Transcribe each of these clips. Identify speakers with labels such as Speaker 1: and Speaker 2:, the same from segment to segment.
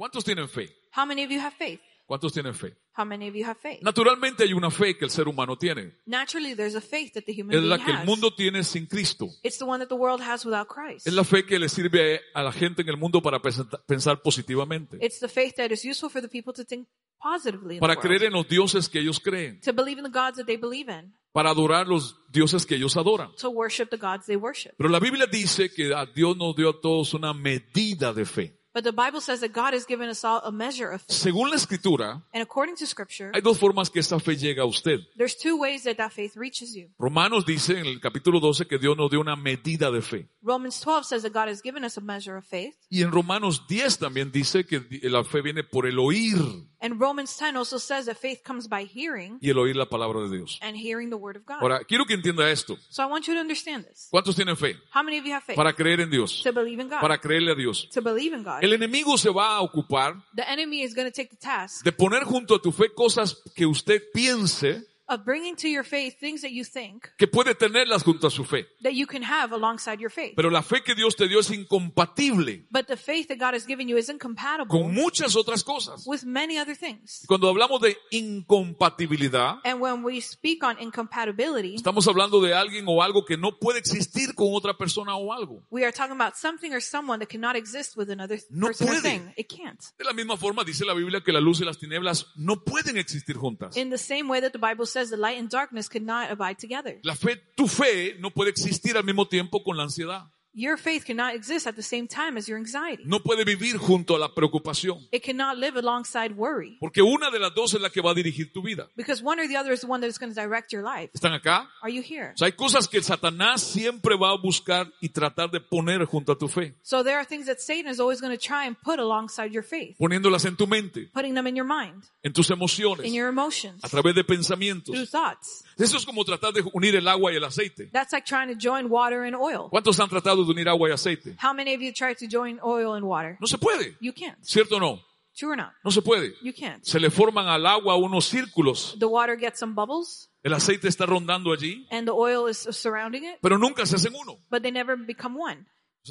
Speaker 1: ¿Cuántos tienen fe?
Speaker 2: How many of you have faith?
Speaker 1: ¿Cuántos tienen fe?
Speaker 2: How many of you have faith?
Speaker 1: Naturalmente hay una fe que el ser humano tiene.
Speaker 2: Naturally, there's a faith that the human
Speaker 1: Es
Speaker 2: being
Speaker 1: la que el
Speaker 2: has.
Speaker 1: mundo tiene sin Cristo.
Speaker 2: It's the one that the world has without Christ.
Speaker 1: Es la fe que le sirve a la gente en el mundo para pensar positivamente.
Speaker 2: It's the faith that is useful for the people to think positively in
Speaker 1: Para
Speaker 2: the
Speaker 1: creer
Speaker 2: world.
Speaker 1: en los dioses que ellos creen.
Speaker 2: To believe in the gods that they believe in.
Speaker 1: Para adorar los dioses que ellos adoran.
Speaker 2: To worship the gods they worship.
Speaker 1: Pero la Biblia dice que a Dios nos dio a todos una medida de fe.
Speaker 2: But the Bible says that God has given us all a measure of faith.
Speaker 1: Según la escritura,
Speaker 2: And according to scripture,
Speaker 1: hay dos formas que esta fe llega a usted.
Speaker 2: there's two ways that that faith reaches you.
Speaker 1: Romanos dice en el capítulo 12 que Dios nos dio una medida de fe.
Speaker 2: Romans 12 says that God has given us a measure of faith.
Speaker 1: Y en Romanos 10 también dice que la fe viene por el oír
Speaker 2: And Romans 10 also says that faith comes by hearing
Speaker 1: y el oír la palabra de Dios.
Speaker 2: and hearing the word of God.
Speaker 1: Ahora, quiero que entienda esto.
Speaker 2: So I want you to understand this.
Speaker 1: ¿Cuántos tienen fe?
Speaker 2: How many of you have faith?
Speaker 1: Para creer en Dios.
Speaker 2: To believe in God.
Speaker 1: Para creerle a Dios.
Speaker 2: To believe in God.
Speaker 1: El enemigo se va a ocupar
Speaker 2: The enemy is going to take the task
Speaker 1: de poner junto a tu fe cosas que usted piense
Speaker 2: of bringing to your faith things that you think
Speaker 1: que puede tenerlas junto a su fe.
Speaker 2: that you can have alongside your faith.
Speaker 1: Pero la fe que Dios te dio es incompatible
Speaker 2: But the faith that God has given you is incompatible
Speaker 1: con muchas otras cosas.
Speaker 2: with many other things.
Speaker 1: Cuando hablamos de incompatibilidad,
Speaker 2: And when we speak on incompatibility,
Speaker 1: estamos hablando de alguien o algo que no puede existir con otra persona o algo.
Speaker 2: we are talking about something or someone that cannot exist with another
Speaker 1: No
Speaker 2: person or
Speaker 1: puede.
Speaker 2: thing. It can't.
Speaker 1: De la misma forma dice la Biblia que la luz y las tinieblas no pueden existir juntas.
Speaker 2: In the same way that the Bible says the light and darkness cannot abide together.
Speaker 1: La fe, tu fe no puede existir al mismo tiempo con la ansiedad.
Speaker 2: Your faith cannot exist at the same time as your anxiety.
Speaker 1: No puede vivir junto a la preocupación.
Speaker 2: It cannot live alongside worry.
Speaker 1: Porque una de las dos es la que va a dirigir tu vida.
Speaker 2: Because one or the other is the one that is going to direct your life.
Speaker 1: ¿Están acá?
Speaker 2: Are you here?
Speaker 1: O sea, hay cosas que Satanás siempre va a buscar y tratar de poner junto a tu fe,
Speaker 2: So there are things that Satan is always going to try and put alongside your faith,
Speaker 1: poniéndolas en tu mente,
Speaker 2: putting them in your mind,
Speaker 1: en tus
Speaker 2: in
Speaker 1: emociones,
Speaker 2: your emotions,
Speaker 1: a través de
Speaker 2: through
Speaker 1: pensamientos.
Speaker 2: thoughts.
Speaker 1: Eso es como tratar de unir el agua y el aceite.
Speaker 2: That's like trying to join water and oil.
Speaker 1: ¿Cuántos han tratado de unir agua y aceite?
Speaker 2: How many of you tried to join oil and water?
Speaker 1: No se puede.
Speaker 2: You can't.
Speaker 1: ¿Cierto o no?
Speaker 2: True or not?
Speaker 1: No se puede.
Speaker 2: You can't.
Speaker 1: Se le forman al agua unos círculos.
Speaker 2: The water gets some bubbles
Speaker 1: El aceite está rondando allí,
Speaker 2: and the oil is surrounding it,
Speaker 1: pero nunca se hacen uno.
Speaker 2: but they never become one.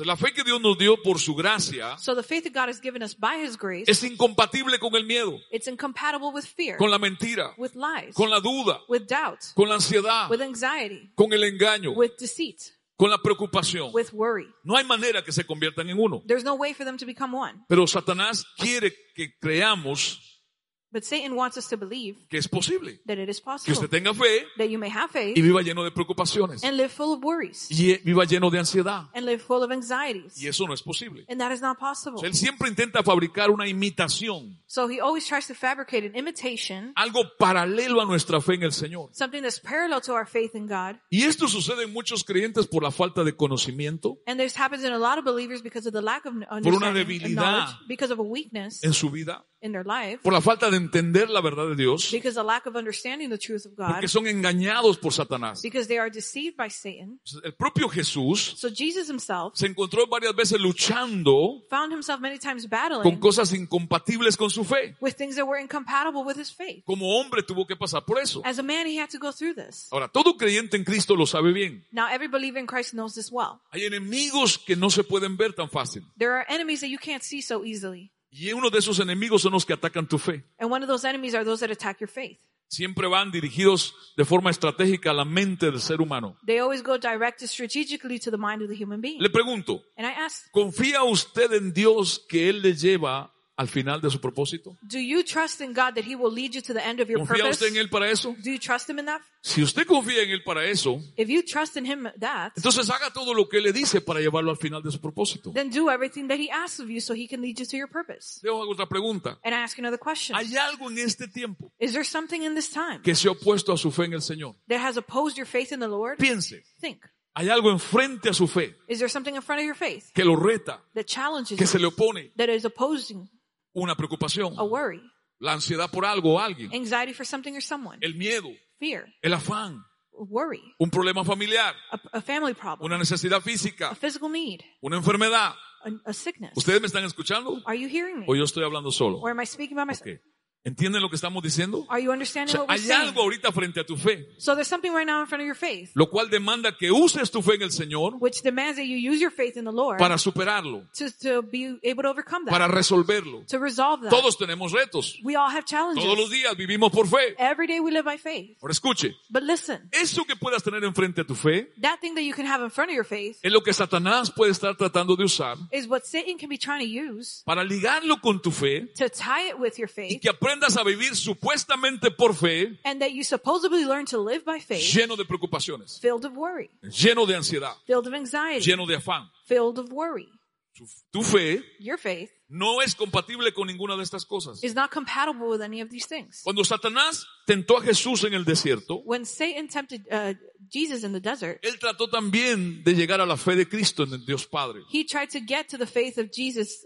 Speaker 1: La fe que Dios nos dio por su gracia
Speaker 2: So the faith that God has given us by His grace,
Speaker 1: es incompatible con el miedo,
Speaker 2: it's incompatible with fear,
Speaker 1: con la mentira,
Speaker 2: with lies,
Speaker 1: con la duda,
Speaker 2: with doubt,
Speaker 1: con la ansiedad,
Speaker 2: with anxiety,
Speaker 1: con el engaño,
Speaker 2: with deceit,
Speaker 1: con la preocupación.
Speaker 2: with worry.
Speaker 1: No hay manera que se conviertan en uno.
Speaker 2: There's no way for them to become one.
Speaker 1: Pero Satanás quiere que creamos
Speaker 2: But Satan wants us to believe
Speaker 1: que es posible.
Speaker 2: that it is
Speaker 1: Que
Speaker 2: possible,
Speaker 1: usted tenga fe
Speaker 2: that you may have faith
Speaker 1: y viva lleno de preocupaciones.
Speaker 2: and live full of worries
Speaker 1: Y eh, viva lleno de ansiedad.
Speaker 2: and live full of anxieties.
Speaker 1: Y eso no es posible.
Speaker 2: And that is not
Speaker 1: O
Speaker 2: possible.
Speaker 1: sea, él siempre intenta fabricar una imitación,
Speaker 2: So he always tries to fabricate an imitation,
Speaker 1: algo paralelo a nuestra fe en el Señor.
Speaker 2: something that's parallel to our faith in God.
Speaker 1: Y esto sucede en muchos creyentes por la falta de conocimiento
Speaker 2: And this happens in a lot of believers because of the lack of
Speaker 1: una
Speaker 2: understanding and
Speaker 1: debilidad.
Speaker 2: because of a weakness
Speaker 1: en su vida,
Speaker 2: in their life,
Speaker 1: por la falta de entender la verdad de Dios,
Speaker 2: because of lack of understanding the truth of God,
Speaker 1: porque son engañados por Satanás.
Speaker 2: because they are deceived by Satan.
Speaker 1: El propio Jesús
Speaker 2: So Jesus himself
Speaker 1: se encontró varias veces luchando
Speaker 2: found himself many times
Speaker 1: con
Speaker 2: battling
Speaker 1: cosas incompatibles con su fe.
Speaker 2: with things that were incompatible with his faith.
Speaker 1: Como hombre tuvo que pasar por eso.
Speaker 2: As a man, he had to go through this.
Speaker 1: Ahora, todo creyente en Cristo lo sabe bien.
Speaker 2: Now, every believer in Christ knows this well.
Speaker 1: Hay enemigos que no se pueden ver tan fácil.
Speaker 2: There are enemies that you can't see so easily.
Speaker 1: Y uno de esos enemigos son los que atacan tu fe.
Speaker 2: And one of those enemies are those that attack your faith.
Speaker 1: Siempre van dirigidos de forma estratégica a la mente del ser humano.
Speaker 2: They always go directed strategically to the mind of the human being.
Speaker 1: Le pregunto,
Speaker 2: ask,
Speaker 1: ¿confía usted en Dios que Él le lleva al final de su propósito?
Speaker 2: do you trust in God that he will lead you to the end of your
Speaker 1: ¿Confía
Speaker 2: purpose?
Speaker 1: usted en Él para eso?
Speaker 2: Do you trust him in that?
Speaker 1: Si usted confía en Él para eso,
Speaker 2: If you trust in him that,
Speaker 1: entonces haga todo lo que Él le dice para llevarlo al final de su propósito.
Speaker 2: then do everything that he asks of you so he can lead you to your purpose.
Speaker 1: Hago otra pregunta.
Speaker 2: And I ask you another question.
Speaker 1: ¿Hay algo en este tiempo
Speaker 2: Is there something in this time
Speaker 1: que se ha opuesto a su fe en el Señor?
Speaker 2: that has opposed your faith in the Lord?
Speaker 1: Piense,
Speaker 2: Think.
Speaker 1: ¿hay algo enfrente a su fe
Speaker 2: Is there something in front of your faith
Speaker 1: que lo reta,
Speaker 2: that challenges
Speaker 1: que
Speaker 2: you,
Speaker 1: se le opone?
Speaker 2: that is opposing
Speaker 1: Una preocupación,
Speaker 2: a worry,
Speaker 1: la ansiedad por algo o alguien,
Speaker 2: anxiety for something or someone,
Speaker 1: el miedo,
Speaker 2: fear,
Speaker 1: el afán,
Speaker 2: worry,
Speaker 1: un problema familiar,
Speaker 2: a, a family problem,
Speaker 1: una necesidad
Speaker 2: a
Speaker 1: física,
Speaker 2: physical need,
Speaker 1: una enfermedad.
Speaker 2: a, a sickness?
Speaker 1: ¿Ustedes me están escuchando?
Speaker 2: Are you hearing me?
Speaker 1: ¿O yo estoy hablando solo?
Speaker 2: Or am I speaking by myself?
Speaker 1: Ok. ¿Entienden lo que estamos diciendo?
Speaker 2: Are you
Speaker 1: O
Speaker 2: understanding
Speaker 1: sea,
Speaker 2: what we're
Speaker 1: hay
Speaker 2: saying?
Speaker 1: algo ahorita frente a tu fe,
Speaker 2: So there's something right now in front of your faith,
Speaker 1: lo cual demanda que uses tu fe en el Señor
Speaker 2: which demands that you use your faith in the Lord
Speaker 1: para superarlo,
Speaker 2: to, to be able to overcome that,
Speaker 1: para resolverlo.
Speaker 2: to resolve that.
Speaker 1: Todos tenemos retos.
Speaker 2: We all have challenges.
Speaker 1: Todos los días vivimos por fe.
Speaker 2: Every day we live by faith.
Speaker 1: Ahora escuche,
Speaker 2: But listen,
Speaker 1: eso que puedas tener enfrente a tu fe
Speaker 2: that thing that you can have in front of your faith
Speaker 1: es lo que Satanás puede estar tratando de usar
Speaker 2: is what Satan can be trying to use
Speaker 1: para ligarlo con tu fe
Speaker 2: to tie it with your
Speaker 1: y
Speaker 2: faith
Speaker 1: que aprendas a vivir supuestamente por fe
Speaker 2: and that you supposedly learn to live by faith
Speaker 1: lleno de preocupaciones,
Speaker 2: filled of worry,
Speaker 1: lleno de ansiedad,
Speaker 2: filled of anxiety,
Speaker 1: lleno de afán.
Speaker 2: filled of worry.
Speaker 1: Tu, tu fe
Speaker 2: Your faith
Speaker 1: no es compatible con ninguna de estas cosas.
Speaker 2: is not compatible with any of these things.
Speaker 1: Cuando Satanás tentó a Jesús en el desierto,
Speaker 2: When Satan tempted uh, Jesus in the desert,
Speaker 1: él trató también de llegar a la fe de Cristo en el Dios Padre.
Speaker 2: he tried to get to the faith of Jesus.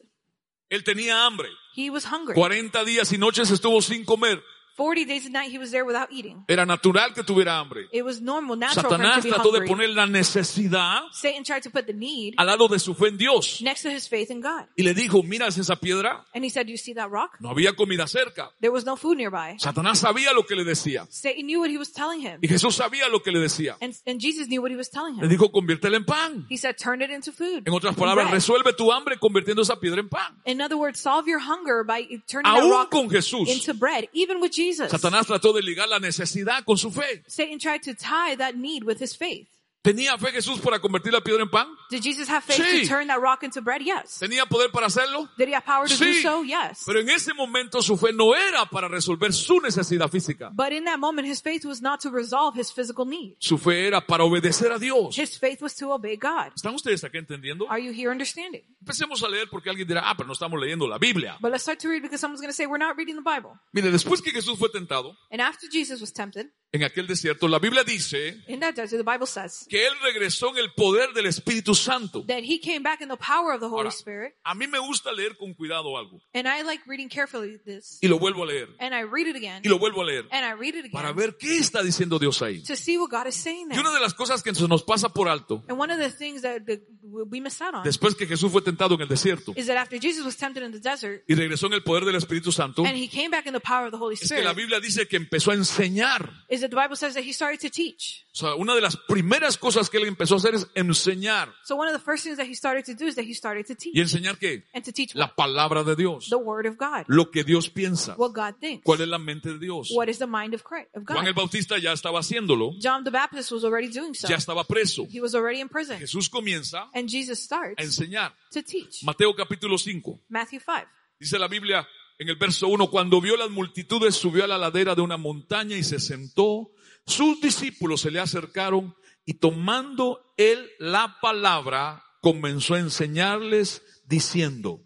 Speaker 1: Él tenía hambre.
Speaker 2: He was hungry.
Speaker 1: 40 días y noches estuvo sin comer.
Speaker 2: 40 days and night he was there without eating.
Speaker 1: Era natural que tuviera hambre.
Speaker 2: It was normal, natural for him
Speaker 1: Satanás
Speaker 2: to be
Speaker 1: trató de
Speaker 2: hungry.
Speaker 1: poner la necesidad
Speaker 2: Satan tried to put the need
Speaker 1: al lado de su fe en Dios.
Speaker 2: next to his faith in God.
Speaker 1: Y le dijo, miras esa piedra,
Speaker 2: And he said, you see that rock?
Speaker 1: no había comida cerca.
Speaker 2: There was no food nearby.
Speaker 1: Satanás sabía lo que le decía.
Speaker 2: Satan knew what he was telling him.
Speaker 1: Y Jesús sabía lo que le decía.
Speaker 2: And, and Jesus knew what he was telling
Speaker 1: Le
Speaker 2: him.
Speaker 1: dijo, conviértela en pan.
Speaker 2: He said, turn it into food.
Speaker 1: En otras
Speaker 2: in
Speaker 1: palabras,
Speaker 2: bread.
Speaker 1: resuelve tu hambre convirtiendo esa piedra en pan.
Speaker 2: In other words, solve your hunger by turning that
Speaker 1: Aún
Speaker 2: rock
Speaker 1: con Jesús,
Speaker 2: into bread, even with Jesus.
Speaker 1: Satanás trató de ligar la necesidad con su fe.
Speaker 2: Satan tried to tie that need with his faith.
Speaker 1: ¿Tenía fe Jesús para convertir la piedra en pan?
Speaker 2: Did Jesus have faith
Speaker 1: Sí.
Speaker 2: to turn that rock into bread? Yes.
Speaker 1: ¿Tenía poder para hacerlo?
Speaker 2: Did he have power to do so? Yes.
Speaker 1: Pero en ese momento su fe no era para resolver su necesidad física.
Speaker 2: But in that moment, his faith was not to resolve his physical need.
Speaker 1: Su fe era para obedecer a Dios.
Speaker 2: His faith was to obey God.
Speaker 1: ¿Están ustedes aquí entendiendo?
Speaker 2: Are you here understanding?
Speaker 1: Empecemos a leer porque alguien dirá, ah, pero no estamos leyendo la Biblia.
Speaker 2: But let's start to read because someone's going to say we're not reading the Bible.
Speaker 1: Mire, después que Jesús fue tentado
Speaker 2: And after Jesus was tempted
Speaker 1: en aquel desierto, la Biblia dice
Speaker 2: in that desert, the Bible says
Speaker 1: que él regresó en el poder del Espíritu Santo.
Speaker 2: that he came back in the power of the Holy
Speaker 1: Ahora,
Speaker 2: Spirit.
Speaker 1: a mí me gusta leer con cuidado algo.
Speaker 2: And I like reading carefully this.
Speaker 1: Y lo vuelvo a leer.
Speaker 2: And I read it again.
Speaker 1: Y lo vuelvo a leer.
Speaker 2: And I read it
Speaker 1: Para
Speaker 2: again
Speaker 1: ver qué está diciendo Dios ahí.
Speaker 2: to see what God is saying
Speaker 1: Y una de las cosas que se nos pasa por alto,
Speaker 2: And one of the things that that we miss out on
Speaker 1: después que Jesús fue tentado en el desierto
Speaker 2: is that after Jesus was tempted in the desert
Speaker 1: y regresó en el poder del Espíritu Santo,
Speaker 2: and he came back in the power of the Holy
Speaker 1: es que la Biblia dice que empezó a enseñar.
Speaker 2: is the Bible says that he started to teach.
Speaker 1: O sea, una de las primeras cosas que él empezó a hacer es enseñar.
Speaker 2: So one of the first things that he started to do is that he started to
Speaker 1: ¿Y
Speaker 2: teach.
Speaker 1: enseñar qué?
Speaker 2: And to teach
Speaker 1: La palabra de Dios.
Speaker 2: The Word of God.
Speaker 1: Lo que Dios piensa.
Speaker 2: What God thinks.
Speaker 1: ¿Cuál es la mente de Dios?
Speaker 2: What is the mind of Christ, of
Speaker 1: Juan el
Speaker 2: God.
Speaker 1: Bautista ya estaba haciéndolo,
Speaker 2: John the Baptist was already doing so.
Speaker 1: ya estaba preso.
Speaker 2: He was already in prison.
Speaker 1: Jesús comienza
Speaker 2: And Jesus
Speaker 1: a
Speaker 2: starts
Speaker 1: enseñar.
Speaker 2: to teach.
Speaker 1: Mateo capítulo 5.
Speaker 2: Matthew 5.
Speaker 1: Dice la Biblia en el verso 1, cuando vio las multitudes subió a la ladera de una montaña y se sentó. Sus discípulos se le acercaron y tomando él la palabra comenzó a enseñarles diciendo,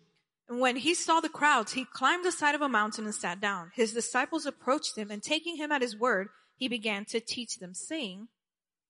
Speaker 2: And when he saw the crowds, he climbed the side of a mountain and sat down. His disciples approached him, and taking him at his word, he began to teach them, saying,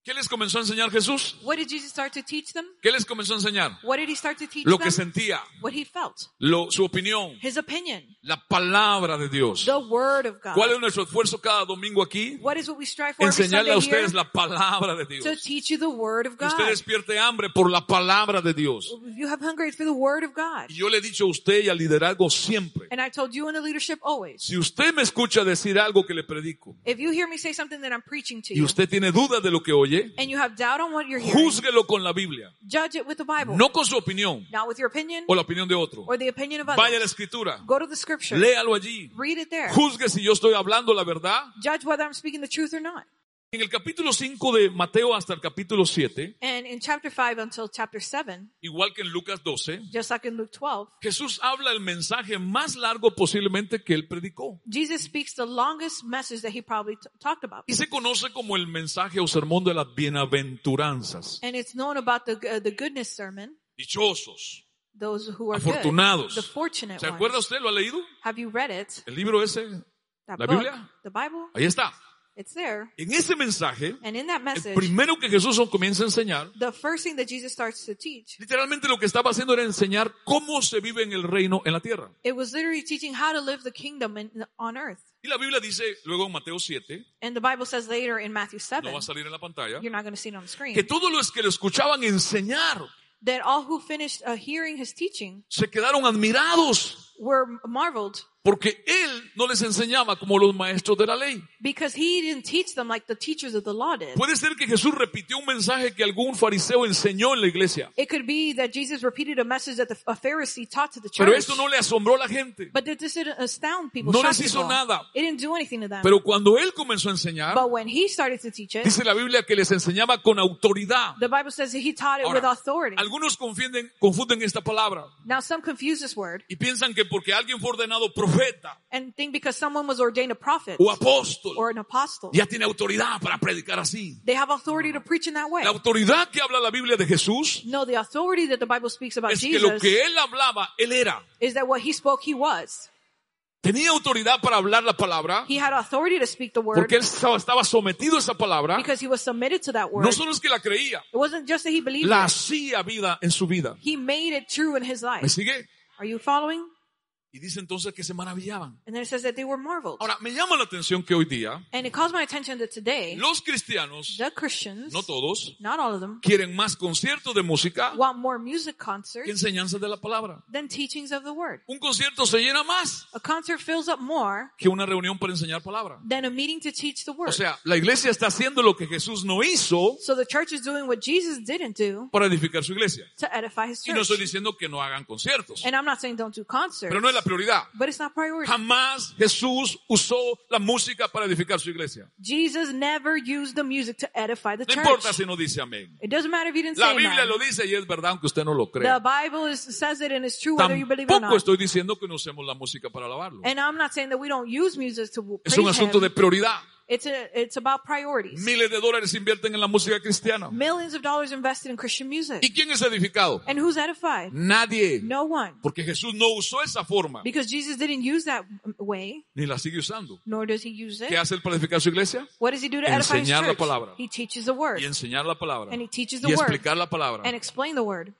Speaker 1: ¿qué les comenzó a enseñar Jesús?
Speaker 2: What did Jesus start to teach them?
Speaker 1: ¿Qué les comenzó a enseñar?
Speaker 2: What did he start to teach
Speaker 1: Lo que
Speaker 2: them?
Speaker 1: sentía,
Speaker 2: What he felt.
Speaker 1: lo, su opinión,
Speaker 2: His opinion.
Speaker 1: la palabra de Dios.
Speaker 2: The word of God.
Speaker 1: ¿Cuál es nuestro esfuerzo cada domingo aquí?
Speaker 2: What is what we strive for every
Speaker 1: Enseñarle a
Speaker 2: here?
Speaker 1: ustedes la palabra de Dios.
Speaker 2: To teach you the word of God.
Speaker 1: usted despierte hambre por la palabra de Dios.
Speaker 2: You have hunger, for the word of God.
Speaker 1: Y yo le he dicho a usted y al liderazgo siempre,
Speaker 2: And I told you in the leadership always.
Speaker 1: si usted me escucha decir algo que le predico
Speaker 2: If you hear me say something that I'm preaching to
Speaker 1: y usted tiene dudas de lo que oye,
Speaker 2: and you have doubt on what you're hearing,
Speaker 1: júzguelo con la Biblia,
Speaker 2: judge it with the Bible.
Speaker 1: no con su opinión
Speaker 2: Not with your opinion
Speaker 1: o la opinión de otro.
Speaker 2: or the opinion of
Speaker 1: Vaya a la
Speaker 2: others.
Speaker 1: escritura,
Speaker 2: Go to the scripture.
Speaker 1: léalo allí,
Speaker 2: Read it there.
Speaker 1: juzgue si yo estoy hablando la verdad.
Speaker 2: Judge whether I'm speaking the truth or not.
Speaker 1: En el capítulo 5 de Mateo hasta el capítulo 7,
Speaker 2: And in chapter 5 until chapter 7,
Speaker 1: igual que en Lucas 12,
Speaker 2: just like in Luke 12,
Speaker 1: Jesús habla el mensaje más largo posiblemente que él predicó.
Speaker 2: Jesus speaks the longest message that he probably talked about.
Speaker 1: Y se conoce como el mensaje o sermón de las bienaventuranzas.
Speaker 2: And it's known about the, the goodness sermon,
Speaker 1: Dichosos,
Speaker 2: those who are
Speaker 1: afortunados.
Speaker 2: good, the fortunate
Speaker 1: ¿Se acuerda
Speaker 2: ones.
Speaker 1: usted? ¿Lo ha leído?
Speaker 2: Have you read it?
Speaker 1: El libro ese,
Speaker 2: That
Speaker 1: ¿La
Speaker 2: book,
Speaker 1: Biblia?
Speaker 2: the Bible,
Speaker 1: ahí está.
Speaker 2: It's there.
Speaker 1: En ese mensaje,
Speaker 2: And in that
Speaker 1: el
Speaker 2: message,
Speaker 1: primero que Jesús comienza a enseñar,
Speaker 2: the first thing that Jesus starts to teach,
Speaker 1: literalmente lo que estaba haciendo era enseñar cómo se vive en el reino en la tierra.
Speaker 2: it was literally teaching how to live the kingdom in, on earth.
Speaker 1: Y la Biblia dice luego en Mateo 7,
Speaker 2: And the Bible says later in Matthew 7,
Speaker 1: no va a salir en la pantalla,
Speaker 2: you're not going to see it on the screen,
Speaker 1: que todos los que lo escuchaban enseñar
Speaker 2: that all who finished uh, hearing his teaching
Speaker 1: se quedaron admirados
Speaker 2: were marveled
Speaker 1: Porque él no les enseñaba como los maestros de la ley.
Speaker 2: Because he didn't teach them like the teachers of the law did.
Speaker 1: Puede ser que Jesús repitió un mensaje que algún fariseo enseñó en la iglesia.
Speaker 2: It could be that Jesus repeated a message that the, a Pharisee taught to the church.
Speaker 1: Pero esto no le asombró a la gente.
Speaker 2: But this didn't astound people.
Speaker 1: No les hizo nada.
Speaker 2: It didn't do anything to them.
Speaker 1: Pero cuando él comenzó a enseñar,
Speaker 2: but when he started to teach it,
Speaker 1: dice la Biblia que les enseñaba con autoridad.
Speaker 2: the Bible says that he taught it with
Speaker 1: Ahora,
Speaker 2: authority.
Speaker 1: algunos confunden, confunden esta palabra
Speaker 2: Now some confuse this word
Speaker 1: y piensan que porque alguien fue ordenado profeta
Speaker 2: and think because someone was ordained a prophet
Speaker 1: o apóstol,
Speaker 2: or an apostle,
Speaker 1: ya tiene autoridad para predicar así.
Speaker 2: they have authority to preach in that way.
Speaker 1: La autoridad que habla la Biblia de Jesús
Speaker 2: No, the authority that the Bible speaks about
Speaker 1: es que lo
Speaker 2: Jesus
Speaker 1: que él hablaba, él era.
Speaker 2: is that what he spoke, he was.
Speaker 1: Tenía autoridad para hablar la palabra
Speaker 2: He had authority to speak the word
Speaker 1: porque él estaba, sometido a esa palabra.
Speaker 2: because he was submitted to that word.
Speaker 1: No solo es que la creía,
Speaker 2: It wasn't just that he believed
Speaker 1: la hacía vida en su vida.
Speaker 2: He made it true in his
Speaker 1: ¿Me
Speaker 2: life.
Speaker 1: sigue?
Speaker 2: Are you following?
Speaker 1: Y dice entonces que se maravillaban.
Speaker 2: And then it says that they were marveled.
Speaker 1: Ahora, me llama la atención que hoy día
Speaker 2: And it calls my attention that today,
Speaker 1: los cristianos,
Speaker 2: the Christians,
Speaker 1: no todos,
Speaker 2: not all of them,
Speaker 1: quieren más conciertos de música
Speaker 2: want more music
Speaker 1: que
Speaker 2: concerts
Speaker 1: enseñanzas de la palabra.
Speaker 2: than teachings of the word.
Speaker 1: Un concierto se llena más
Speaker 2: A concert fills up more
Speaker 1: que una reunión para enseñar palabra.
Speaker 2: than a meeting to teach the
Speaker 1: O
Speaker 2: word.
Speaker 1: sea, la iglesia está haciendo lo que Jesús no hizo
Speaker 2: So the church is doing what Jesus didn't do
Speaker 1: para edificar su iglesia.
Speaker 2: to edify his
Speaker 1: Y no
Speaker 2: church.
Speaker 1: estoy diciendo que no hagan conciertos,
Speaker 2: And I'm not saying don't do concerts,
Speaker 1: pero no es la prioridad.
Speaker 2: but it's not priority.
Speaker 1: Jamás Jesús usó la música para edificar su iglesia.
Speaker 2: Jesus never used the music to edify the
Speaker 1: No
Speaker 2: church.
Speaker 1: importa si no dice amén.
Speaker 2: It doesn't matter if you didn't
Speaker 1: La
Speaker 2: say
Speaker 1: Biblia
Speaker 2: amen.
Speaker 1: lo dice y es verdad aunque usted no lo
Speaker 2: The
Speaker 1: crea.
Speaker 2: Bible is, says it and it's true whether you believe it or
Speaker 1: Tampoco
Speaker 2: not.
Speaker 1: estoy diciendo que no usemos la música para alabarlo.
Speaker 2: And I'm not saying that we don't use music to
Speaker 1: Es
Speaker 2: praise
Speaker 1: un asunto
Speaker 2: him.
Speaker 1: de prioridad.
Speaker 2: It's, a, it's about priorities.
Speaker 1: Miles de dólares invierten en la música cristiana.
Speaker 2: Millions of dollars invested in Christian music.
Speaker 1: ¿Y quién es edificado?
Speaker 2: And who's edified?
Speaker 1: Nadie.
Speaker 2: No one.
Speaker 1: Porque Jesús no usó esa forma,
Speaker 2: Because Jesus didn't use that way,
Speaker 1: ni la sigue usando.
Speaker 2: nor does he use
Speaker 1: ¿Qué
Speaker 2: it.
Speaker 1: hace él para edificar su iglesia?
Speaker 2: What does he do to edify his
Speaker 1: Enseñar la
Speaker 2: church?
Speaker 1: palabra.
Speaker 2: He teaches the word
Speaker 1: Y enseñar la palabra.
Speaker 2: And he teaches
Speaker 1: Y
Speaker 2: the word.
Speaker 1: explicar la palabra.
Speaker 2: and explain the word.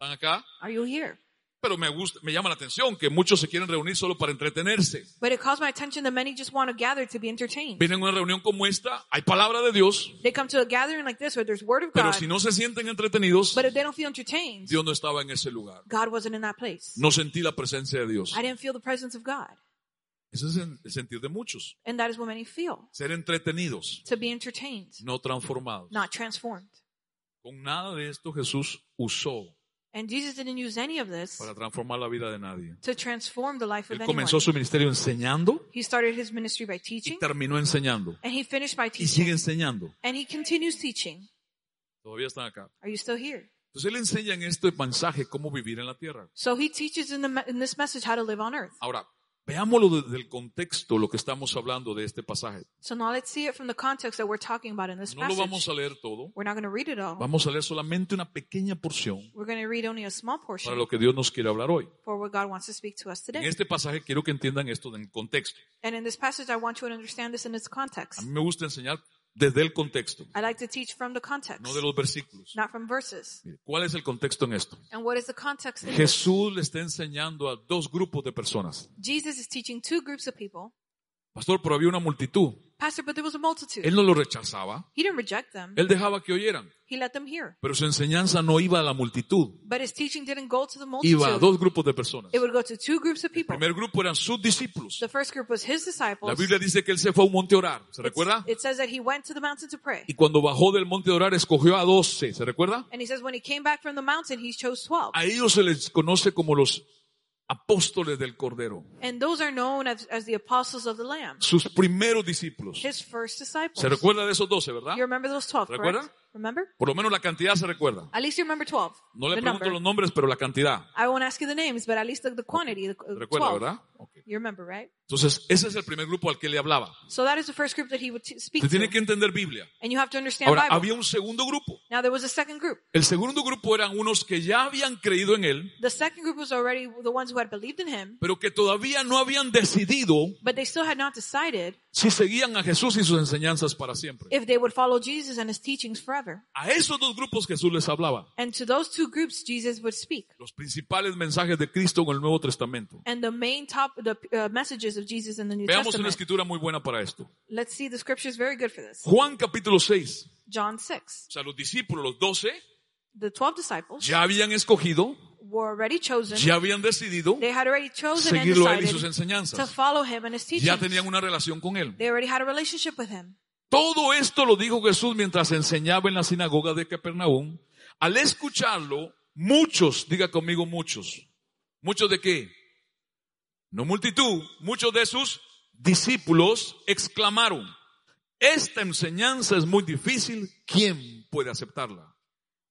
Speaker 1: ¿Están acá?
Speaker 2: Are you here?
Speaker 1: Pero me gusta, me llama la atención que muchos se quieren reunir solo para entretenerse.
Speaker 2: But it calls my attention that many just want to gather to be entertained.
Speaker 1: Vienen a una reunión como esta, hay palabra de Dios,
Speaker 2: They come to a gathering like this where there's word of
Speaker 1: pero
Speaker 2: God,
Speaker 1: si no se sienten entretenidos,
Speaker 2: but if they don't feel entertained,
Speaker 1: Dios no estaba en ese lugar.
Speaker 2: God wasn't in that place.
Speaker 1: No sentí la presencia de Dios.
Speaker 2: I didn't feel the presence of God.
Speaker 1: Ese es el sentir de muchos.
Speaker 2: And that is what many feel.
Speaker 1: Ser entretenidos,
Speaker 2: To be entertained,
Speaker 1: no transformados.
Speaker 2: not transformed.
Speaker 1: Con nada de esto Jesús usó
Speaker 2: And Jesus didn't use any of this
Speaker 1: para transformar la vida de nadie.
Speaker 2: to transform the life of
Speaker 1: Él
Speaker 2: anyone.
Speaker 1: comenzó su ministerio enseñando
Speaker 2: He started his ministry by
Speaker 1: y
Speaker 2: teaching,
Speaker 1: terminó enseñando.
Speaker 2: and he finished by
Speaker 1: Y
Speaker 2: teaching.
Speaker 1: sigue enseñando.
Speaker 2: And he continues teaching.
Speaker 1: Todavía están acá.
Speaker 2: Are you still here?
Speaker 1: Entonces él enseña en este mensaje cómo vivir en la tierra.
Speaker 2: So he teaches in, the, me- in this message how to live on earth.
Speaker 1: Ahora, veámoslo desde el contexto, lo que estamos hablando de este pasaje.
Speaker 2: So now let's see it from the context that we're talking about in this
Speaker 1: No lo vamos a leer todo.
Speaker 2: We're not going to read it all.
Speaker 1: Vamos a leer solamente una pequeña porción
Speaker 2: We're going to read only a small
Speaker 1: para
Speaker 2: portion
Speaker 1: lo que Dios nos quiere hablar hoy.
Speaker 2: for what God wants to speak to us
Speaker 1: En
Speaker 2: today.
Speaker 1: este pasaje quiero que entiendan esto en contexto.
Speaker 2: And in this passage, I want you to understand this in its context.
Speaker 1: A mí me gusta enseñar desde el contexto,
Speaker 2: I like to teach from the context,
Speaker 1: no de los versículos.
Speaker 2: not from verses.
Speaker 1: Mire, ¿Cuál es el contexto en esto?
Speaker 2: And what is the context? in this?
Speaker 1: Jesús le está enseñando a dos grupos de personas.
Speaker 2: Jesus is teaching two groups of people.
Speaker 1: Pastor, pero había una multitud.
Speaker 2: Pastor, but there was a multitude.
Speaker 1: Él no lo rechazaba.
Speaker 2: He didn't reject them.
Speaker 1: Él dejaba que oyeran.
Speaker 2: He let them hear.
Speaker 1: Pero su enseñanza no iba a la multitud.
Speaker 2: But his teaching didn't go to the
Speaker 1: Iba a
Speaker 2: multitude.
Speaker 1: dos grupos de personas.
Speaker 2: It would go to two groups of
Speaker 1: El
Speaker 2: people.
Speaker 1: primer grupo eran sus discípulos.
Speaker 2: The first group was his
Speaker 1: La
Speaker 2: disciples.
Speaker 1: Biblia dice que él se fue a un monte a orar. ¿Se
Speaker 2: It's-
Speaker 1: recuerda?
Speaker 2: It says that he went to the mountain to pray.
Speaker 1: Y cuando bajó del monte a orar, escogió a doce. ¿Se recuerda?
Speaker 2: And he says when he came back from the mountain, he chose 12.
Speaker 1: A ellos se les conoce como los apóstoles del Cordero.
Speaker 2: And those are known as, as the apostles of the Lamb.
Speaker 1: Sus primeros discípulos.
Speaker 2: His first disciples.
Speaker 1: ¿Se recuerda de esos doce, verdad?
Speaker 2: You remember those 12,
Speaker 1: ¿Recuerda?
Speaker 2: correct? Remember?
Speaker 1: Por lo menos la cantidad se recuerda.
Speaker 2: At least you remember 12.
Speaker 1: No le
Speaker 2: the
Speaker 1: pregunto
Speaker 2: number.
Speaker 1: los nombres, pero la cantidad.
Speaker 2: I won't ask you the names, but at least the, the quantity, the, uh,
Speaker 1: ¿Recuerda,
Speaker 2: 12.
Speaker 1: verdad?
Speaker 2: You remember, right?
Speaker 1: Entonces, ese es el primer grupo al que le hablaba.
Speaker 2: So that is the first group that he would speak
Speaker 1: Usted tiene
Speaker 2: to.
Speaker 1: que entender Biblia.
Speaker 2: And you have to understand
Speaker 1: Ahora,
Speaker 2: Bible.
Speaker 1: había un segundo grupo.
Speaker 2: Now there was a second group.
Speaker 1: El segundo grupo eran unos que ya habían creído en Él,
Speaker 2: The second group was already the ones who had believed in him,
Speaker 1: pero que todavía no habían decidido
Speaker 2: but they still had not decided
Speaker 1: si seguían a Jesús y sus enseñanzas para siempre.
Speaker 2: if they would follow Jesus and his teachings forever.
Speaker 1: A esos dos grupos Jesús les hablaba.
Speaker 2: And to those two groups, Jesus would speak.
Speaker 1: Los principales mensajes de Cristo en el Nuevo Testamento.
Speaker 2: And the main top, the uh, messages of Jesus in the New
Speaker 1: Veamos una
Speaker 2: Testament.
Speaker 1: escritura muy buena para esto.
Speaker 2: Let's see, the scripture is very good for this.
Speaker 1: Juan capítulo 6.
Speaker 2: John 6.
Speaker 1: O sea, los discípulos, los doce,
Speaker 2: The 12 disciples
Speaker 1: ya habían escogido
Speaker 2: were already chosen.
Speaker 1: ya habían decidido
Speaker 2: They had already chosen and
Speaker 1: seguirlo a él y sus
Speaker 2: decided to
Speaker 1: enseñanzas.
Speaker 2: follow him and his teachings.
Speaker 1: Ya tenían una relación con él.
Speaker 2: They already had a relationship with him.
Speaker 1: Todo esto lo dijo Jesús mientras enseñaba en la sinagoga de Capernaum. Al escucharlo, muchos, diga conmigo muchos. ¿Muchos de qué? No multitud, muchos de sus discípulos exclamaron, esta enseñanza es muy difícil, ¿quién puede aceptarla?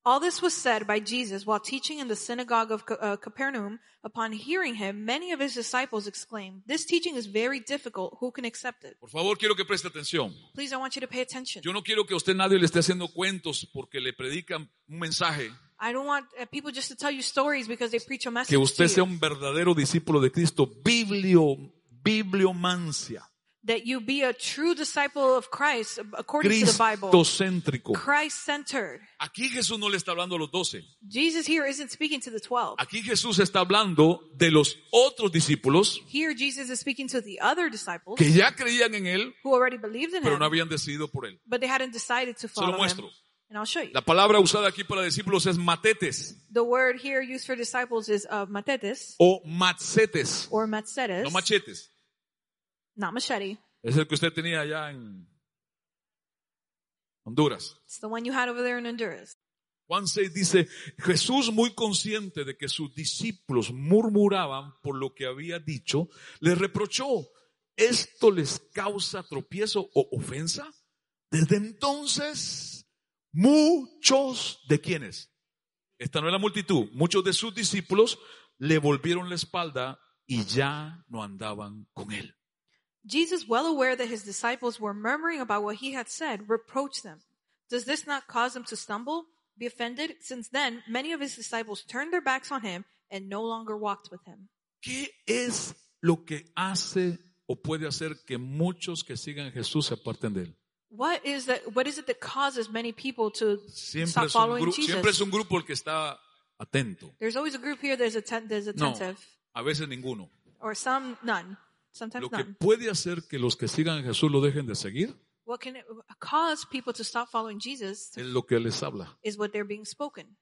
Speaker 2: All this was said by Jesus while teaching in the synagogue of uh, Capernaum. Upon hearing him, many of his disciples exclaimed, This teaching is very difficult. Who can accept it?
Speaker 1: Por favor, quiero que preste atención.
Speaker 2: Please, I want you to pay attention.
Speaker 1: Yo no quiero que a usted nadie le esté haciendo cuentos porque le predican un mensaje.
Speaker 2: I don't want people just to tell you stories because they preach a message
Speaker 1: Que usted sea un verdadero discípulo de Cristo. Biblio, bibliomancia.
Speaker 2: That you be a true disciple of Christ according to the Bible.
Speaker 1: Cristocéntrico.
Speaker 2: Christ-centered.
Speaker 1: Aquí Jesús no le está hablando a los doce.
Speaker 2: Jesus here isn't speaking to the twelve.
Speaker 1: Aquí Jesús está hablando de los otros discípulos
Speaker 2: Here Jesus is speaking to the other disciples
Speaker 1: que ya creían en Él,
Speaker 2: who already believed in
Speaker 1: pero
Speaker 2: him,
Speaker 1: no habían decidido por Él.
Speaker 2: but they hadn't decided to
Speaker 1: Se lo
Speaker 2: follow him. And I'll show you.
Speaker 1: La palabra usada aquí para discípulos es matetes
Speaker 2: The word here used for disciples is uh, matetes
Speaker 1: o matzetes,
Speaker 2: or matzetes,
Speaker 1: no machetes.
Speaker 2: not machete.
Speaker 1: Es el que usted tenía allá en Honduras.
Speaker 2: It's the one you had over there in Honduras.
Speaker 1: Juan 6 dice, Jesús muy consciente de que sus discípulos murmuraban por lo que había dicho, les reprochó, ¿esto les causa tropiezo o ofensa? Desde entonces, muchos de quienes, esta no es la multitud, muchos de sus discípulos le volvieron la espalda y ya no andaban con él.
Speaker 2: Jesus, well aware that his disciples were murmuring about what he had said, reproached them. Does this not cause them to stumble, be offended? Since then, many of his disciples turned their backs on him and no longer walked with him.
Speaker 1: ¿Qué es lo que hace o puede hacer que muchos que sigan a Jesús se aparten de él?
Speaker 2: What is that? What is it that causes many people to
Speaker 1: Siempre
Speaker 2: stop
Speaker 1: es,
Speaker 2: following
Speaker 1: gru- siempre es
Speaker 2: Jesus?
Speaker 1: un grupo el que está atento.
Speaker 2: There's always a group here that's atten- that's
Speaker 1: No,
Speaker 2: attentive,
Speaker 1: a veces ninguno.
Speaker 2: or some none, sometimes
Speaker 1: Lo que
Speaker 2: none.
Speaker 1: puede hacer que los que sigan a Jesús lo dejen de seguir
Speaker 2: What can it cause people to stop following Jesus
Speaker 1: es lo que les habla.
Speaker 2: is what they're being spoken.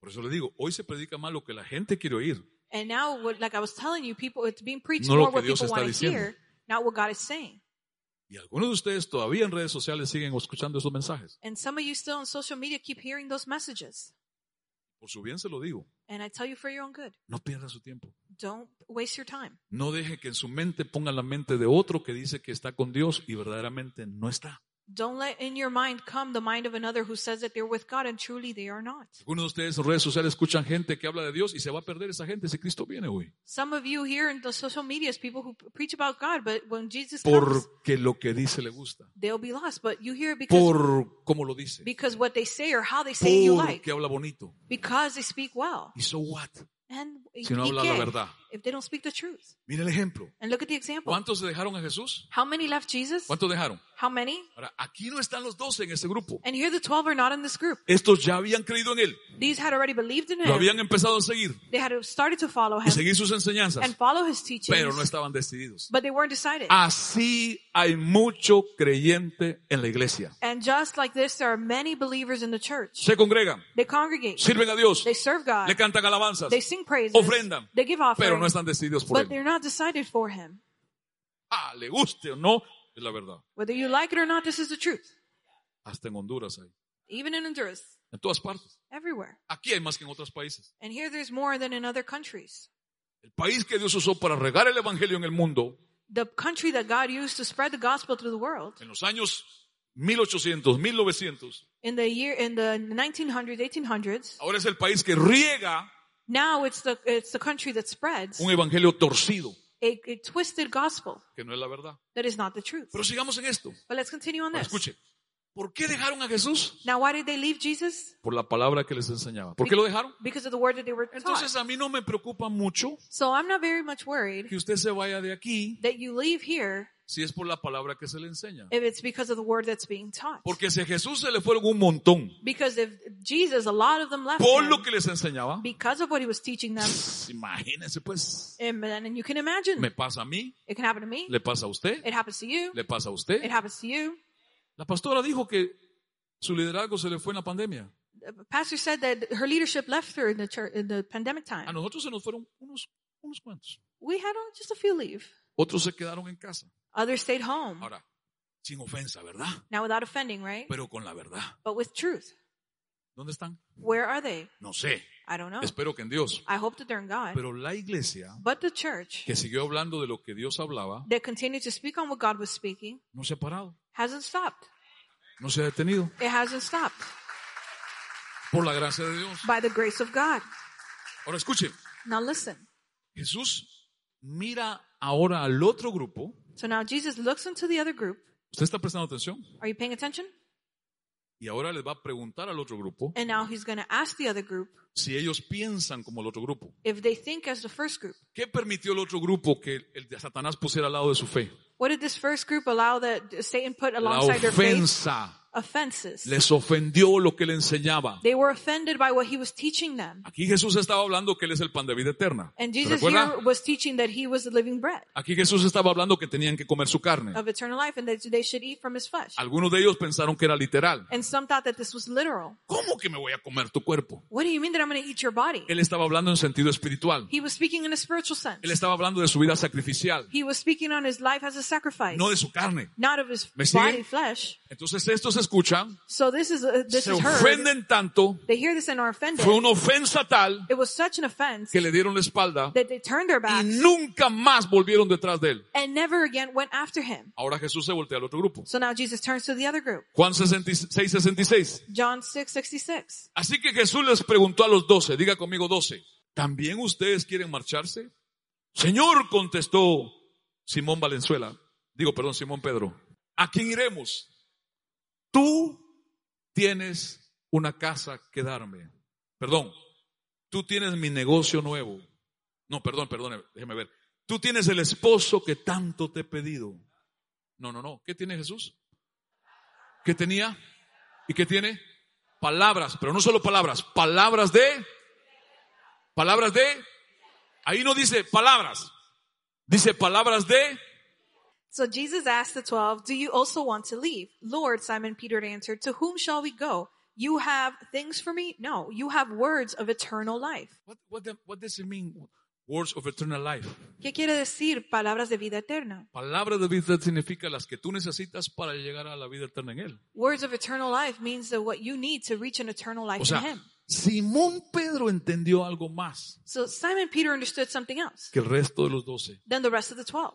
Speaker 1: Por eso le digo, hoy se predica más lo que la gente quiere oír.
Speaker 2: And now, what, like I was telling you, people it's being preached
Speaker 1: No lo
Speaker 2: more
Speaker 1: que
Speaker 2: what
Speaker 1: Dios
Speaker 2: people
Speaker 1: está
Speaker 2: want to
Speaker 1: diciendo.
Speaker 2: hear, not what God is saying.
Speaker 1: Y algunos de ustedes todavía en redes sociales siguen escuchando esos mensajes.
Speaker 2: And some of you still on social media keep hearing those messages.
Speaker 1: Por su bien se lo digo.
Speaker 2: And I tell you for your own good,
Speaker 1: No pierda su tiempo.
Speaker 2: don't waste your time.
Speaker 1: No deje que en su mente ponga la mente de otro que dice que está con Dios y verdaderamente no está.
Speaker 2: Don't let in your mind come the mind of another who says that they're with God and truly they are not.
Speaker 1: Algunos de ustedes en redes sociales escuchan gente que habla de Dios y se va a perder esa gente si Cristo viene hoy.
Speaker 2: Some of you here in the social media is people who preach about God, but when Jesus comes,
Speaker 1: Porque lo que dice le gusta.
Speaker 2: they'll be lost. But you hear it because,
Speaker 1: Por cómo lo dice.
Speaker 2: because what they say or how they say it you like.
Speaker 1: Porque habla bonito.
Speaker 2: Because they speak well.
Speaker 1: ¿Y so what?
Speaker 2: And
Speaker 1: Si no
Speaker 2: ¿y
Speaker 1: habla la
Speaker 2: qué?
Speaker 1: verdad.
Speaker 2: If they don't speak the truth.
Speaker 1: Mire el ejemplo.
Speaker 2: And look at the example.
Speaker 1: ¿Cuántos se dejaron a Jesús?
Speaker 2: How many left Jesus?
Speaker 1: ¿Cuántos dejaron?
Speaker 2: How many?
Speaker 1: Ahora, aquí no están los doce en ese grupo.
Speaker 2: And here the 12 are not in this group.
Speaker 1: Estos ya habían creído en Él.
Speaker 2: These had already believed in
Speaker 1: Lo
Speaker 2: him.
Speaker 1: habían empezado a seguir
Speaker 2: They had started to follow
Speaker 1: y
Speaker 2: him
Speaker 1: seguir sus enseñanzas.
Speaker 2: and follow his teachings,
Speaker 1: Pero no estaban decididos.
Speaker 2: but they weren't decided.
Speaker 1: Así hay mucho creyente en la iglesia.
Speaker 2: And just like this, there are many believers in the church.
Speaker 1: Se congregan,
Speaker 2: They congregate.
Speaker 1: sirven a Dios,
Speaker 2: They serve God.
Speaker 1: le cantan alabanzas,
Speaker 2: They sing praises.
Speaker 1: ofrendan,
Speaker 2: They give
Speaker 1: pero no están decididos por
Speaker 2: But
Speaker 1: Él.
Speaker 2: they're not decided for him.
Speaker 1: Ah, le guste o no, es la verdad.
Speaker 2: Whether you like it or not, this is the truth.
Speaker 1: Hasta en Honduras hay.
Speaker 2: Even in Honduras,
Speaker 1: En todas partes.
Speaker 2: everywhere.
Speaker 1: Aquí hay más que en otros países.
Speaker 2: And here there's more than in other countries.
Speaker 1: El país que Dios usó para regar el evangelio en el mundo
Speaker 2: The country that God used to spread the gospel through the world
Speaker 1: en los años 1800, 1900,
Speaker 2: in the year in the 1900s, 1800s.
Speaker 1: ahora es el país que riega
Speaker 2: Now it's the it's the country that spreads
Speaker 1: un evangelio torcido,
Speaker 2: a, a twisted gospel
Speaker 1: que no es la verdad.
Speaker 2: that is not the truth.
Speaker 1: Pero sigamos en esto.
Speaker 2: But let's continue on this.
Speaker 1: escuche, ¿por qué dejaron a Jesús?
Speaker 2: Now, why did they leave Jesus?
Speaker 1: Por la palabra que les enseñaba. ¿Por qué lo dejaron?
Speaker 2: Because of the word that they were taught.
Speaker 1: Entonces a mí no me preocupa mucho
Speaker 2: So I'm not very much worried
Speaker 1: que usted se vaya de aquí
Speaker 2: that you leave here
Speaker 1: si es por la palabra que se le enseña.
Speaker 2: if it's because of the word that's being taught.
Speaker 1: Porque si a Jesús se le fueron un montón
Speaker 2: Because if Jesus, a lot of them left
Speaker 1: por
Speaker 2: him
Speaker 1: lo que les enseñaba,
Speaker 2: because of what he was teaching them.
Speaker 1: imagínense pues,
Speaker 2: And, and you can imagine.
Speaker 1: me pasa a mí,
Speaker 2: It can happen to me.
Speaker 1: le pasa a usted,
Speaker 2: It happens to you.
Speaker 1: le pasa a
Speaker 2: It
Speaker 1: usted.
Speaker 2: happens to you.
Speaker 1: La pastora dijo que su liderazgo se le fue en la pandemia.
Speaker 2: The pastor said that her leadership left her in the church in the pandemic
Speaker 1: A
Speaker 2: time.
Speaker 1: nosotros se nos fueron unos, unos cuantos.
Speaker 2: We had uh, just a few leave.
Speaker 1: Otros se quedaron en casa.
Speaker 2: Others stayed home.
Speaker 1: Ahora, sin ofensa, ¿verdad?
Speaker 2: Now without offending, right?
Speaker 1: Pero con la verdad.
Speaker 2: But with truth.
Speaker 1: ¿Dónde están?
Speaker 2: Where are they?
Speaker 1: No sé.
Speaker 2: I don't know.
Speaker 1: Espero que en Dios.
Speaker 2: I hope that they're in God.
Speaker 1: Pero la iglesia
Speaker 2: But the church
Speaker 1: que siguió hablando de lo que Dios hablaba,
Speaker 2: that continued to speak on what God was speaking
Speaker 1: no se ha parado,
Speaker 2: hasn't stopped.
Speaker 1: no se ha detenido.
Speaker 2: It hasn't stopped
Speaker 1: Por la gracia de Dios.
Speaker 2: by the grace of God.
Speaker 1: Ahora escuche,
Speaker 2: Now listen.
Speaker 1: Jesús mira ahora al otro grupo.
Speaker 2: So now Jesus looks into the other group.
Speaker 1: ¿Usted está prestando atención?
Speaker 2: Are you paying attention?
Speaker 1: Y ahora les va a preguntar al otro grupo
Speaker 2: And now he's going to ask the other group
Speaker 1: si ellos piensan como el otro grupo.
Speaker 2: if they think as the first group.
Speaker 1: ¿Qué permitió el otro grupo que el de Satanás pusiera al lado de su fe?
Speaker 2: What did this first group allow that Satan put
Speaker 1: La
Speaker 2: alongside their faith?
Speaker 1: ofensa.
Speaker 2: Offenses.
Speaker 1: Les ofendió lo que le enseñaba.
Speaker 2: They were offended by what he was teaching them.
Speaker 1: Aquí Jesús estaba hablando que Él es el pan de vida eterna.
Speaker 2: And
Speaker 1: ¿Se
Speaker 2: Jesus here was teaching that he was the living bread
Speaker 1: Aquí Jesús estaba hablando que tenían que comer su carne.
Speaker 2: of eternal life and that they should eat from his flesh.
Speaker 1: Algunos de ellos pensaron que era literal.
Speaker 2: And some thought that this was literal.
Speaker 1: ¿Cómo que me voy a comer tu cuerpo?
Speaker 2: What do you mean that I'm going to eat your body?
Speaker 1: Él estaba hablando en sentido espiritual.
Speaker 2: He was speaking in a spiritual sense.
Speaker 1: Él estaba hablando de su vida sacrificial,
Speaker 2: He was speaking on his life as a sacrifice,
Speaker 1: no de su carne.
Speaker 2: not of his
Speaker 1: ¿Me
Speaker 2: body flesh.
Speaker 1: Entonces estos escuchan,
Speaker 2: So this is uh, this
Speaker 1: se
Speaker 2: is heard.
Speaker 1: ofenden tanto,
Speaker 2: They hear this and are offended.
Speaker 1: fue una ofensa tal
Speaker 2: It was such an offense
Speaker 1: que le dieron la espalda
Speaker 2: that they turned their
Speaker 1: y
Speaker 2: backs
Speaker 1: nunca más volvieron detrás de él.
Speaker 2: and never again went after him.
Speaker 1: Ahora Jesús se voltea al otro grupo.
Speaker 2: So now Jesus turns to the other group.
Speaker 1: Juan 66, 66.
Speaker 2: John 6, 66.
Speaker 1: Así que Jesús les preguntó a los doce, diga conmigo doce, ¿también ustedes quieren marcharse? Señor, contestó Simón Valenzuela, digo, perdón, Simón Pedro, ¿a quién iremos? Tú tienes una casa que darme. Perdón, tú tienes mi negocio nuevo. No, perdón, perdón, déjeme ver. Tú tienes el esposo que tanto te he pedido. No, no, no. ¿Qué tiene Jesús? ¿Qué tenía? ¿Y qué tiene? Palabras, pero no solo palabras, palabras de, palabras de, ahí no dice palabras, dice palabras de,
Speaker 2: So Jesus asked the twelve, Do you also want to leave? Lord, Simon Peter answered, To whom shall we go? You have things for me? No, you have words of eternal life.
Speaker 1: what, what, the- what does it mean? Words of eternal life.
Speaker 2: ¿Qué quiere decir palabras de vida eterna?
Speaker 1: Palabras de vida significa las que tú necesitas para llegar a la vida eterna en Él.
Speaker 2: Words of eternal life means that what you need to reach an eternal life
Speaker 1: O sea,
Speaker 2: in Him.
Speaker 1: Simón Pedro entendió algo más
Speaker 2: So Simon Peter understood something else
Speaker 1: que el resto de los doce.
Speaker 2: than the rest of the twelve.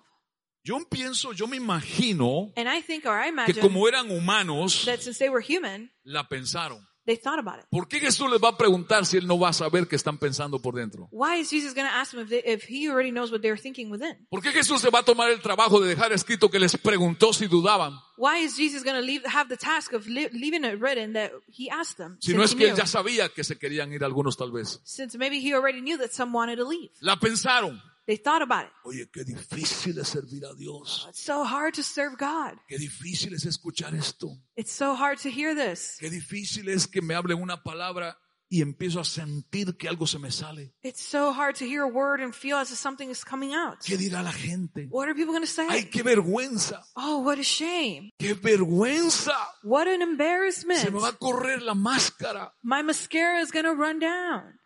Speaker 1: Yo pienso, yo me imagino
Speaker 2: And I think, or I
Speaker 1: que
Speaker 2: imagine,
Speaker 1: como eran humanos,
Speaker 2: that since they were human,
Speaker 1: la pensaron.
Speaker 2: They thought about it.
Speaker 1: ¿Por qué Jesús les va a preguntar si él no va a saber qué están pensando por dentro?
Speaker 2: Why is Jesus going to ask them if, they, if he already knows what they're thinking within?
Speaker 1: ¿Por qué Jesús se va a tomar el trabajo de dejar escrito que les preguntó si dudaban?
Speaker 2: Why is Jesus going to have the task of leaving it written that he asked them?
Speaker 1: Si no
Speaker 2: since
Speaker 1: es que él ya sabía que se querían ir algunos tal vez.
Speaker 2: Since maybe he already knew that some wanted to leave.
Speaker 1: La pensaron.
Speaker 2: They thought about it.
Speaker 1: Oye, qué difícil es servir a Dios.
Speaker 2: It's so hard to serve God.
Speaker 1: Qué difícil es escuchar esto.
Speaker 2: It's so hard to hear this.
Speaker 1: Qué difícil es que me hablen una palabra y empiezo a sentir que algo se me sale.
Speaker 2: It's so hard to hear a word and feel as if something is coming out.
Speaker 1: ¿Qué dirá la gente?
Speaker 2: What are people going to say?
Speaker 1: ¡Ay, qué vergüenza!
Speaker 2: Oh, what a shame.
Speaker 1: ¡Qué vergüenza!
Speaker 2: What an
Speaker 1: Se
Speaker 2: embarrassment.
Speaker 1: me va a correr la máscara.
Speaker 2: My mascara is going to run down.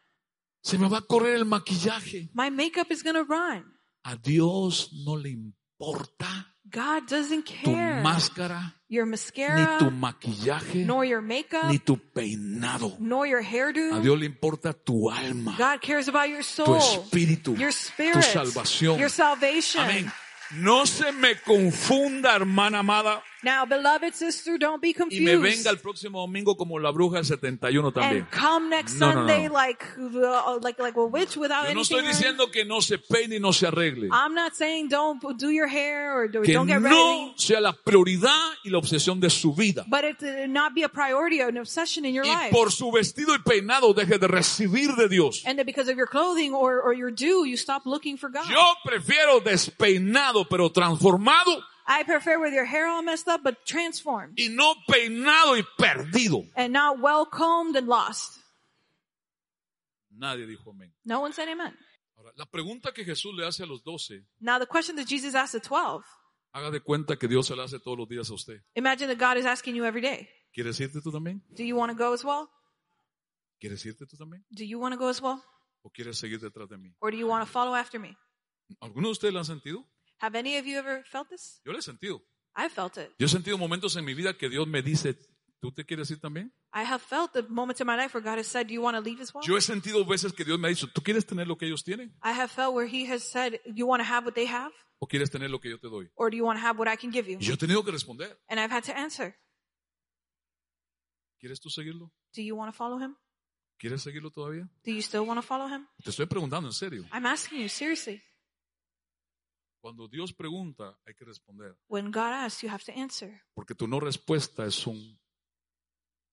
Speaker 1: Se me va a correr el maquillaje.
Speaker 2: My makeup is to run.
Speaker 1: A Dios no le importa
Speaker 2: God doesn't
Speaker 1: tu
Speaker 2: care.
Speaker 1: máscara,
Speaker 2: Your
Speaker 1: ni
Speaker 2: mascara,
Speaker 1: tu maquillaje,
Speaker 2: nor your makeup,
Speaker 1: ni tu peinado.
Speaker 2: nor your
Speaker 1: A
Speaker 2: hairdo.
Speaker 1: Dios le importa tu alma,
Speaker 2: God cares about your
Speaker 1: tu
Speaker 2: soul,
Speaker 1: espíritu,
Speaker 2: your
Speaker 1: tu
Speaker 2: spirit,
Speaker 1: salvación.
Speaker 2: your salvation.
Speaker 1: Amén. No se me confunda, hermana amada,
Speaker 2: Now, beloved sister, don't be
Speaker 1: y me
Speaker 2: confused.
Speaker 1: venga el próximo domingo como la bruja del 71 también.
Speaker 2: and come next
Speaker 1: No, no, no.
Speaker 2: Sunday like uh, like like a witch without
Speaker 1: Yo no estoy
Speaker 2: on.
Speaker 1: diciendo que no se peine y no se arregle.
Speaker 2: I'm not saying don't do your hair or do,
Speaker 1: Que
Speaker 2: don't get
Speaker 1: no
Speaker 2: ready,
Speaker 1: sea la prioridad y la obsesión de su vida.
Speaker 2: but it uh, not be a priority or an obsession in your
Speaker 1: Y
Speaker 2: life.
Speaker 1: por su vestido y peinado deje de recibir de Dios.
Speaker 2: and that because of your clothing or, or your due, you stop looking for God.
Speaker 1: Yo prefiero despeinado pero transformado
Speaker 2: I prefer with your hair all messed up, but transformed
Speaker 1: y no peinado y perdido.
Speaker 2: and not well combed and lost.
Speaker 1: Nadie dijo amén.
Speaker 2: No one said amen.
Speaker 1: Ahora, la pregunta que Jesús le hace a los doce,
Speaker 2: Now the question that Jesus asked the 12,
Speaker 1: haga de cuenta que Dios se la hace todos los días a usted.
Speaker 2: imagine that God is asking you every day.
Speaker 1: ¿Quieres irte tú también?
Speaker 2: Do you want to go as well?
Speaker 1: ¿Quieres irte tú también?
Speaker 2: Do you want to go as well?
Speaker 1: ¿O quieres seguir detrás de mí?
Speaker 2: Or do you want to follow after me?
Speaker 1: ¿Alguno de ustedes lo han sentido?
Speaker 2: Have any of you ever felt this?
Speaker 1: Yo lo he sentido.
Speaker 2: I have felt it.
Speaker 1: Yo he sentido momentos en mi vida que Dios me dice, ¿tú te quieres ir también?
Speaker 2: I have felt the moments in my life where God has said, Do you want to leave as well?
Speaker 1: Yo he sentido veces que Dios me ha dicho, ¿tú quieres tener lo que ellos tienen?
Speaker 2: I have felt where He has said, You want to have what they have?
Speaker 1: ¿O quieres tener lo que yo te doy?
Speaker 2: Or do you want to have what I can give you?
Speaker 1: Y yo he tenido que responder,
Speaker 2: And I've had to answer,
Speaker 1: ¿quieres tú seguirlo?
Speaker 2: Do you want to follow Him?
Speaker 1: ¿Quieres seguirlo todavía?
Speaker 2: Do you still want to follow Him?
Speaker 1: Te estoy preguntando en serio.
Speaker 2: I'm asking you seriously.
Speaker 1: Cuando Dios pregunta, hay que responder.
Speaker 2: When God asks, you have to answer
Speaker 1: Porque tu no respuesta es un-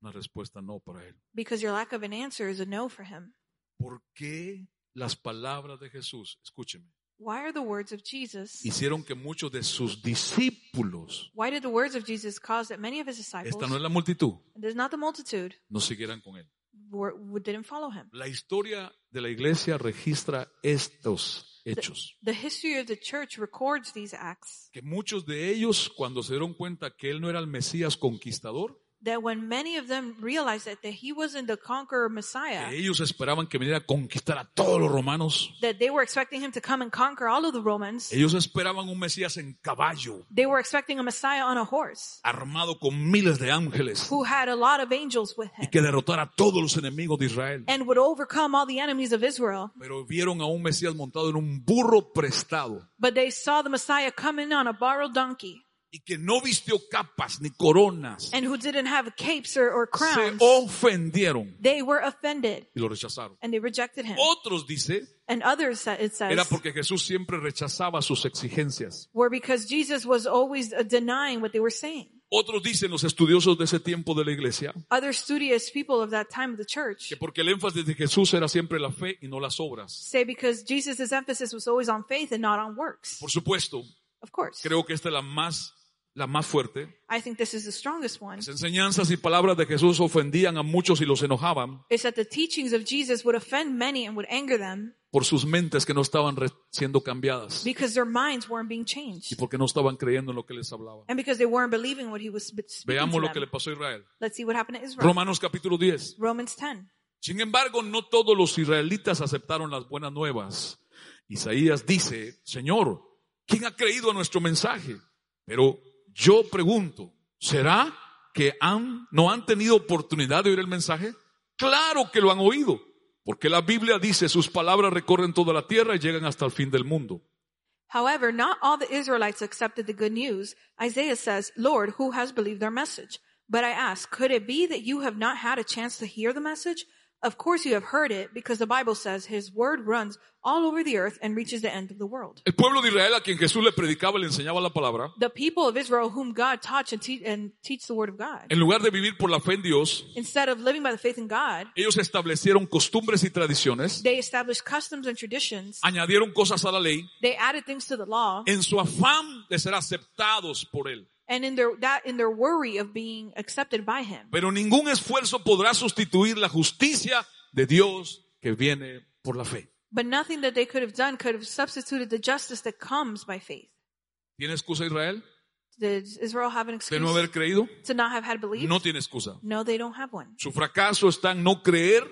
Speaker 1: una respuesta no para Él.
Speaker 2: because your lack of an answer is a no for Him.
Speaker 1: ¿Por qué las palabras de Jesús, escúcheme,
Speaker 2: Why are the words of Jesus?
Speaker 1: hicieron que muchos de sus discípulos,
Speaker 2: Why did the words of Jesus cause that many of His disciples,
Speaker 1: esta no es la multitud,
Speaker 2: and there's not the multitude,
Speaker 1: no siguieran con Él?
Speaker 2: were, didn't follow Him?
Speaker 1: La historia de la iglesia registra estos hechos.
Speaker 2: The history of the church records these acts.
Speaker 1: Que muchos de ellos, cuando se dieron cuenta que Él no era el Mesías conquistador,
Speaker 2: That when many of them realized that, that He wasn't the conqueror Messiah,
Speaker 1: que ellos esperaban que viniera a conquistar a todos los romanos,
Speaker 2: that they were expecting Him to come and conquer all of the Romans,
Speaker 1: ellos esperaban un Mesías en caballo,
Speaker 2: they were expecting a Messiah on a horse
Speaker 1: armado con miles de ángeles,
Speaker 2: who had a lot of angels with
Speaker 1: y
Speaker 2: him
Speaker 1: que derrotara a todos los enemigos de Israel.
Speaker 2: and would overcome all the enemies of Israel.
Speaker 1: Pero vieron a un Mesías montado en un burro prestado
Speaker 2: But they saw the Messiah coming on a borrowed donkey
Speaker 1: y que no vistió capas ni coronas.
Speaker 2: and who didn't have capes or, or
Speaker 1: Se
Speaker 2: crowns.
Speaker 1: ofendieron
Speaker 2: They were offended
Speaker 1: y lo rechazaron.
Speaker 2: and they rejected him.
Speaker 1: Otros, dice,
Speaker 2: And others, it
Speaker 1: era
Speaker 2: says,
Speaker 1: porque Jesús siempre rechazaba sus exigencias.
Speaker 2: were because Jesus was always uh, denying what they were saying.
Speaker 1: Otros dicen los estudiosos de ese tiempo de la iglesia
Speaker 2: Other studious people of that time of the church
Speaker 1: que porque el énfasis de Jesús era siempre la fe y no las obras.
Speaker 2: say because Jesus' emphasis was always on faith and not on works.
Speaker 1: Por supuesto,
Speaker 2: Of course.
Speaker 1: creo que esta es la más, la más fuerte.
Speaker 2: I think this is the strongest one.
Speaker 1: Las enseñanzas y palabras de Jesús ofendían a muchos y los enojaban
Speaker 2: Is that the teachings of Jesus would offend many and would anger them
Speaker 1: por sus mentes que no estaban siendo cambiadas
Speaker 2: because their minds weren't being
Speaker 1: y
Speaker 2: changed
Speaker 1: porque no estaban creyendo en lo que les hablaba.
Speaker 2: and because they weren't believing what he was sp- speaking
Speaker 1: Veamos
Speaker 2: to
Speaker 1: lo que le
Speaker 2: them.
Speaker 1: pasó a Israel.
Speaker 2: Let's see what happened to Israel.
Speaker 1: Romanos capítulo 10.
Speaker 2: Romans 10.
Speaker 1: Sin embargo, no todos los israelitas aceptaron las buenas nuevas. Isaías dice, Señor, ¿quién ha creído a nuestro mensaje? Pero yo pregunto, ¿será que han, no han tenido oportunidad de oír el mensaje? Claro que lo han oído, porque la Biblia dice, sus palabras recorren toda la tierra y llegan hasta el fin del mundo.
Speaker 2: However, not all the Israelites accepted the good news. Isaiah says, Lord, who has believed our message? But I ask, could it be that you have not had a chance to hear the message? Of course you have heard it because the Bible says his word runs all over the earth and reaches the end of the world.
Speaker 1: El pueblo de Israel a quien Jesús le predicaba y le enseñaba la palabra,
Speaker 2: The people of Israel whom God taught and, te- and teach the word of God.
Speaker 1: en lugar de vivir por la fe en Dios,
Speaker 2: Instead of living by the faith in God,
Speaker 1: ellos establecieron costumbres y tradiciones,
Speaker 2: they established customs and traditions.
Speaker 1: añadieron cosas a la ley,
Speaker 2: They added things to the law.
Speaker 1: en su afán de ser aceptados por él.
Speaker 2: And in their, that, in their worry of being accepted by him.
Speaker 1: Pero ningún esfuerzo podrá sustituir la justicia de Dios que viene por la fe.
Speaker 2: But nothing that they could have done could have substituted the justice that comes by faith.
Speaker 1: ¿Tiene excusa Israel
Speaker 2: Did Israel have an
Speaker 1: de
Speaker 2: excuse
Speaker 1: no haber creído?
Speaker 2: to not have had belief?
Speaker 1: No tiene excusa.
Speaker 2: No, they don't have one.
Speaker 1: Su fracaso está en no creer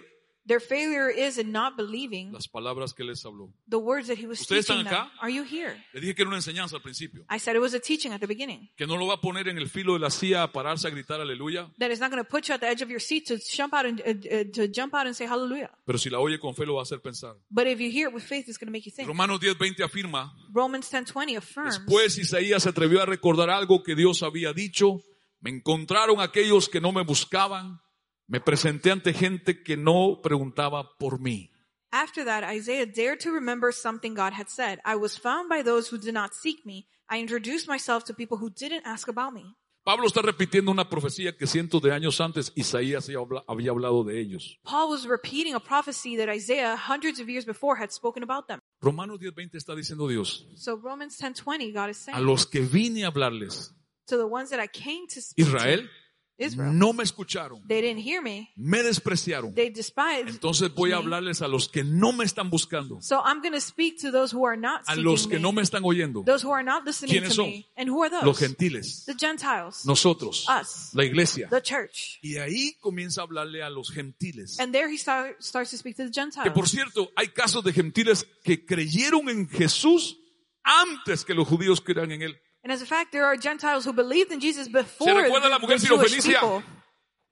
Speaker 2: Their failure is in not believing
Speaker 1: las palabras que les habló.
Speaker 2: the words that he was
Speaker 1: ¿Ustedes están
Speaker 2: them.
Speaker 1: acá?
Speaker 2: Are you here?
Speaker 1: Le dije que era una enseñanza al principio.
Speaker 2: I said it was a teaching at the beginning.
Speaker 1: Que no lo va a poner en el filo de la silla a pararse a gritar aleluya.
Speaker 2: That is not going to put you at the edge of your seat to jump out and uh, uh, to jump out and say hallelujah.
Speaker 1: Pero si la oye con fe lo va a hacer pensar.
Speaker 2: But if you hear it with faith, it's going to make you think.
Speaker 1: Romanos 10:20 afirma,
Speaker 2: Romans 10:20 affirms.
Speaker 1: después Isaías se atrevió a recordar algo que Dios había dicho. Me encontraron aquellos que no me buscaban. Me presenté ante gente que no preguntaba por mí.
Speaker 2: After that, Isaiah dared to remember something God had said. I was found by those who did not seek me. I introduced myself to people who didn't ask about me.
Speaker 1: Pablo está repitiendo una profecía que cientos de años antes Isaías había hablado de ellos.
Speaker 2: Paul was repeating a prophecy that Isaiah hundreds of years before had spoken about them.
Speaker 1: Romanos 10:20 está diciendo Dios,
Speaker 2: So Romans 10:20 God is
Speaker 1: a
Speaker 2: saying
Speaker 1: los que vine a hablarles,
Speaker 2: to the ones that I came to speak
Speaker 1: Israel,
Speaker 2: Israel.
Speaker 1: no me escucharon,
Speaker 2: They didn't hear me.
Speaker 1: me despreciaron.
Speaker 2: They despised
Speaker 1: Entonces voy a hablarles a los que no me están buscando,
Speaker 2: So I'm going to speak to those who are not
Speaker 1: a los que
Speaker 2: me,
Speaker 1: no me están oyendo,
Speaker 2: those who are not listening
Speaker 1: ¿Quiénes
Speaker 2: to
Speaker 1: son?
Speaker 2: And who are those?
Speaker 1: los gentiles,
Speaker 2: The Gentiles,
Speaker 1: nosotros,
Speaker 2: us,
Speaker 1: la iglesia.
Speaker 2: the church.
Speaker 1: Y ahí comienza a hablarle a los gentiles.
Speaker 2: And there he start, starts to speak to the
Speaker 1: Que
Speaker 2: Gentiles.
Speaker 1: por cierto, hay casos de gentiles que creyeron en Jesús antes que los judíos crean en él.
Speaker 2: And as a fact, there are Gentiles who believed in Jesus
Speaker 1: ¿Se
Speaker 2: before
Speaker 1: recuerda la
Speaker 2: the,
Speaker 1: mujer
Speaker 2: the Jewish
Speaker 1: sirofenicia?
Speaker 2: people.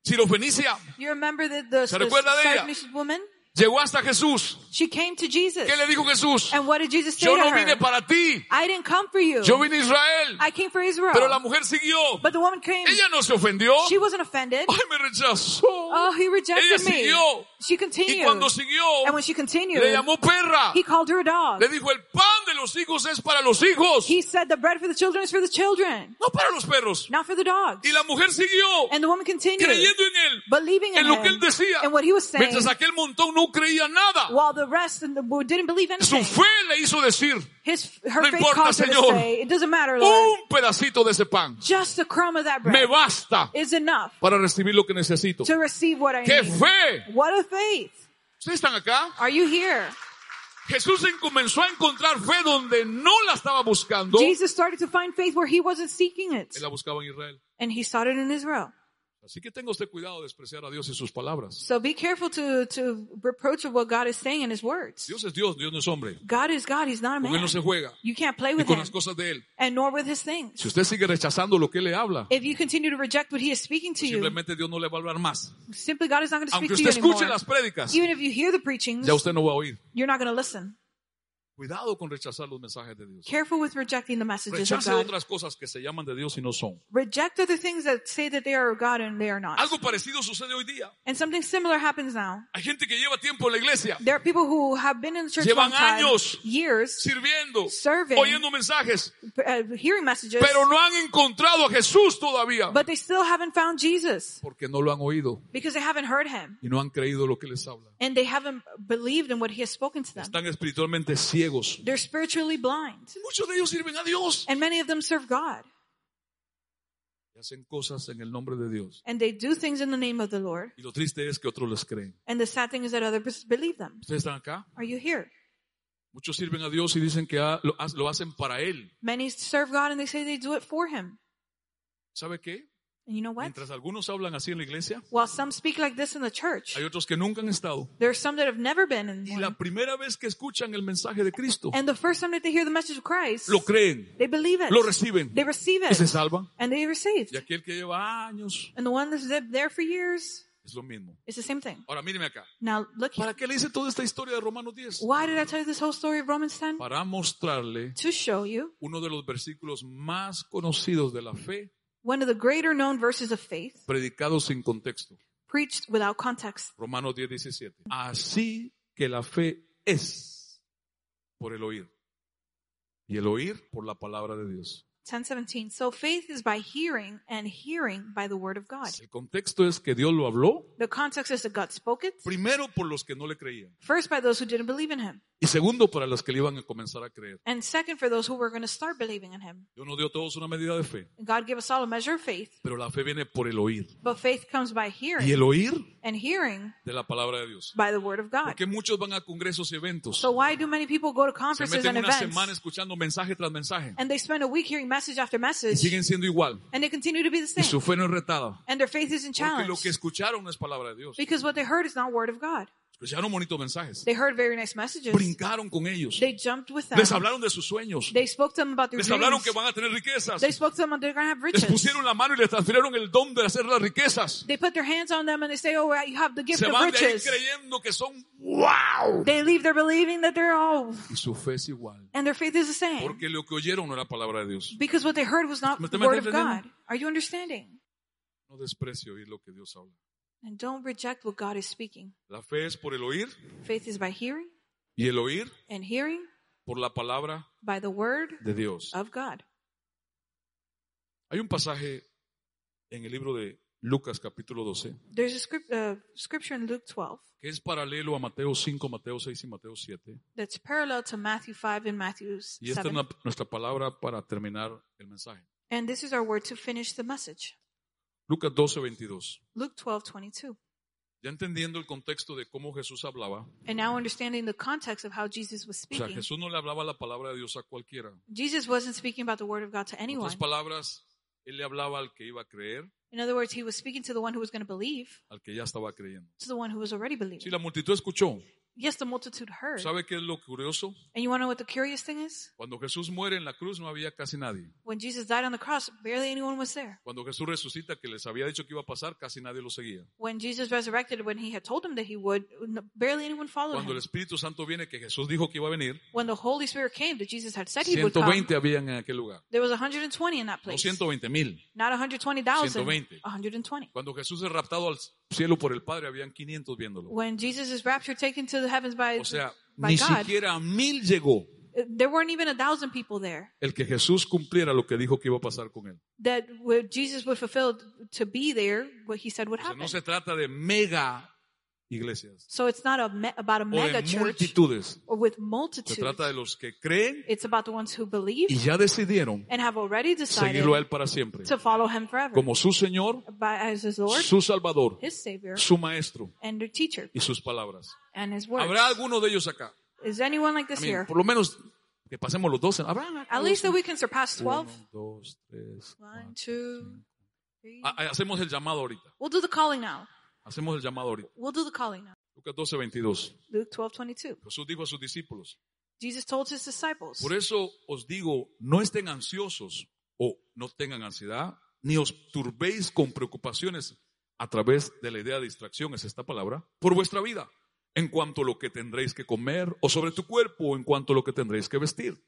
Speaker 1: Sirofenicia
Speaker 2: You remember the, the,
Speaker 1: ¿Se
Speaker 2: the? Syrophoenician woman?
Speaker 1: Llegó hasta Jesús.
Speaker 2: She came to Jesus.
Speaker 1: ¿Qué le dijo Jesús?
Speaker 2: And what did Jesus say
Speaker 1: Yo no vine para ti,
Speaker 2: I didn't come for you.
Speaker 1: yo vine a Israel.
Speaker 2: I came for Israel.
Speaker 1: Pero la mujer siguió.
Speaker 2: but the woman came.
Speaker 1: Ella no se ofendió.
Speaker 2: She wasn't offended.
Speaker 1: Ay, me rechazó.
Speaker 2: Oh, he rejected
Speaker 1: Ella
Speaker 2: me.
Speaker 1: siguió.
Speaker 2: She
Speaker 1: Y
Speaker 2: continued.
Speaker 1: cuando siguió,
Speaker 2: and when she continued,
Speaker 1: le llamó perra.
Speaker 2: he called her a dog.
Speaker 1: Le dijo, el pan de los hijos es para los hijos,
Speaker 2: He said the bread for the children is for the children,
Speaker 1: no para los perros.
Speaker 2: not for the dogs.
Speaker 1: Y la mujer siguió
Speaker 2: And the woman continued,
Speaker 1: creyendo en él,
Speaker 2: believing in
Speaker 1: en lo que él
Speaker 2: him
Speaker 1: decía.
Speaker 2: and what he was saying,
Speaker 1: Mientras aquel montón no creía nada.
Speaker 2: while the rest didn't believe
Speaker 1: Su
Speaker 2: anything.
Speaker 1: fe le hizo decir,
Speaker 2: His, her
Speaker 1: No
Speaker 2: faith
Speaker 1: importa, Señor.
Speaker 2: say, it doesn't matter, Lord.
Speaker 1: un pedacito de ese pan
Speaker 2: Just a crumb of that
Speaker 1: me
Speaker 2: bread
Speaker 1: basta
Speaker 2: is enough
Speaker 1: para recibir lo que necesito.
Speaker 2: to receive what I
Speaker 1: ¡Qué
Speaker 2: need.
Speaker 1: fe!
Speaker 2: What a faith.
Speaker 1: ¿Ustedes están acá?
Speaker 2: Are you here?
Speaker 1: Jesús en- comenzó a encontrar fe donde no la estaba buscando.
Speaker 2: Jesus started to find faith where he wasn't seeking it.
Speaker 1: Él la buscaba en Israel.
Speaker 2: And he started in Israel.
Speaker 1: Así que tenga usted cuidado de despreciar a Dios y sus palabras.
Speaker 2: So be careful to, to reproach of what God is saying in his words.
Speaker 1: Dios es Dios, Dios no es hombre.
Speaker 2: God is God, he's not a
Speaker 1: Con Él
Speaker 2: man.
Speaker 1: no se juega.
Speaker 2: You can't play with
Speaker 1: con
Speaker 2: him.
Speaker 1: las cosas de Él.
Speaker 2: And nor with his things.
Speaker 1: Si usted sigue rechazando lo que Él le habla,
Speaker 2: If you continue to reject what he is speaking to you,
Speaker 1: simplemente Dios no le va a hablar más.
Speaker 2: simply God is not going to speak
Speaker 1: Aunque
Speaker 2: to you
Speaker 1: usted escuche
Speaker 2: anymore.
Speaker 1: las prédicas,
Speaker 2: Even if you hear the preachings,
Speaker 1: ya usted no va a oír.
Speaker 2: you're not going to listen.
Speaker 1: Cuidado con rechazar los mensajes de Dios.
Speaker 2: Careful with rejecting the messages of
Speaker 1: Rechace
Speaker 2: God.
Speaker 1: otras cosas que se llaman de Dios y no son.
Speaker 2: Reject other things that say that they are of God and they are not.
Speaker 1: Algo parecido sucede hoy día.
Speaker 2: And something similar happens now.
Speaker 1: Hay gente que lleva tiempo en la iglesia,
Speaker 2: There are people who have been in the church
Speaker 1: Llevan
Speaker 2: long time,
Speaker 1: años.
Speaker 2: years,
Speaker 1: sirviendo,
Speaker 2: Serving.
Speaker 1: oyendo mensajes,
Speaker 2: uh, hearing messages,
Speaker 1: pero no han encontrado a Jesús todavía.
Speaker 2: but they still haven't found Jesus
Speaker 1: Porque no lo han oído
Speaker 2: because they haven't heard him
Speaker 1: y no han creído lo que les habla.
Speaker 2: and they haven't believed in what he has spoken to them.
Speaker 1: Están espiritualmente ciegos.
Speaker 2: They're spiritually blind
Speaker 1: Muchos de ellos sirven a Dios.
Speaker 2: and many of them serve God
Speaker 1: Y hacen cosas en el nombre de Dios.
Speaker 2: and they do things in the name of the Lord.
Speaker 1: Y lo triste es que otros les creen.
Speaker 2: And the sad thing is that others believe them.
Speaker 1: ¿Ustedes están acá?
Speaker 2: Are you here?
Speaker 1: Muchos sirven a Dios y dicen que ha- lo, ha- lo hacen para Él.
Speaker 2: Many serve God and they say they do it for him.
Speaker 1: ¿Sabe qué?
Speaker 2: And you know what?
Speaker 1: Mientras algunos hablan así en la iglesia,
Speaker 2: While some speak like this in the church,
Speaker 1: hay otros que nunca han estado.
Speaker 2: there are some that have never been in
Speaker 1: Y la primera vez que escuchan el mensaje de Cristo,
Speaker 2: And the first time that they hear the message of Christ,
Speaker 1: lo creen,
Speaker 2: they believe it.
Speaker 1: lo reciben
Speaker 2: They receive
Speaker 1: y se
Speaker 2: it.
Speaker 1: salvan.
Speaker 2: And they receive.
Speaker 1: Y aquel que lleva años
Speaker 2: And the one that's there for years,
Speaker 1: es lo mismo.
Speaker 2: it's the same thing.
Speaker 1: Ahora míreme acá.
Speaker 2: Now, look here.
Speaker 1: ¿Para qué le hice toda esta historia de Romanos 10?
Speaker 2: Why did I tell you this whole story of Romans 10?
Speaker 1: Para mostrarle
Speaker 2: To show you
Speaker 1: uno de los versículos más conocidos de la fe,
Speaker 2: one of the greater known verses of faith
Speaker 1: predicado sin contexto.
Speaker 2: preached without context.
Speaker 1: Romanos 10, 17. Así que la fe es por el oír. Y el oír por la palabra de Dios.
Speaker 2: 1017. So faith is by hearing, and hearing by the word of God.
Speaker 1: El contexto es que Dios lo habló,
Speaker 2: The context is that God spoke it,
Speaker 1: primero por los que no le creían.
Speaker 2: first by those who didn't believe in him,
Speaker 1: Y segundo para los que le iban a comenzar a creer.
Speaker 2: and second for those who were going to start believing in him.
Speaker 1: Dios nos dio a todos una medida de fe,
Speaker 2: God gave us all a measure of faith,
Speaker 1: pero la fe viene por el oír.
Speaker 2: but faith comes by
Speaker 1: Y
Speaker 2: hearing,
Speaker 1: el oír
Speaker 2: and hearing
Speaker 1: de la palabra de Dios.
Speaker 2: by the word of God.
Speaker 1: Porque muchos van a congresos y eventos.
Speaker 2: So why do many people go to
Speaker 1: Se
Speaker 2: conferences
Speaker 1: meten
Speaker 2: and
Speaker 1: una
Speaker 2: events,
Speaker 1: semana escuchando mensaje tras mensaje.
Speaker 2: and they spend a week hearing message after
Speaker 1: Y
Speaker 2: message,
Speaker 1: siguen siendo igual.
Speaker 2: and they continue to be the
Speaker 1: Y su
Speaker 2: same,
Speaker 1: fe no es retada.
Speaker 2: and their faith isn't
Speaker 1: Porque lo
Speaker 2: challenged
Speaker 1: que escucharon no es palabra de Dios.
Speaker 2: because what they heard is not word of God.
Speaker 1: Escucharon bonitos mensajes.
Speaker 2: They heard very nice messages.
Speaker 1: Brincaron con ellos.
Speaker 2: They jumped with them.
Speaker 1: Les hablaron de sus sueños.
Speaker 2: They spoke to them about their
Speaker 1: Les hablaron
Speaker 2: dreams.
Speaker 1: que van a tener riquezas.
Speaker 2: They spoke to them they're going to have
Speaker 1: Les
Speaker 2: riches.
Speaker 1: pusieron la mano y les transfirieron el don de hacer las riquezas.
Speaker 2: They put their hands on them and they say, oh, you have the gift
Speaker 1: Se
Speaker 2: of
Speaker 1: van de ahí
Speaker 2: riches.
Speaker 1: creyendo que son wow.
Speaker 2: They leave there believing that they're all,
Speaker 1: Y su fe es igual.
Speaker 2: and their faith is the same.
Speaker 1: Porque lo que oyeron no era palabra de Dios.
Speaker 2: Because what they heard was not
Speaker 1: ¿Me
Speaker 2: the word of? God. Are you understanding?
Speaker 1: No desprecio oír lo que Dios habla.
Speaker 2: And don't reject what God is speaking.
Speaker 1: La fe es por el oír
Speaker 2: Faith is by hearing,
Speaker 1: y el oír
Speaker 2: and hearing
Speaker 1: por la palabra
Speaker 2: by the word
Speaker 1: de Dios.
Speaker 2: of God.
Speaker 1: Hay un pasaje en el libro de Lucas capítulo 12
Speaker 2: There's a script, uh, scripture in Luke 12
Speaker 1: que es paralelo a Mateo 5, Mateo 6 y Mateo 7.
Speaker 2: that's parallel to Matthew 5 and Matthew
Speaker 1: Y esta
Speaker 2: 7.
Speaker 1: es nuestra palabra para terminar el mensaje.
Speaker 2: And this is our word to finish the message.
Speaker 1: Lucas 12, 22.
Speaker 2: Luke 12, 22.
Speaker 1: Ya entendiendo el contexto de cómo Jesús hablaba,
Speaker 2: And now understanding the context of how Jesus was
Speaker 1: o sea,
Speaker 2: speaking.
Speaker 1: Jesús no le hablaba la palabra de Dios a cualquiera.
Speaker 2: Jesus wasn't speaking about the word of God to anyone.
Speaker 1: otras palabras, él le hablaba al que iba a creer,
Speaker 2: In other words, he was speaking to the one who was going to believe,
Speaker 1: al que ya estaba creyendo.
Speaker 2: to the one who was already
Speaker 1: Si
Speaker 2: believing.
Speaker 1: la multitud escuchó,
Speaker 2: Yes, the multitude heard.
Speaker 1: ¿sabe qué es lo curioso?
Speaker 2: And you want to know what the curious thing is?
Speaker 1: Cuando Jesús muere en la cruz no había casi nadie.
Speaker 2: When Jesus died on the cross, barely anyone was there.
Speaker 1: Cuando Jesús resucita, que les había dicho que iba a pasar, casi nadie lo seguía.
Speaker 2: When Jesus resurrected, when he had told them that he would, no- barely anyone followed
Speaker 1: Cuando el
Speaker 2: him.
Speaker 1: Espíritu Santo viene, que Jesús dijo que iba a venir,
Speaker 2: When the Holy Spirit came, that Jesus had said he would come,
Speaker 1: 120 habían en aquel lugar.
Speaker 2: there was 120 in that
Speaker 1: No
Speaker 2: place.
Speaker 1: 120 mil.
Speaker 2: Not 120,000,
Speaker 1: 120.
Speaker 2: 120.
Speaker 1: Cuando Jesús es raptado al cielo por el Padre, habían 500 viéndolo.
Speaker 2: When Jesus is raptured, taken to the heavens by,
Speaker 1: O sea,
Speaker 2: by
Speaker 1: ni
Speaker 2: God,
Speaker 1: siquiera a mil llegó
Speaker 2: uh, there weren't even a thousand people there.
Speaker 1: el que Jesús cumpliera lo que dijo que iba a pasar con él.
Speaker 2: That Jesus would fulfill to be there, what he said would
Speaker 1: O sea,
Speaker 2: happen.
Speaker 1: no se trata de mega iglesias
Speaker 2: So it's not a me- about a
Speaker 1: o
Speaker 2: mega
Speaker 1: de multitudes.
Speaker 2: or with
Speaker 1: Se
Speaker 2: multitudes.
Speaker 1: trata de los que creen
Speaker 2: It's about the ones who believe
Speaker 1: y ya decidieron
Speaker 2: and have already decided
Speaker 1: seguirlo a él para siempre.
Speaker 2: to follow him forever
Speaker 1: Como su Señor,
Speaker 2: by, as his Lord,
Speaker 1: su Salvador,
Speaker 2: his Savior,
Speaker 1: su Maestro
Speaker 2: and their teacher
Speaker 1: y sus palabras.
Speaker 2: and his word.
Speaker 1: ¿Habrá alguno de ellos acá?
Speaker 2: Is anyone like
Speaker 1: I
Speaker 2: this
Speaker 1: mean,
Speaker 2: here?
Speaker 1: por lo menos que pasemos los 12. ¿Habrá
Speaker 2: At least
Speaker 1: 12?
Speaker 2: that we can surpass 12.
Speaker 1: Uno, dos, tres,
Speaker 2: One,
Speaker 1: cuatro.
Speaker 2: two, three.
Speaker 1: Ah, ah, Hacemos el llamado ahorita.
Speaker 2: We'll do the calling now.
Speaker 1: Hacemos el llamado ahorita.
Speaker 2: We'll do the calling now.
Speaker 1: Lucas 12, 22.
Speaker 2: Luke 12, 22.
Speaker 1: Jesús dijo a sus discípulos,
Speaker 2: Jesus told his disciples,
Speaker 1: por eso os digo, no estén ansiosos o no tengan ansiedad, ni os turbéis con preocupaciones a través de la idea de distracción, es esta palabra, por vuestra vida, en cuanto a lo que tendréis que comer, o sobre tu cuerpo, o en cuanto a lo que tendréis que vestir.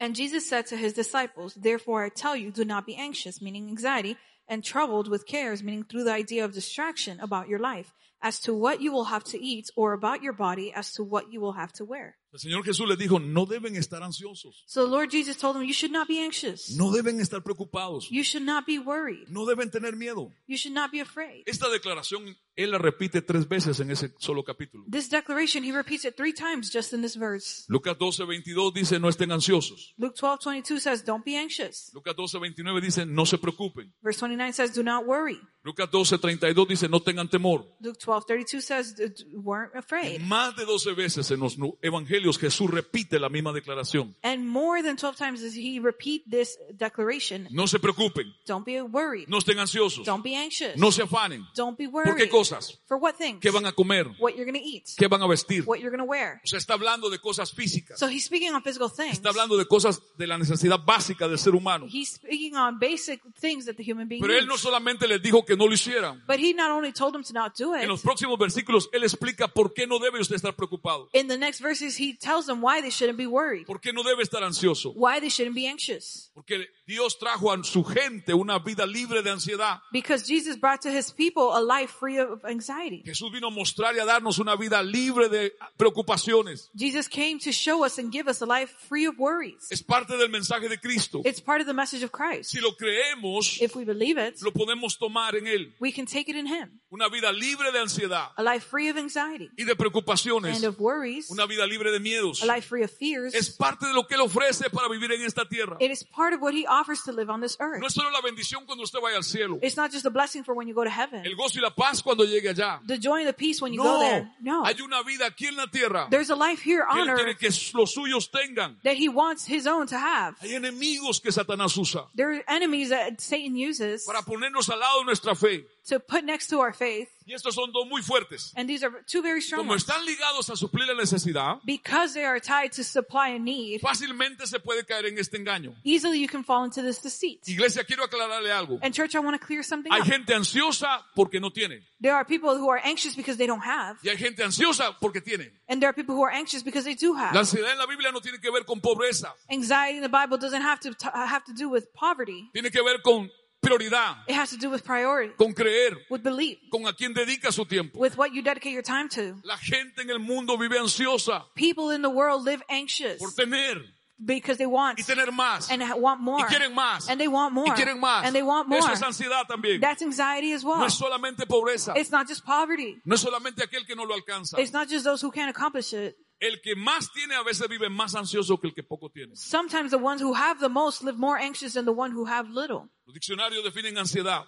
Speaker 2: And Jesus said to his disciples, Therefore I tell you, do not be anxious, meaning anxiety, and troubled with cares, meaning through the idea of distraction about your life, as to what you will have to eat, or about your body, as to what you will have to wear.
Speaker 1: El Señor Jesús les dijo, no deben estar ansiosos,
Speaker 2: So the Lord Jesus told them, You should not be anxious.
Speaker 1: no deben estar preocupados,
Speaker 2: You should not be worried.
Speaker 1: no deben tener miedo.
Speaker 2: You should not be afraid.
Speaker 1: Esta declaración Él la repite tres veces en ese solo capítulo.
Speaker 2: This declaration, he repeats it three times just in this verse.
Speaker 1: Lucas 12, 22 dice, no estén ansiosos.
Speaker 2: Luke 12:22 says, Don't be anxious.
Speaker 1: Lucas 12, 29 dice, no se preocupen.
Speaker 2: Verse 29 says, Do not worry.
Speaker 1: Lucas 12, 32 dice, no tengan temor.
Speaker 2: Luke 12, 32 says, "D- d- Weren't afraid.
Speaker 1: Más de 12 veces en los evangelios Jesús repite la misma declaración.
Speaker 2: And more than 12 times does he repeat this declaration.
Speaker 1: No se preocupen,
Speaker 2: Don't be worried.
Speaker 1: no estén ansiosos,
Speaker 2: Don't be anxious.
Speaker 1: no se afanen.
Speaker 2: Don't be
Speaker 1: ¿Por qué
Speaker 2: worried.
Speaker 1: cosas?
Speaker 2: For what things?
Speaker 1: ¿Qué van a comer?
Speaker 2: What you're going to eat.
Speaker 1: ¿Qué van a vestir?
Speaker 2: What you're going to wear.
Speaker 1: O sea, está hablando de cosas físicas.
Speaker 2: So he's speaking on physical things.
Speaker 1: Está hablando de cosas de la necesidad básica del ser humano.
Speaker 2: He's speaking on basic things that the human being
Speaker 1: Pero Él no solamente les dijo que no lo hicieran.
Speaker 2: But he not only told them to not do
Speaker 1: En
Speaker 2: it,
Speaker 1: los próximos versículos Él explica por qué no debe usted estar preocupado.
Speaker 2: in the next verses he tells them why they shouldn't be worried.
Speaker 1: ¿Por qué no debe estar ansioso?
Speaker 2: Why they shouldn't be anxious.
Speaker 1: Porque Dios trajo a su gente una vida libre de ansiedad.
Speaker 2: Because Jesus brought to his people a life free of anxiety.
Speaker 1: Jesús vino a mostrar y a darnos una vida libre de preocupaciones.
Speaker 2: Jesus came to show us and give us a life free of worries.
Speaker 1: Es parte del mensaje de Cristo.
Speaker 2: It's part of the message of Christ.
Speaker 1: Si lo creemos,
Speaker 2: If we believe it,
Speaker 1: lo podemos tomar en Él.
Speaker 2: we can take it in him.
Speaker 1: Una vida libre de ansiedad
Speaker 2: A life free of anxiety
Speaker 1: y de preocupaciones.
Speaker 2: and of worries.
Speaker 1: Una vida libre de miedos.
Speaker 2: A life free of fears.
Speaker 1: Es parte de lo que Él ofrece para vivir en esta tierra.
Speaker 2: It is part of what he offers to live on this earth.
Speaker 1: No es solo la bendición cuando usted vaya al cielo.
Speaker 2: It's not just a blessing for when you go to heaven.
Speaker 1: El gozo y la paz cuando llegue allá.
Speaker 2: The joy and the peace when you go there. No.
Speaker 1: hay una vida aquí en la tierra
Speaker 2: There's a life here on earth
Speaker 1: que los suyos tengan.
Speaker 2: that he wants his own to have.
Speaker 1: Hay enemigos que Satanás usa
Speaker 2: There are enemies that Satan uses
Speaker 1: para ponernos al lado de nuestra fe.
Speaker 2: To put next to our faith.
Speaker 1: Y estos son dos muy fuertes.
Speaker 2: And these are two very strong
Speaker 1: Como
Speaker 2: ones.
Speaker 1: están ligados a suplir la necesidad,
Speaker 2: Because they are tied to supply and need,
Speaker 1: fácilmente se puede caer en este engaño.
Speaker 2: easily you can fall into this deceit.
Speaker 1: Iglesia, quiero aclararle algo.
Speaker 2: And church, I want to clear something
Speaker 1: Hay
Speaker 2: up.
Speaker 1: gente ansiosa porque no tiene.
Speaker 2: There are people who are anxious because they don't have.
Speaker 1: Y hay gente ansiosa porque tiene.
Speaker 2: And there are people who are anxious because they do
Speaker 1: La
Speaker 2: have.
Speaker 1: ansiedad en la Biblia no tiene que ver con pobreza.
Speaker 2: Anxiety in the Bible doesn't have to have to do with poverty.
Speaker 1: Tiene que ver con prioridad,
Speaker 2: It has to do with priority,
Speaker 1: con creer,
Speaker 2: with belief,
Speaker 1: con a quien dedica su tiempo.
Speaker 2: with what you dedicate your time to.
Speaker 1: La gente en el mundo vive ansiosa
Speaker 2: People in the world live anxious
Speaker 1: por tener
Speaker 2: because they want
Speaker 1: y tener más.
Speaker 2: and want more.
Speaker 1: Y quieren más.
Speaker 2: And they want more.
Speaker 1: Y quieren más.
Speaker 2: And they want more.
Speaker 1: Eso es ansiedad también.
Speaker 2: That's anxiety as
Speaker 1: No
Speaker 2: well.
Speaker 1: es solamente pobreza.
Speaker 2: It's not just poverty.
Speaker 1: No es solamente aquel que no lo alcanza.
Speaker 2: It's not just those who can't accomplish it.
Speaker 1: El que más tiene a veces vive más ansioso que el que poco tiene.
Speaker 2: Sometimes the ones who have the most live more anxious than the one who have little.
Speaker 1: Los diccionarios definen ansiedad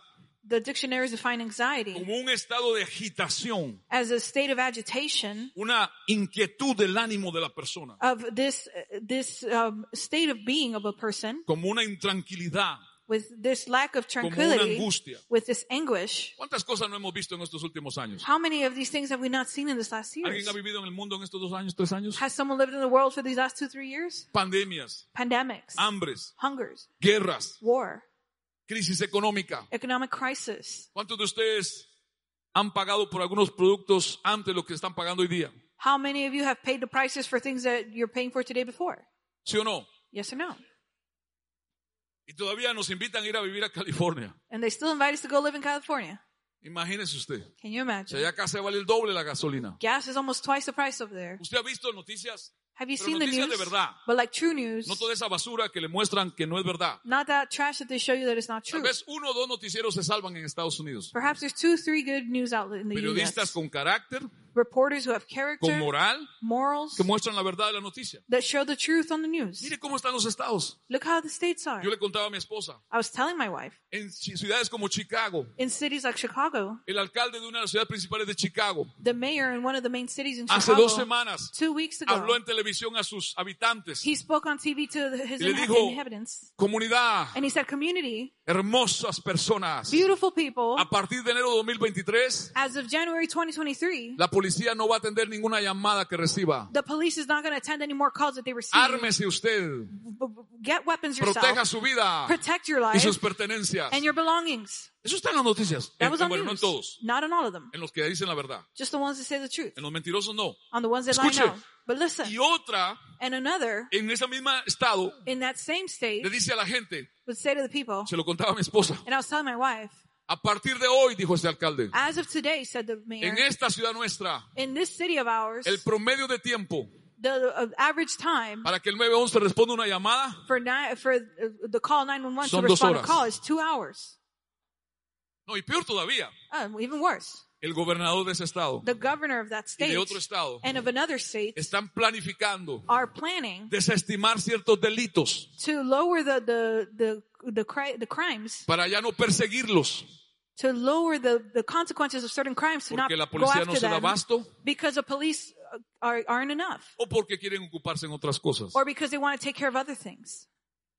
Speaker 2: The dictionaries define anxiety
Speaker 1: como un estado de agitación,
Speaker 2: as a state of agitation
Speaker 1: una inquietud del ánimo de la persona,
Speaker 2: of this this um, state of being of a person
Speaker 1: como una intranquilidad,
Speaker 2: with this lack of tranquility, with this anguish.
Speaker 1: ¿Cuántas cosas no hemos visto en estos últimos años?
Speaker 2: How many of these things have we not seen in this last year?
Speaker 1: ¿Alguien ha vivido en el mundo en estos dos años, tres años?
Speaker 2: Has someone lived in the world for these last two, three years?
Speaker 1: Pandemias,
Speaker 2: Pandemics,
Speaker 1: hambres,
Speaker 2: hungers,
Speaker 1: guerras,
Speaker 2: war,
Speaker 1: crisis económica.
Speaker 2: economic crisis.
Speaker 1: ¿Cuántos de ustedes han pagado por algunos productos antes de lo que están pagando hoy día?
Speaker 2: How many of you have paid the prices for things that you're paying for today before?
Speaker 1: ¿Sí o no?
Speaker 2: Yes or no?
Speaker 1: Y todavía nos invitan a ir a vivir a California.
Speaker 2: And they still invite us to go live in California.
Speaker 1: Imagínese usted.
Speaker 2: Can you
Speaker 1: O sea,
Speaker 2: imagine?
Speaker 1: vale el doble la gasolina.
Speaker 2: Gas is almost twice the price over there.
Speaker 1: ¿Usted ha visto noticias?
Speaker 2: Have you
Speaker 1: Pero
Speaker 2: seen the news?
Speaker 1: de verdad.
Speaker 2: But like true news,
Speaker 1: No toda esa basura que le muestran que no es verdad.
Speaker 2: not that trash that they show you that it's not
Speaker 1: Tal
Speaker 2: true.
Speaker 1: vez uno o dos noticieros se salvan en Estados Unidos.
Speaker 2: Perhaps there's two, three good news outlets in the
Speaker 1: Periodistas
Speaker 2: US.
Speaker 1: con carácter,
Speaker 2: Reporters who have
Speaker 1: con
Speaker 2: character,
Speaker 1: moral,
Speaker 2: morals,
Speaker 1: que muestran la verdad de la noticia.
Speaker 2: that show the truth on the news.
Speaker 1: Mire cómo están los estados.
Speaker 2: Look how the states are.
Speaker 1: Yo le contaba a mi esposa,
Speaker 2: I was telling my wife,
Speaker 1: en ciudades como Chicago,
Speaker 2: in cities like Chicago,
Speaker 1: el alcalde de una de las ciudades principales de Chicago,
Speaker 2: the mayor in one of the main cities in
Speaker 1: hace dos
Speaker 2: Chicago,
Speaker 1: semanas,
Speaker 2: two weeks
Speaker 1: habló
Speaker 2: ago,
Speaker 1: en televisión a sus habitantes.
Speaker 2: he spoke on TV to his
Speaker 1: Y le
Speaker 2: inha-
Speaker 1: dijo-
Speaker 2: inhabitants.
Speaker 1: Comunidad,
Speaker 2: And he said, community,
Speaker 1: hermosas personas.
Speaker 2: beautiful people,
Speaker 1: A partir de enero de 2023,
Speaker 2: as of January 2023,
Speaker 1: la policía no va a atender ninguna llamada que reciba.
Speaker 2: the police is not going to attend any more calls that they receive.
Speaker 1: Ármese usted,
Speaker 2: Get weapons
Speaker 1: proteja
Speaker 2: yourself,
Speaker 1: su vida
Speaker 2: protect your
Speaker 1: y
Speaker 2: life
Speaker 1: sus pertenencias.
Speaker 2: and your belongings.
Speaker 1: Eso está en las noticias.
Speaker 2: That was on
Speaker 1: bueno, no en
Speaker 2: news.
Speaker 1: todos.
Speaker 2: Not on all of them.
Speaker 1: En los que dicen la verdad.
Speaker 2: Just the ones that say the truth.
Speaker 1: En los mentirosos no.
Speaker 2: On the ones that lie,
Speaker 1: Escuche.
Speaker 2: no. But listen,
Speaker 1: Y otra,
Speaker 2: and another
Speaker 1: en ese mismo estado,
Speaker 2: in that same state
Speaker 1: le dice a la gente,
Speaker 2: would say to the people,
Speaker 1: se lo contaba a mi esposa,
Speaker 2: and I was telling my wife,
Speaker 1: a partir de hoy, dijo este alcalde,
Speaker 2: as of today, said the mayor,
Speaker 1: en esta ciudad nuestra,
Speaker 2: in this city of ours,
Speaker 1: el promedio de tiempo
Speaker 2: the uh, average time
Speaker 1: para que el 911 responda una llamada
Speaker 2: for uh, the call 911 to
Speaker 1: Son dos
Speaker 2: respond to
Speaker 1: horas.
Speaker 2: call is two hours.
Speaker 1: No, y peor todavía,
Speaker 2: Uh, even worse,
Speaker 1: el gobernador de ese estado
Speaker 2: the governor of that
Speaker 1: y
Speaker 2: state
Speaker 1: de otro estado
Speaker 2: and of another state
Speaker 1: están planificando
Speaker 2: are planning
Speaker 1: desestimar ciertos delitos
Speaker 2: to lower the the the the, cri- the crimes.
Speaker 1: para ya no perseguirlos,
Speaker 2: to lower the, the consequences of certain crimes to not
Speaker 1: porque la
Speaker 2: go
Speaker 1: policía
Speaker 2: after
Speaker 1: no se da
Speaker 2: them
Speaker 1: abasto.
Speaker 2: because the police are, aren't enough.
Speaker 1: O porque quieren ocuparse en otras cosas.
Speaker 2: or because they want to take care of other things.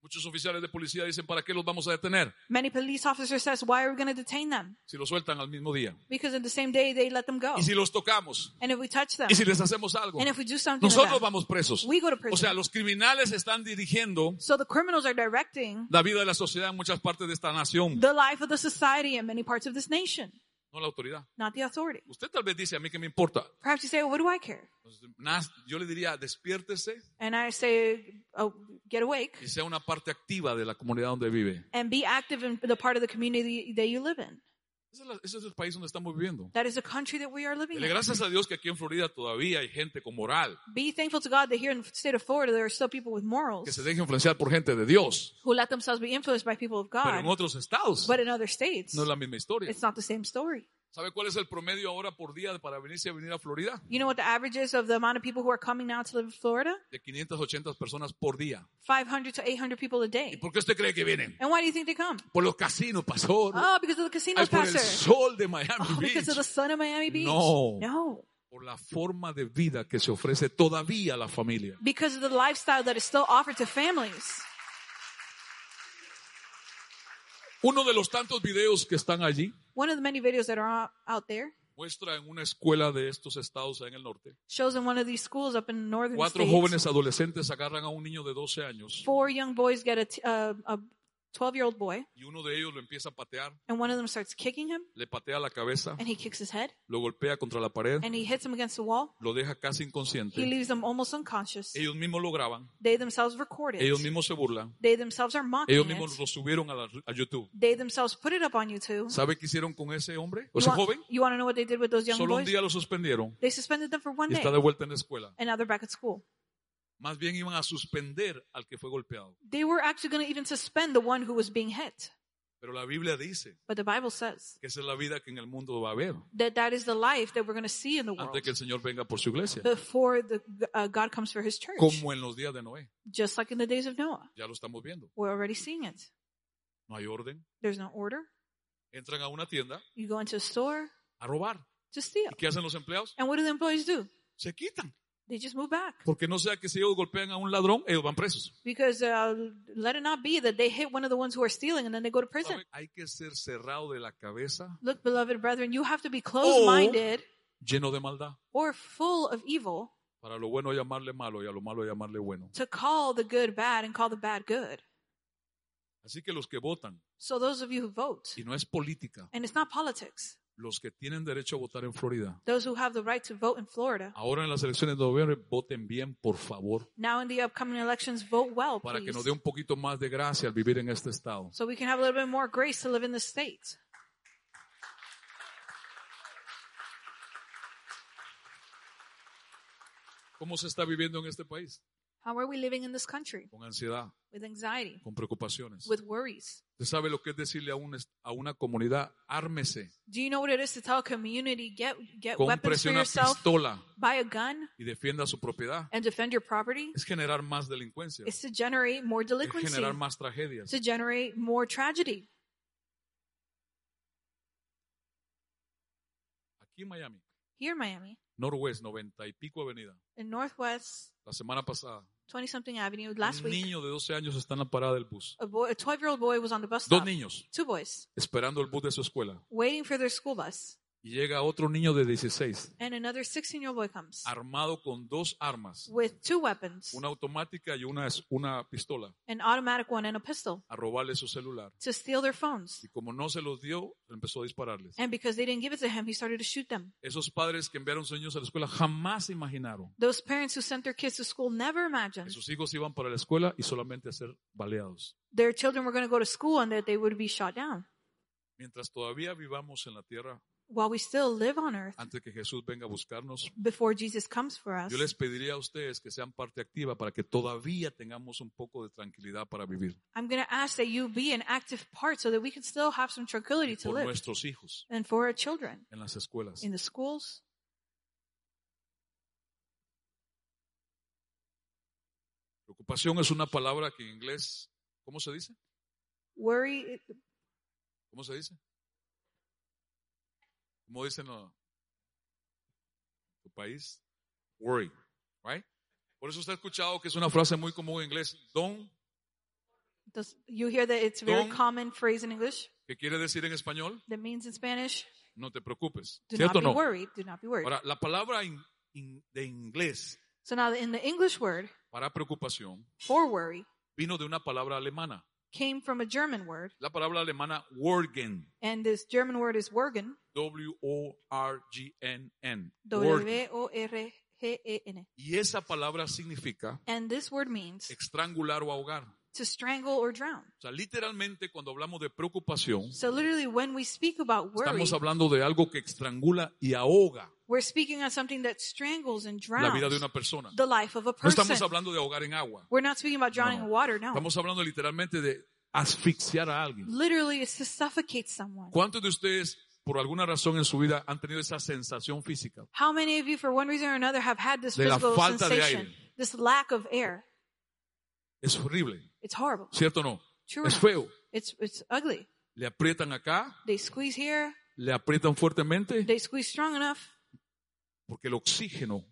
Speaker 1: Muchos oficiales de policía dicen, ¿para qué los vamos a detener?
Speaker 2: Many police officers says, why are we going to detain them?
Speaker 1: Si los sueltan al mismo día.
Speaker 2: Because in the same day they let them go.
Speaker 1: Y si los tocamos,
Speaker 2: And if we touch them,
Speaker 1: y si les hacemos algo,
Speaker 2: and if we do something
Speaker 1: nosotros
Speaker 2: them,
Speaker 1: vamos presos.
Speaker 2: we go to
Speaker 1: O
Speaker 2: prison.
Speaker 1: sea, los criminales están dirigiendo
Speaker 2: so the criminals are directing
Speaker 1: la vida de la sociedad en muchas partes de esta nación,
Speaker 2: the life of the society in many parts of this nation,
Speaker 1: no la autoridad.
Speaker 2: not the authority.
Speaker 1: Usted tal vez dice, a mí que me importa.
Speaker 2: Perhaps you say, well, what do I care?
Speaker 1: Yo le diría, despiértese
Speaker 2: And I say, oh, get awake
Speaker 1: y sea una parte activa de la comunidad donde vive.
Speaker 2: and be active in the part of the community that you live in.
Speaker 1: Ese es, la- ese es el país donde estamos viviendo.
Speaker 2: That is the country that we are living
Speaker 1: Dele
Speaker 2: in.
Speaker 1: gracias a Dios que aquí en Florida todavía hay gente con moral,
Speaker 2: Be thankful to God that here in the state of Florida there are still people with
Speaker 1: que
Speaker 2: morals
Speaker 1: se deja influenciar por gente de Dios.
Speaker 2: who let themselves be influenced by people of
Speaker 1: Pero en
Speaker 2: God.
Speaker 1: otros estados
Speaker 2: But in other states,
Speaker 1: no es la misma historia.
Speaker 2: it's not the same story.
Speaker 1: ¿Sabe cuál es el promedio ahora por día para venirse a venir a Florida?
Speaker 2: You know what the average is of the amount of people who are coming now to live in Florida?
Speaker 1: De 580 personas por día.
Speaker 2: 500 to 800 people a
Speaker 1: ¿Y
Speaker 2: day.
Speaker 1: por qué usted cree que vienen?
Speaker 2: And why do you think they come?
Speaker 1: Por los casinos, pastor.
Speaker 2: Oh, because of the
Speaker 1: Ay,
Speaker 2: casinos,
Speaker 1: por el
Speaker 2: pastor.
Speaker 1: sol de Miami
Speaker 2: Oh,
Speaker 1: Beach.
Speaker 2: because of the sun of Miami Beach.
Speaker 1: No.
Speaker 2: No.
Speaker 1: Por la forma de vida que se ofrece todavía a la familia.
Speaker 2: Because of the lifestyle that is still offered to families.
Speaker 1: Uno de los tantos videos que están allí
Speaker 2: One of the many videos that are out- there
Speaker 1: muestra en una escuela de estos estados en el norte.
Speaker 2: shows in one of these schools up in northern
Speaker 1: Cuatro
Speaker 2: states.
Speaker 1: jóvenes adolescentes agarran a un niño de 12 años
Speaker 2: Four young boys get a t- uh, a 12 year old boy,
Speaker 1: y uno de ellos lo empieza a patear,
Speaker 2: and one of them starts kicking him,
Speaker 1: le patea la cabeza,
Speaker 2: and he kicks his head,
Speaker 1: lo golpea contra la pared,
Speaker 2: and he hits him against the wall.
Speaker 1: lo deja casi
Speaker 2: He
Speaker 1: inconsciente.
Speaker 2: leaves them almost unconscious.
Speaker 1: Ellos mismos lo graban,
Speaker 2: They themselves record it.
Speaker 1: ellos mismos se burlan,
Speaker 2: They themselves are mocking
Speaker 1: ellos mismos
Speaker 2: it.
Speaker 1: lo subieron a, la- a YouTube.
Speaker 2: They themselves put it up on YouTube.
Speaker 1: ¿Sabe qué hicieron con ese hombre? O
Speaker 2: You
Speaker 1: ese
Speaker 2: want,
Speaker 1: joven.
Speaker 2: you want to know what they did with those young
Speaker 1: Solo un
Speaker 2: boys?
Speaker 1: día lo suspendieron
Speaker 2: They suspended them for one
Speaker 1: y
Speaker 2: day,
Speaker 1: está de vuelta en la escuela.
Speaker 2: and now they're back at school.
Speaker 1: Más bien iban a suspender al que fue golpeado.
Speaker 2: They were actually going to even suspend the one who was being hit.
Speaker 1: Pero la Biblia dice
Speaker 2: But the Bible says
Speaker 1: que esa es la vida que en el mundo va a haber
Speaker 2: that that is the life that we're going to see in the world
Speaker 1: antes que el Señor venga por su iglesia.
Speaker 2: before the, uh, God comes for his church.
Speaker 1: Como en los días de Noé.
Speaker 2: Just like in the days of Noah.
Speaker 1: Ya lo estamos viendo.
Speaker 2: We're already seeing it.
Speaker 1: No hay orden,
Speaker 2: There's no order,
Speaker 1: Entran a una tienda
Speaker 2: You go into a store
Speaker 1: a robar.
Speaker 2: to steal.
Speaker 1: ¿Y qué hacen los empleados?
Speaker 2: And what do the employees do?
Speaker 1: Se quitan.
Speaker 2: They just move back.
Speaker 1: Porque no sea que si ellos golpean a un ladrón, ellos van presos.
Speaker 2: Because uh, let it not be that they hit one of the ones who are stealing and then they go to prison.
Speaker 1: Hay que ser cerrado de la cabeza,
Speaker 2: Look, beloved brethren, you have to be closed-minded
Speaker 1: lleno de maldad.
Speaker 2: or full of evil
Speaker 1: Para lo bueno llamarle malo y a lo malo llamarle bueno.
Speaker 2: to call the good bad and call the bad good.
Speaker 1: Así que los que votan,
Speaker 2: So those of you who vote,
Speaker 1: y no es política,
Speaker 2: and it's not politics,
Speaker 1: los que tienen derecho a votar en Florida,
Speaker 2: those who have the right to vote in Florida,
Speaker 1: ahora en las elecciones de noviembre, voten bien, por favor,
Speaker 2: now in the upcoming elections, vote well,
Speaker 1: para que
Speaker 2: please,
Speaker 1: nos dé un poquito más de gracia al vivir en este estado.
Speaker 2: so we can have a little bit more grace to live in the state.
Speaker 1: ¿Cómo se está viviendo en este país?
Speaker 2: How are we living in this country?
Speaker 1: Con ansiedad,
Speaker 2: With anxiety,
Speaker 1: con preocupaciones.
Speaker 2: with worries.
Speaker 1: ¿Usted sabe lo que es decirle a, un a una comunidad, ármese,
Speaker 2: Do you know what it is to tell a community, get, get weapons
Speaker 1: cómprese
Speaker 2: for
Speaker 1: una
Speaker 2: yourself,
Speaker 1: pistola
Speaker 2: buy a gun,
Speaker 1: y defienda su propiedad?
Speaker 2: and defend your property?
Speaker 1: Es generar más delincuencia,
Speaker 2: It's to generate more
Speaker 1: es
Speaker 2: delinquency,
Speaker 1: generar más tragedias.
Speaker 2: to generate more tragedy.
Speaker 1: Aquí en Miami,
Speaker 2: Here in Miami,
Speaker 1: Northwest, noventa y pico avenida,
Speaker 2: in Northwest
Speaker 1: la semana pasada,
Speaker 2: 20 something Avenue, last
Speaker 1: un
Speaker 2: week,
Speaker 1: niño de 12 años está en la parada del bus.
Speaker 2: a boy, a 12 year old boy was on the bus
Speaker 1: Dos
Speaker 2: stop.
Speaker 1: niños
Speaker 2: Two boys
Speaker 1: esperando el bus de su escuela.
Speaker 2: waiting for their school bus,
Speaker 1: Y llega otro niño de 16,
Speaker 2: and another 16 year old boy comes
Speaker 1: armado con dos armas,
Speaker 2: with two weapons,
Speaker 1: una automática y una, una pistola,
Speaker 2: an automatic one and a pistol,
Speaker 1: a robarle su celular.
Speaker 2: to steal their phones.
Speaker 1: Y como no se los dio, empezó a dispararles.
Speaker 2: And because they didn't give it to him, he started to shoot them.
Speaker 1: Esos padres que enviaron sus niños a la escuela jamás imaginaron
Speaker 2: Those parents who sent their kids to school never
Speaker 1: que
Speaker 2: imagined
Speaker 1: sus hijos iban para la escuela y solamente a ser baleados.
Speaker 2: their children were going to go to school and that they would be shot down.
Speaker 1: Mientras todavía vivamos en la tierra,
Speaker 2: While we still live on earth,
Speaker 1: antes que Jesús venga a buscarnos,
Speaker 2: before Jesus comes for us,
Speaker 1: yo les pediría a ustedes que sean parte activa para que todavía tengamos un poco de tranquilidad para vivir
Speaker 2: I'm going to ask that you be an active part so that we can still have some tranquility to
Speaker 1: por
Speaker 2: live
Speaker 1: nuestros hijos
Speaker 2: and for our children
Speaker 1: en las escuelas.
Speaker 2: in the schools.
Speaker 1: Preocupación es una palabra que en inglés, ¿cómo se dice?
Speaker 2: Worry,
Speaker 1: ¿Cómo se dice? ¿Cómo dicen en tu país? Worry, right? Por eso usted ha escuchado que es una frase muy común en inglés, don't,
Speaker 2: does, you hear that it's a very common phrase in English
Speaker 1: que quiere decir en español,
Speaker 2: that means in Spanish,
Speaker 1: no te preocupes.
Speaker 2: do not
Speaker 1: ¿Cierto o
Speaker 2: be
Speaker 1: no?
Speaker 2: worried, do not be worried.
Speaker 1: Ahora, la palabra in- in- de inglés
Speaker 2: So now in the English word
Speaker 1: para preocupación
Speaker 2: for worry
Speaker 1: vino de una palabra alemana.
Speaker 2: Came from a German word,
Speaker 1: La palabra alemana Worgen,
Speaker 2: and this German word is Worgen,
Speaker 1: W-O-R-G-N-N. Worgen.
Speaker 2: W-O-R-G-E-N.
Speaker 1: Y esa palabra significa
Speaker 2: And this word means
Speaker 1: estrangular o ahogar.
Speaker 2: To strangle or drown.
Speaker 1: O sea, literalmente cuando hablamos de preocupación,
Speaker 2: So literally when we speak about worry,
Speaker 1: estamos hablando de algo que estrangula y ahoga
Speaker 2: we're speaking on something that strangles and
Speaker 1: la vida de
Speaker 2: drowns
Speaker 1: una persona.
Speaker 2: the life of a
Speaker 1: No estamos
Speaker 2: person.
Speaker 1: hablando de ahogar en agua.
Speaker 2: We're not speaking about drowning
Speaker 1: No,
Speaker 2: in water, no.
Speaker 1: Estamos hablando literalmente de asfixiar a alguien.
Speaker 2: Literally, it's to suffocate someone.
Speaker 1: ¿Cuántos de ustedes, por alguna razón en su vida, han tenido esa sensación física?
Speaker 2: How many of you, for one reason or another, have had this
Speaker 1: De la
Speaker 2: physical
Speaker 1: falta de
Speaker 2: sensation,
Speaker 1: aire.
Speaker 2: this lack of air?
Speaker 1: Es horrible,
Speaker 2: It's horrible.
Speaker 1: ¿cierto o no?
Speaker 2: True. or
Speaker 1: Es feo.
Speaker 2: It's it's ugly.
Speaker 1: Le aprietan acá,
Speaker 2: They squeeze here.
Speaker 1: le aprietan fuertemente,
Speaker 2: They squeeze strong enough
Speaker 1: porque el oxígeno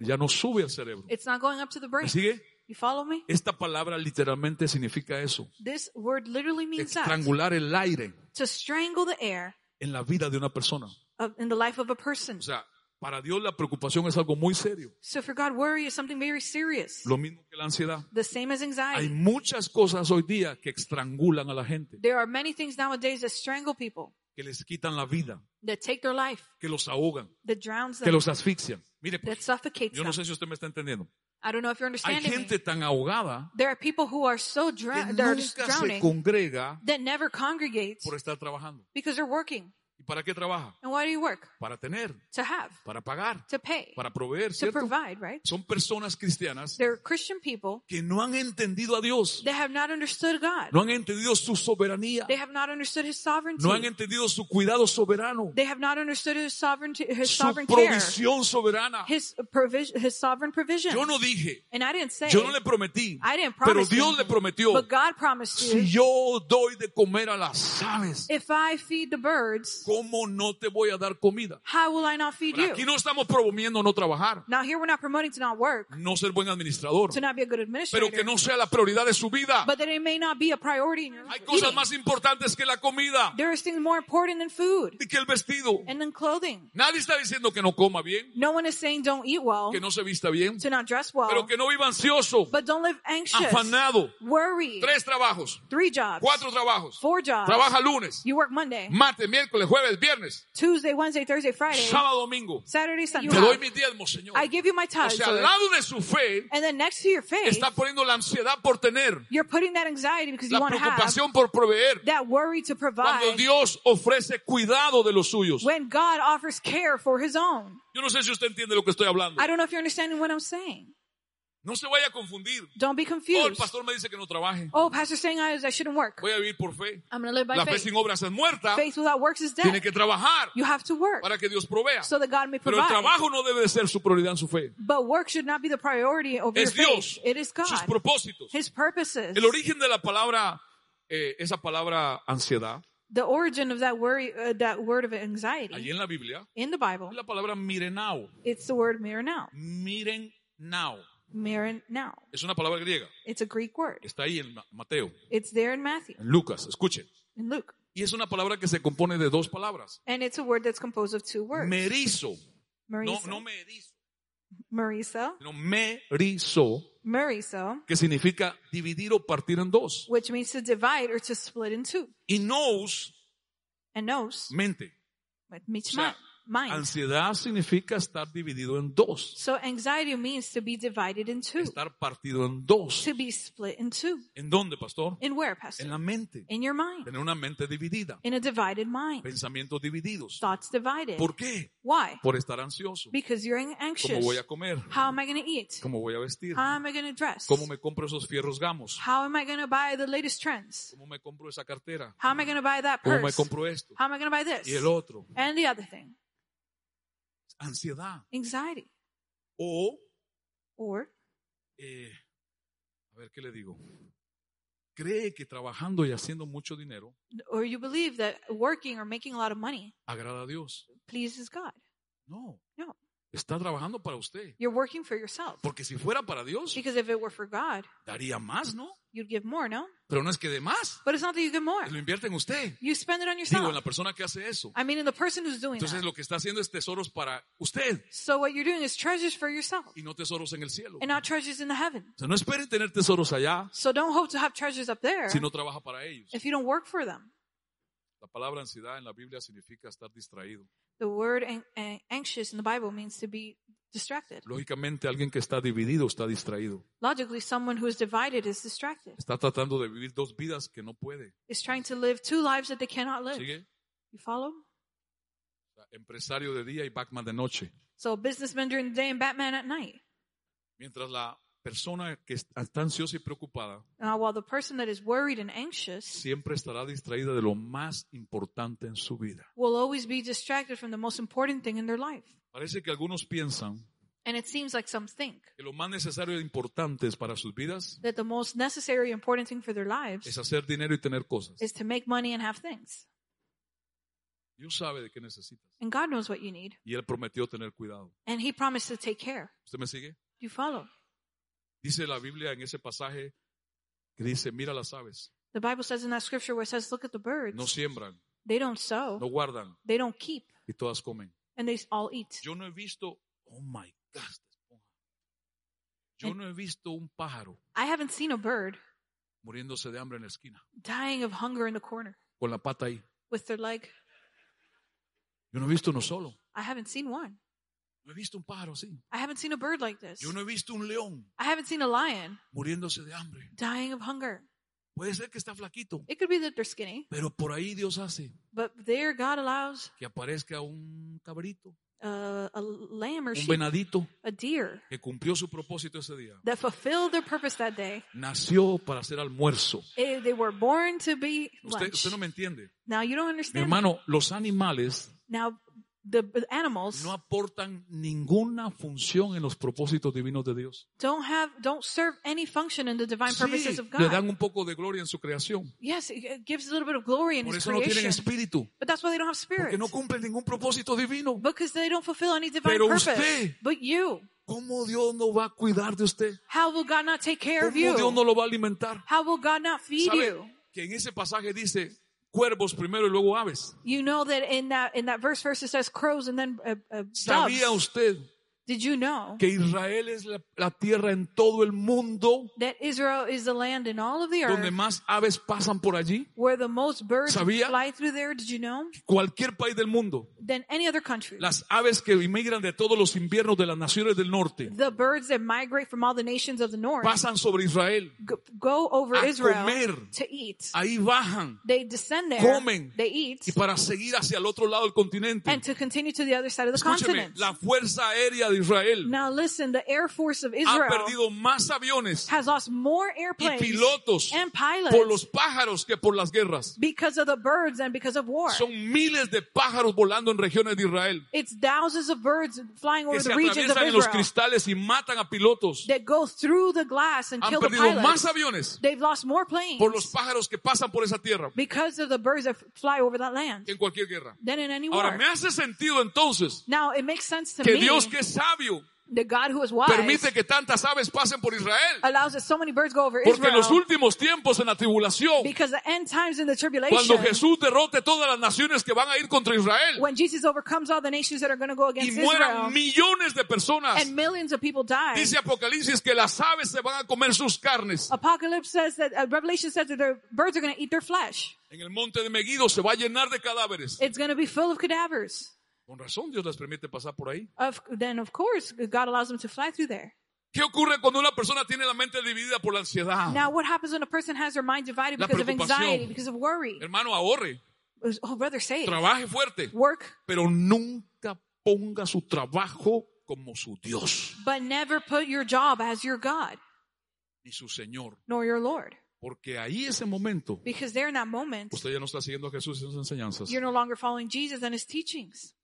Speaker 1: ya no sube al cerebro.
Speaker 2: it's not going up to the
Speaker 1: ¿Me
Speaker 2: brain.
Speaker 1: sigue?
Speaker 2: You follow me?
Speaker 1: Esta palabra literalmente significa eso.
Speaker 2: This word literally means that
Speaker 1: Estrangular el aire
Speaker 2: to strangle the air
Speaker 1: en la vida de una persona.
Speaker 2: of, in the life of a person.
Speaker 1: O sea, para Dios la preocupación es algo muy serio.
Speaker 2: So for God, worry is something very serious.
Speaker 1: Lo mismo que la ansiedad.
Speaker 2: The same as
Speaker 1: Hay
Speaker 2: anxiety.
Speaker 1: muchas cosas hoy día que estrangulan a la gente,
Speaker 2: There are many things nowadays that strangle people,
Speaker 1: que les quitan la vida,
Speaker 2: that take their life,
Speaker 1: que los ahogan,
Speaker 2: that drowns
Speaker 1: que
Speaker 2: them,
Speaker 1: los asfixian. Mire,
Speaker 2: that
Speaker 1: pues,
Speaker 2: suffocates
Speaker 1: yo no sé si usted me está entendiendo.
Speaker 2: I don't know if you're
Speaker 1: Hay
Speaker 2: understanding me.
Speaker 1: gente tan ahogada
Speaker 2: There are people who are so
Speaker 1: que
Speaker 2: that are
Speaker 1: nunca
Speaker 2: just
Speaker 1: se
Speaker 2: drowning,
Speaker 1: congrega
Speaker 2: that never congregates
Speaker 1: por estar trabajando.
Speaker 2: because they're working.
Speaker 1: ¿Y para qué trabaja?
Speaker 2: And why do you work?
Speaker 1: Para tener,
Speaker 2: To have,
Speaker 1: para pagar,
Speaker 2: to pay,
Speaker 1: para proveer,
Speaker 2: to
Speaker 1: ¿cierto?
Speaker 2: provide, right?
Speaker 1: Son personas cristianas
Speaker 2: They're Christian people.
Speaker 1: que no han entendido a Dios,
Speaker 2: They have not understood God.
Speaker 1: no han entendido su soberanía,
Speaker 2: They have not understood His sovereignty.
Speaker 1: no han entendido su cuidado soberano,
Speaker 2: They have not understood His sovereignty, His
Speaker 1: su
Speaker 2: sovereign care,
Speaker 1: provisión soberana.
Speaker 2: His provision, His sovereign provision.
Speaker 1: Yo no dije,
Speaker 2: And I didn't say,
Speaker 1: yo no le prometí,
Speaker 2: I didn't
Speaker 1: pero
Speaker 2: promise
Speaker 1: Dios
Speaker 2: you,
Speaker 1: le prometió,
Speaker 2: but God promised you,
Speaker 1: si yo doy de comer a las aves,
Speaker 2: if I feed the birds,
Speaker 1: ¿cómo no te voy a dar comida?
Speaker 2: how will I not feed
Speaker 1: Pero
Speaker 2: you?
Speaker 1: aquí no estamos promoviendo no trabajar,
Speaker 2: Now here we're not promoting to not work,
Speaker 1: no ser buen administrador,
Speaker 2: to not be a good
Speaker 1: pero
Speaker 2: administrator,
Speaker 1: que no sea la prioridad de su vida.
Speaker 2: but that it may not be a priority in your
Speaker 1: Hay
Speaker 2: life.
Speaker 1: cosas más importantes que la comida
Speaker 2: There is things more important than food
Speaker 1: y que el vestido.
Speaker 2: and than clothing.
Speaker 1: Nadie está diciendo que no coma bien,
Speaker 2: No one is saying don't eat well,
Speaker 1: que no se vista bien,
Speaker 2: to not dress well,
Speaker 1: pero que no viva ansioso,
Speaker 2: but don't live anxious,
Speaker 1: afanado.
Speaker 2: worried.
Speaker 1: Tres trabajos,
Speaker 2: Three jobs,
Speaker 1: cuatro trabajos.
Speaker 2: four jobs.
Speaker 1: Trabaja lunes,
Speaker 2: You work Monday,
Speaker 1: martes, miércoles, jueves, viernes,
Speaker 2: Tuesday, Wednesday, Thursday, Friday,
Speaker 1: sábado, domingo.
Speaker 2: Saturday, Sunday.
Speaker 1: Te doy mis diezmos, Señor.
Speaker 2: I give you my
Speaker 1: O
Speaker 2: tithes.
Speaker 1: sea, al lado de su fe
Speaker 2: And then next to your faith,
Speaker 1: está poniendo la ansiedad por tener,
Speaker 2: you're putting that anxiety because you
Speaker 1: la
Speaker 2: want to have
Speaker 1: preocupación por proveer.
Speaker 2: that worry to
Speaker 1: Cuando
Speaker 2: provide
Speaker 1: Dios ofrece cuidado de los suyos.
Speaker 2: when God offers care for his own.
Speaker 1: Yo no sé si usted entiende lo que estoy hablando.
Speaker 2: I don't know if you're understanding what I'm saying.
Speaker 1: No se vaya a confundir.
Speaker 2: Don't be
Speaker 1: Oh, el
Speaker 2: confused.
Speaker 1: pastor me dice que no trabaje.
Speaker 2: Oh, pastor's saying I, I shouldn't work.
Speaker 1: Voy a vivir por fe.
Speaker 2: I'm going to live by
Speaker 1: La fe
Speaker 2: faith.
Speaker 1: sin obras es muerta.
Speaker 2: Faith without works is
Speaker 1: Tiene
Speaker 2: dead.
Speaker 1: que trabajar
Speaker 2: You have to work
Speaker 1: para que Dios provea.
Speaker 2: so that God may
Speaker 1: Pero el
Speaker 2: provide.
Speaker 1: trabajo no debe de ser su prioridad en su fe.
Speaker 2: But work should not be the priority over your
Speaker 1: Es Dios.
Speaker 2: faith. It is
Speaker 1: Sus
Speaker 2: God.
Speaker 1: propósitos.
Speaker 2: His purposes.
Speaker 1: El origen de la palabra, eh, esa palabra ansiedad,
Speaker 2: The origin of that worry, uh, that word of anxiety
Speaker 1: allí en la Biblia,
Speaker 2: in the Bible,
Speaker 1: es la palabra mirenao.
Speaker 2: it's the word miranao.
Speaker 1: Miren now.
Speaker 2: Miranao.
Speaker 1: Es una palabra griega.
Speaker 2: It's a Greek word.
Speaker 1: Está ahí en Ma- Mateo,
Speaker 2: It's there in Matthew,
Speaker 1: en Lucas. Escuchen.
Speaker 2: in Luke.
Speaker 1: Y es una palabra que se compone de dos palabras.
Speaker 2: And it's a word that's composed of two words.
Speaker 1: Merizo. No,
Speaker 2: Marisa.
Speaker 1: no me erizo,
Speaker 2: Marisa.
Speaker 1: sino merizo, que significa dividir o partir en dos.
Speaker 2: which means to divide or to split in two.
Speaker 1: Y nous,
Speaker 2: And nos,
Speaker 1: mente. O sea,
Speaker 2: mind.
Speaker 1: Ansiedad significa estar dividido en dos.
Speaker 2: So anxiety means to be divided in two.
Speaker 1: Estar partido en dos.
Speaker 2: To be split in two.
Speaker 1: ¿En dónde, pastor?
Speaker 2: In where,
Speaker 1: En
Speaker 2: Pastor?
Speaker 1: la mente.
Speaker 2: In your mind.
Speaker 1: Tener una mente dividida.
Speaker 2: In a divided mind.
Speaker 1: Pensamientos divididos.
Speaker 2: Thoughts divided.
Speaker 1: ¿Por qué?
Speaker 2: Why?
Speaker 1: Por estar ansioso.
Speaker 2: Because you're
Speaker 1: ¿Cómo
Speaker 2: anxious.
Speaker 1: voy a comer?
Speaker 2: How am I going to eat?
Speaker 1: ¿Cómo voy a vestir?
Speaker 2: How am I going to dress?
Speaker 1: ¿Cómo me compro esos fierros gamos?
Speaker 2: How am I going to buy the latest trends?
Speaker 1: ¿Cómo me compro esa cartera?
Speaker 2: How am I going to buy that
Speaker 1: ¿Cómo me
Speaker 2: purse?
Speaker 1: compro esto?
Speaker 2: How am I going to buy
Speaker 1: Y el
Speaker 2: this?
Speaker 1: otro.
Speaker 2: And the other thing.
Speaker 1: Ansiedad.
Speaker 2: Anxiety.
Speaker 1: O,
Speaker 2: Or
Speaker 1: eh, a ver qué le digo. Cree que trabajando y haciendo mucho dinero
Speaker 2: or you believe that working or making a lot of money
Speaker 1: agrada a Dios.
Speaker 2: pleases God.
Speaker 1: No.
Speaker 2: No.
Speaker 1: Está trabajando para usted.
Speaker 2: You're working for yourself.
Speaker 1: Porque si fuera para Dios,
Speaker 2: Because if it were for God,
Speaker 1: daría más, ¿no?
Speaker 2: you'd give more, no?
Speaker 1: Pero no es que de más.
Speaker 2: But it's not that you give more.
Speaker 1: Lo invierte en usted.
Speaker 2: You spend it on
Speaker 1: Digo, en
Speaker 2: yourself.
Speaker 1: la persona que hace eso.
Speaker 2: I mean, in the person who's doing
Speaker 1: Entonces
Speaker 2: that.
Speaker 1: lo que está haciendo es tesoros para usted
Speaker 2: So what you're doing is treasures for yourself
Speaker 1: y no tesoros en el cielo.
Speaker 2: and not treasures in the heaven.
Speaker 1: O sea, no esperen tener tesoros allá
Speaker 2: So don't hope to have treasures up there
Speaker 1: si no trabaja para ellos.
Speaker 2: if you don't work for them.
Speaker 1: La palabra ansiedad en la Biblia significa estar distraído.
Speaker 2: The word an- an- anxious in the Bible means to be distracted.
Speaker 1: Lógicamente, alguien que está dividido está distraído.
Speaker 2: Logically, someone who is divided is distracted.
Speaker 1: Está tratando de vivir dos vidas que no puede.
Speaker 2: Is trying to live two lives that they cannot live.
Speaker 1: ¿Sigue?
Speaker 2: You follow?
Speaker 1: Empresario de día y Batman de noche.
Speaker 2: So businessman during the day and Batman at night.
Speaker 1: Mientras la persona que está ansiosa y preocupada
Speaker 2: Now, while the person that is worried and anxious
Speaker 1: siempre estará distraída de lo más importante en su vida.
Speaker 2: will always be distracted from the most important thing in their life.
Speaker 1: Parece que algunos piensan
Speaker 2: And it seems like some think
Speaker 1: que lo más necesario e importante para sus vidas
Speaker 2: that the most necessary, important thing for their lives
Speaker 1: es hacer dinero y tener cosas.
Speaker 2: is to make money and have things.
Speaker 1: Dios sabe de qué necesitas.
Speaker 2: And God knows what you need.
Speaker 1: Y Él prometió tener cuidado.
Speaker 2: And He promised to take care.
Speaker 1: ¿Usted me sigue?
Speaker 2: You follow?
Speaker 1: Dice la Biblia en ese pasaje que dice, mira las aves,
Speaker 2: The Bible says in that scripture where it says, Look at the birds.
Speaker 1: no siembran,
Speaker 2: They don't sow,
Speaker 1: no guardan
Speaker 2: they don't keep,
Speaker 1: y todas comen.
Speaker 2: and they all eat.
Speaker 1: Yo no he visto, oh my God, yo no he visto un pájaro
Speaker 2: I haven't seen a bird
Speaker 1: muriéndose de hambre en la esquina,
Speaker 2: dying of hunger in the corner
Speaker 1: con la pata ahí.
Speaker 2: with their leg.
Speaker 1: Yo no he visto uno solo.
Speaker 2: I haven't seen one.
Speaker 1: No he visto un pájaro así.
Speaker 2: I haven't seen a bird like this.
Speaker 1: Yo no he visto un león
Speaker 2: I haven't seen a lion
Speaker 1: muriéndose de hambre.
Speaker 2: dying of hunger.
Speaker 1: Puede ser que está flaquito,
Speaker 2: It could be that they're skinny,
Speaker 1: pero por ahí Dios hace
Speaker 2: but there God allows
Speaker 1: que aparezca un cabrito,
Speaker 2: uh, a lamb or
Speaker 1: un
Speaker 2: sheep,
Speaker 1: venadito
Speaker 2: a deer
Speaker 1: que cumplió su propósito ese día.
Speaker 2: that fulfilled their purpose that day.
Speaker 1: Nació para hacer almuerzo.
Speaker 2: Eh, They were born to be
Speaker 1: Usted,
Speaker 2: lunch.
Speaker 1: usted no me entiende.
Speaker 2: Now you don't
Speaker 1: Mi
Speaker 2: understand.
Speaker 1: hermano, los animales
Speaker 2: Now the, animals
Speaker 1: no aportan ninguna función en los propósitos divinos de Dios.
Speaker 2: don't have don't serve any function in the divine
Speaker 1: Sí,
Speaker 2: purposes of
Speaker 1: le
Speaker 2: God.
Speaker 1: dan un poco de gloria en su creación.
Speaker 2: Yes, it gives a little bit of glory in
Speaker 1: Por
Speaker 2: His
Speaker 1: eso no tienen
Speaker 2: creation,
Speaker 1: espíritu,
Speaker 2: but that's why they don't have spirit
Speaker 1: porque no cumplen ningún propósito divino.
Speaker 2: because they don't fulfill any divine
Speaker 1: Pero
Speaker 2: purpose.
Speaker 1: usted-
Speaker 2: But you,
Speaker 1: ¿Cómo Dios no va a cuidar de usted?
Speaker 2: how will God not take care
Speaker 1: ¿Cómo
Speaker 2: of you?
Speaker 1: Dios no lo va a alimentar?
Speaker 2: How will God not feed
Speaker 1: ¿Sabe
Speaker 2: you?
Speaker 1: que en ese pasaje dice cuervos primero y luego aves?
Speaker 2: You know that in that in that verse verse it says crows and then uh, uh,
Speaker 1: ¿Sabía usted
Speaker 2: Did you know
Speaker 1: que Israel es la, la tierra en todo el mundo
Speaker 2: that Israel is the land in all of the
Speaker 1: donde
Speaker 2: earth
Speaker 1: más aves pasan por allí?
Speaker 2: where the most birds
Speaker 1: ¿Sabía?
Speaker 2: fly through there? Did you know?
Speaker 1: Cualquier país del mundo.
Speaker 2: Than any other country.
Speaker 1: Las aves que inmigran de todos los inviernos de las naciones del norte
Speaker 2: The birds that migrate from all the nations of the north
Speaker 1: pasan sobre Israel.
Speaker 2: go, go over
Speaker 1: A
Speaker 2: Israel
Speaker 1: comer.
Speaker 2: to eat.
Speaker 1: Ahí bajan
Speaker 2: They descend there.
Speaker 1: Comen.
Speaker 2: They eat.
Speaker 1: y para seguir hacia el otro lado del continente.
Speaker 2: And to continue to the other side of the
Speaker 1: Escúcheme,
Speaker 2: continent.
Speaker 1: la Fuerza Aérea de Israel
Speaker 2: Now listen, the Air Force of
Speaker 1: ha
Speaker 2: Israel
Speaker 1: perdido más aviones
Speaker 2: has lost more
Speaker 1: y
Speaker 2: airplanes
Speaker 1: pilotos
Speaker 2: and pilots
Speaker 1: por los pájaros que por las guerras.
Speaker 2: because of the birds and because of war.
Speaker 1: Son miles de pájaros volando en regiones de Israel
Speaker 2: It's thousands of birds flying over
Speaker 1: que se
Speaker 2: the regions of
Speaker 1: atraviesan en los
Speaker 2: Israel
Speaker 1: cristales y matan a pilotos.
Speaker 2: that go through the glass and
Speaker 1: Han
Speaker 2: kill the
Speaker 1: perdido más
Speaker 2: pilots.
Speaker 1: aviones
Speaker 2: They've lost more planes
Speaker 1: por los pájaros que pasan por esa tierra
Speaker 2: because of the birds that fly over that land
Speaker 1: que en cualquier guerra.
Speaker 2: than in any
Speaker 1: Ahora,
Speaker 2: war.
Speaker 1: me hace sentido entonces
Speaker 2: Now it makes sense to
Speaker 1: que
Speaker 2: me
Speaker 1: Dios que es sabio
Speaker 2: that God who is wise
Speaker 1: permite que tantas aves pasen por Israel.
Speaker 2: allows that so many birds go over
Speaker 1: Porque en los
Speaker 2: Israel
Speaker 1: últimos tiempos en la tribulación,
Speaker 2: because the end times in the tribulation
Speaker 1: cuando Jesús derrote todas las naciones que van a ir contra Israel
Speaker 2: when Jesus overcomes all the nations that are going to go
Speaker 1: y
Speaker 2: against
Speaker 1: mueran
Speaker 2: Israel
Speaker 1: millones de personas,
Speaker 2: and millions of people die.
Speaker 1: dice Apocalipsis que las aves se van a comer sus carnes.
Speaker 2: Apocalypse says that uh, Revelation says that the birds are going to eat their flesh.
Speaker 1: En el monte de Megiddo se va a llenar de cadáveres.
Speaker 2: It's going to be full of cadavers.
Speaker 1: Con razón Dios les permite pasar por ahí.
Speaker 2: Of, then of course God allows them to fly through there.
Speaker 1: ¿Qué ocurre cuando una persona tiene la mente dividida por la ansiedad?
Speaker 2: Now what happens when a person has their mind divided
Speaker 1: La
Speaker 2: because of anxiety, because of worry?
Speaker 1: Hermano, ahorre,
Speaker 2: Oh, brother, say it.
Speaker 1: trabaje fuerte,
Speaker 2: Work,
Speaker 1: pero nunca ponga su trabajo como su Dios
Speaker 2: but never put your job as your God,
Speaker 1: ni su Señor.
Speaker 2: nor your Lord.
Speaker 1: Porque ahí ese momento,
Speaker 2: Because there in that moment,
Speaker 1: usted ya no está siguiendo a Jesús y sus enseñanzas.
Speaker 2: you're no longer following Jesus and his teachings.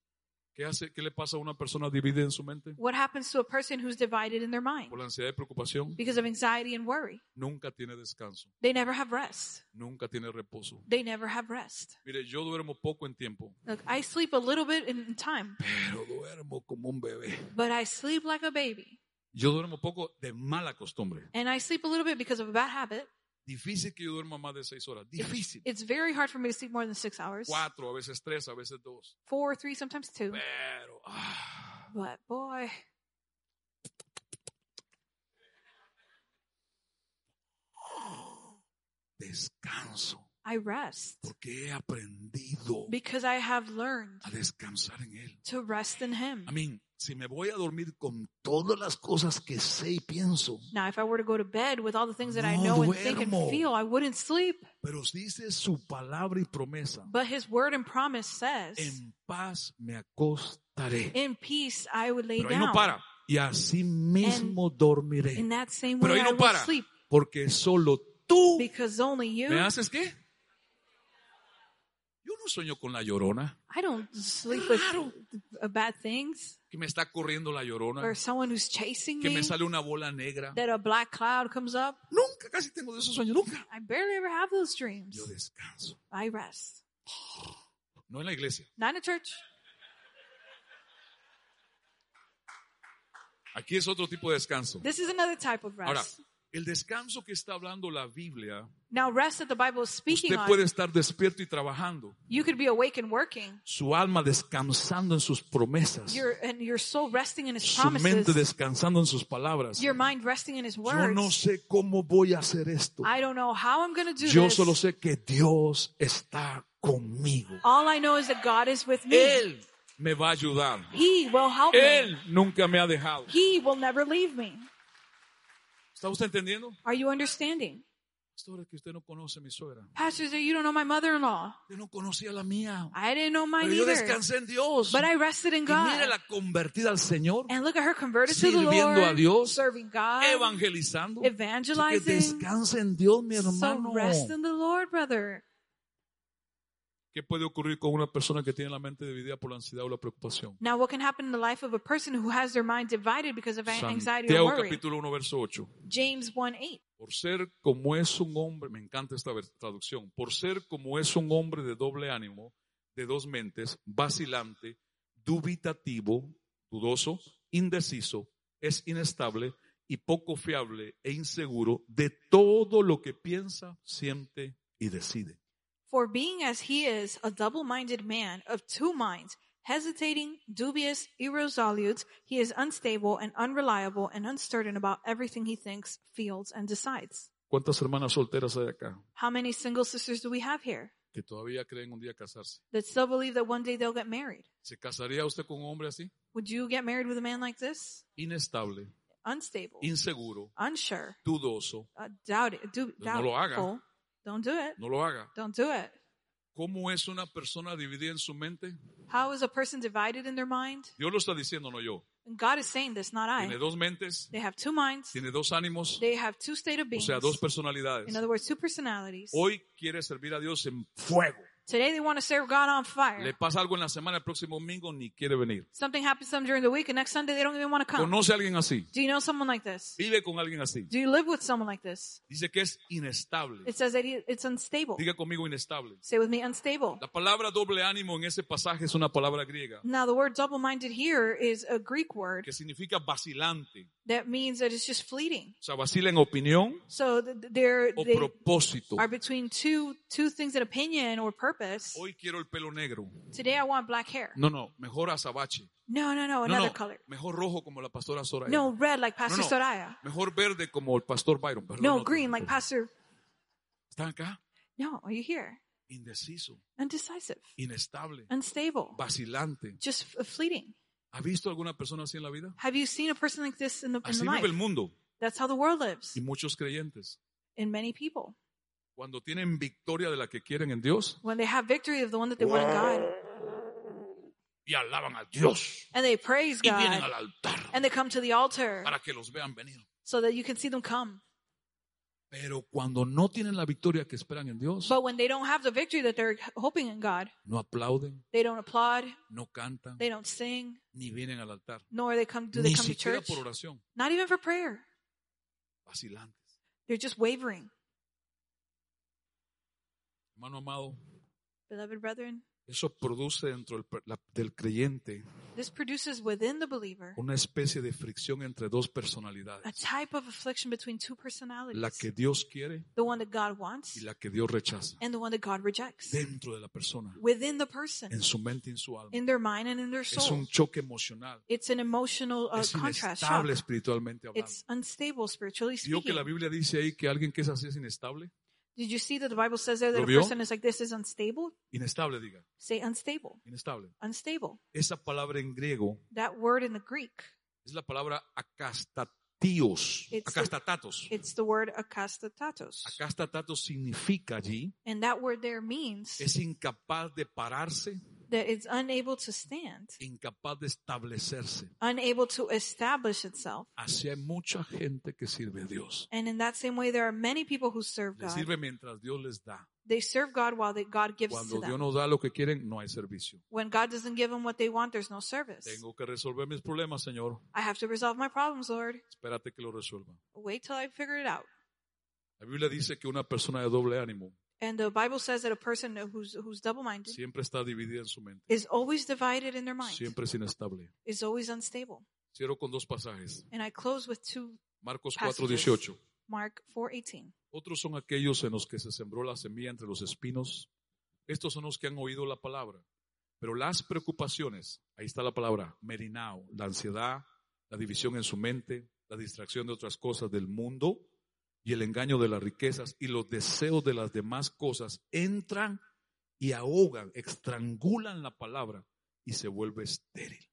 Speaker 1: ¿Qué hace? ¿Qué le pasa a una persona dividida en su mente?
Speaker 2: What happens to a person who's divided in their mind
Speaker 1: Por la ansiedad y preocupación,
Speaker 2: because of anxiety and worry?
Speaker 1: nunca tiene descanso,
Speaker 2: They never have rest.
Speaker 1: nunca tiene reposo.
Speaker 2: They never have rest.
Speaker 1: Mire, yo duermo poco en tiempo,
Speaker 2: Look, I sleep a little bit in time,
Speaker 1: pero duermo como un bebé.
Speaker 2: but I sleep like a baby.
Speaker 1: Yo duermo poco de mala costumbre.
Speaker 2: And I sleep a little bit because of a bad habit.
Speaker 1: Difícil que yo duerma más de seis horas. Difícil.
Speaker 2: It's very hard for me to sleep more than six hours.
Speaker 1: Cuatro, a veces tres, a veces dos.
Speaker 2: Four, three, sometimes two.
Speaker 1: Pero, ah,
Speaker 2: But boy,
Speaker 1: descanso.
Speaker 2: I rest
Speaker 1: Porque he aprendido
Speaker 2: because I have learned
Speaker 1: a descansar en Él.
Speaker 2: to rest in Him.
Speaker 1: I mean, si me voy a dormir con todas las cosas que sé y pienso,
Speaker 2: Now, if I were to go to bed with all the things that I
Speaker 1: No
Speaker 2: know and think and
Speaker 1: duermo.
Speaker 2: feel, I wouldn't sleep.
Speaker 1: pero dice su palabra y promesa,
Speaker 2: But His word and promise says,
Speaker 1: en paz me acostaré.
Speaker 2: in peace I would lay
Speaker 1: Pero ahí no
Speaker 2: down.
Speaker 1: para. Y así mismo dormiré.
Speaker 2: In that same
Speaker 1: Pero
Speaker 2: way
Speaker 1: ahí
Speaker 2: I
Speaker 1: no
Speaker 2: will
Speaker 1: para.
Speaker 2: sleep.
Speaker 1: Porque solo tú
Speaker 2: Because only
Speaker 1: me
Speaker 2: you,
Speaker 1: haces qué? No sueño con la llorona.
Speaker 2: I don't sleep with
Speaker 1: Claro.
Speaker 2: uh, bad things.
Speaker 1: Que me está corriendo la llorona.
Speaker 2: Or someone who's chasing
Speaker 1: Que
Speaker 2: me.
Speaker 1: me sale una bola negra.
Speaker 2: That a black cloud comes up.
Speaker 1: Nunca, casi tengo de esos sueños. Nunca.
Speaker 2: I barely ever have those dreams.
Speaker 1: Yo descanso.
Speaker 2: I rest.
Speaker 1: No en la iglesia.
Speaker 2: Not in a church.
Speaker 1: Aquí es otro tipo de descanso.
Speaker 2: This is another type of
Speaker 1: Ahora,
Speaker 2: rest.
Speaker 1: El descanso que está hablando la Biblia,
Speaker 2: Now, rest that the Bible is speaking
Speaker 1: usted puede estar despierto y trabajando.
Speaker 2: you could be awake and working,
Speaker 1: Su alma descansando en sus promesas.
Speaker 2: your and your soul resting in His
Speaker 1: Su mente
Speaker 2: promises,
Speaker 1: descansando en sus palabras.
Speaker 2: your mind resting in His
Speaker 1: Yo
Speaker 2: words.
Speaker 1: no sé cómo voy a hacer esto.
Speaker 2: I don't know how I'm do
Speaker 1: Yo
Speaker 2: this.
Speaker 1: solo sé que Dios está conmigo.
Speaker 2: All I know is that God is with me.
Speaker 1: Él me va a ayudar.
Speaker 2: He will help me.
Speaker 1: Él nunca me ha dejado.
Speaker 2: He will never leave me.
Speaker 1: ¿Está usted entendiendo?
Speaker 2: Are you understanding?
Speaker 1: Pastor, que usted no conoce a mi suegra.
Speaker 2: Pastor, you don't know my mother-in-law.
Speaker 1: Yo no conocía a la mía.
Speaker 2: I didn't know mine
Speaker 1: Pero yo
Speaker 2: either.
Speaker 1: descansé en Dios.
Speaker 2: But I rested in
Speaker 1: Y
Speaker 2: God.
Speaker 1: mire la convertida al Señor,
Speaker 2: And look at her converted to the
Speaker 1: sirviendo a
Speaker 2: Lord,
Speaker 1: Dios,
Speaker 2: serving God,
Speaker 1: evangelizando. Que
Speaker 2: evangelizing.
Speaker 1: descanse en Dios, mi
Speaker 2: So rest in the Lord, brother.
Speaker 1: ¿Qué puede ocurrir con una persona que tiene la mente dividida por la ansiedad o la preocupación?
Speaker 2: Now, what can happen in the life of a person who has their mind divided because of anxiety or
Speaker 1: Santiago
Speaker 2: worry?
Speaker 1: capítulo 1, verso 8.
Speaker 2: James 1 8.
Speaker 1: Por ser como es un hombre, me encanta esta vers- traducción, por ser como es un hombre de doble ánimo, de dos mentes, vacilante, dubitativo, dudoso, indeciso, es inestable y poco fiable e inseguro de todo lo que piensa, siente y decide.
Speaker 2: For being as he is a double minded man of two minds, hesitating, dubious, irresolute, he is unstable and unreliable and uncertain about everything he thinks, feels, and decides.
Speaker 1: ¿Cuántas hermanas solteras hay acá
Speaker 2: How many single sisters do we have here
Speaker 1: que todavía creen un día casarse?
Speaker 2: that still believe that one day they'll get married?
Speaker 1: ¿Se casaría usted con un hombre así?
Speaker 2: Would you get married with a man like this?
Speaker 1: Inestable,
Speaker 2: Unstable,
Speaker 1: inseguro,
Speaker 2: unsure,
Speaker 1: dudoso.
Speaker 2: uh, doubt du-
Speaker 1: No lo haga.
Speaker 2: Don't do it.
Speaker 1: No lo haga.
Speaker 2: Don't do it.
Speaker 1: ¿Cómo es una persona dividida en su mente?
Speaker 2: How is a person divided in their mind?
Speaker 1: Dios lo está diciendo, no yo.
Speaker 2: And God is saying this, not I.
Speaker 1: Tiene dos mentes,
Speaker 2: They have two minds.
Speaker 1: tiene dos ánimos,
Speaker 2: They have two state of
Speaker 1: o
Speaker 2: beings.
Speaker 1: sea, dos personalidades.
Speaker 2: In other words, two personalities.
Speaker 1: Hoy quiere servir a Dios en fuego.
Speaker 2: Today they want to serve God on fire.
Speaker 1: Le pasa algo en la semana, el próximo domingo ni quiere venir.
Speaker 2: Something happens to them during the week, and next Sunday they don't even want to come.
Speaker 1: ¿Conoce a alguien así?
Speaker 2: Do you know someone like this?
Speaker 1: Vive con alguien así.
Speaker 2: Do you live with someone like this?
Speaker 1: Dice que es inestable.
Speaker 2: It says that it's unstable.
Speaker 1: Diga conmigo inestable.
Speaker 2: Say with me, unstable.
Speaker 1: La palabra doble ánimo en ese pasaje es una palabra griega
Speaker 2: Now the word double-minded here is a Greek word
Speaker 1: que significa vacilante.
Speaker 2: that means that it's just fleeting.
Speaker 1: O sea, vacila en opinión
Speaker 2: So th- th- they're,
Speaker 1: o
Speaker 2: they
Speaker 1: propósito.
Speaker 2: are between two two things in opinion or purpose.
Speaker 1: Hoy quiero el pelo negro.
Speaker 2: Today I want black hair.
Speaker 1: No, no, mejor azabache.
Speaker 2: No, no, no,
Speaker 1: No,
Speaker 2: another
Speaker 1: no,
Speaker 2: color.
Speaker 1: mejor rojo como la pastora Soraya.
Speaker 2: No, red like Pastor
Speaker 1: No, no.
Speaker 2: Soraya.
Speaker 1: Mejor verde como el pastor Byron. Perdón,
Speaker 2: No,
Speaker 1: no,
Speaker 2: green like Pastor.
Speaker 1: ¿Están acá?
Speaker 2: No, are you here?
Speaker 1: Indeciso,
Speaker 2: Undecisive,
Speaker 1: inestable,
Speaker 2: unstable,
Speaker 1: vacilante.
Speaker 2: just f- fleeting.
Speaker 1: ¿Ha visto alguna persona así en la vida?
Speaker 2: Have you seen a person like this in the, in
Speaker 1: Así
Speaker 2: the
Speaker 1: vive el mundo
Speaker 2: That's how the world lives
Speaker 1: y muchos creyentes.
Speaker 2: in many people.
Speaker 1: Cuando tienen victoria de la que quieren en Dios
Speaker 2: When they have victory of the one that they want in God,
Speaker 1: y alaban a Dios
Speaker 2: and they praise
Speaker 1: y vienen
Speaker 2: God,
Speaker 1: al altar
Speaker 2: and they come to the altar
Speaker 1: para que los vean venir.
Speaker 2: so that you can see them come.
Speaker 1: Pero cuando no tienen la victoria que esperan en Dios,
Speaker 2: But when they don't have the victory that they're hoping in God,
Speaker 1: no aplauden,
Speaker 2: they don't applaud,
Speaker 1: no cantan,
Speaker 2: they don't sing,
Speaker 1: ni vienen al altar.
Speaker 2: nor they come do they
Speaker 1: Ni
Speaker 2: come to church.
Speaker 1: por oración.
Speaker 2: Not even for prayer.
Speaker 1: Vacilantes.
Speaker 2: They're just wavering.
Speaker 1: Hermano amado,
Speaker 2: Beloved brethren,
Speaker 1: eso produce dentro del, la- del creyente
Speaker 2: this produces within the believer
Speaker 1: una especie de fricción entre dos
Speaker 2: a
Speaker 1: personalidades.
Speaker 2: type of affliction between two personalities.
Speaker 1: La que Dios quiere
Speaker 2: the one that God wants
Speaker 1: y la que Dios rechaza.
Speaker 2: and the one that God rejects.
Speaker 1: Dentro de la persona,
Speaker 2: Within the person,
Speaker 1: en su mente y en su alma.
Speaker 2: in their mind and in their
Speaker 1: Es
Speaker 2: soul.
Speaker 1: un choque emocional.
Speaker 2: It's an emotional uh,
Speaker 1: Es
Speaker 2: contrast.
Speaker 1: inestable espiritualmente hablando.
Speaker 2: It's unstable spiritually
Speaker 1: ¿Vio que la
Speaker 2: speaking.
Speaker 1: Biblia dice ahí que alguien que es así es inestable?
Speaker 2: Did you see that the Bible says there that
Speaker 1: ¿Lo
Speaker 2: a
Speaker 1: vio?
Speaker 2: person is like this is unstable?
Speaker 1: Inestable, diga.
Speaker 2: Say unstable.
Speaker 1: Inestable.
Speaker 2: Unstable.
Speaker 1: Esa palabra en griego
Speaker 2: That word in the Greek,
Speaker 1: es la palabra acastatíos.
Speaker 2: It's the-
Speaker 1: Acastatatos.
Speaker 2: it's the word akastatatos.
Speaker 1: Acastatatos significa allí
Speaker 2: And that word there means
Speaker 1: es incapaz de pararse,
Speaker 2: that it's unable to stand,
Speaker 1: incapaz de establecerse.
Speaker 2: unable to establish itself.
Speaker 1: Así hay mucha gente que sirve a Dios.
Speaker 2: And in that same way, there are many people who serve
Speaker 1: Le
Speaker 2: God.
Speaker 1: sirve mientras Dios les da.
Speaker 2: They serve God while they, God gives
Speaker 1: Cuando
Speaker 2: to
Speaker 1: Dios
Speaker 2: them.
Speaker 1: nos da lo que quieren, no hay servicio.
Speaker 2: When God doesn't give them what they want, there's no service.
Speaker 1: Tengo que resolver mis problemas, Señor.
Speaker 2: I have to resolve my problems, Lord.
Speaker 1: Espérate que lo resuelva.
Speaker 2: Wait till I figure it out.
Speaker 1: La Biblia dice que una persona de doble ánimo
Speaker 2: And the Bible says that a person who's who's double-minded
Speaker 1: siempre está dividida en su mente.
Speaker 2: is always divided in their mind,
Speaker 1: Siempre es inestable.
Speaker 2: is always unstable.
Speaker 1: Cierro con dos pasajes.
Speaker 2: And I close with two
Speaker 1: Marcos
Speaker 2: Passages.
Speaker 1: 4:18.
Speaker 2: Mark 4:18.
Speaker 1: Otros son aquellos en los que se sembró la semilla entre los espinos. Estos son los que han oído la palabra. Pero las preocupaciones, ahí está la palabra, merinao, la ansiedad, la división en su mente, la distracción de otras cosas del mundo y el engaño de las riquezas y los deseos de las demás cosas entran y ahogan, estrangulan la palabra y se vuelve estéril.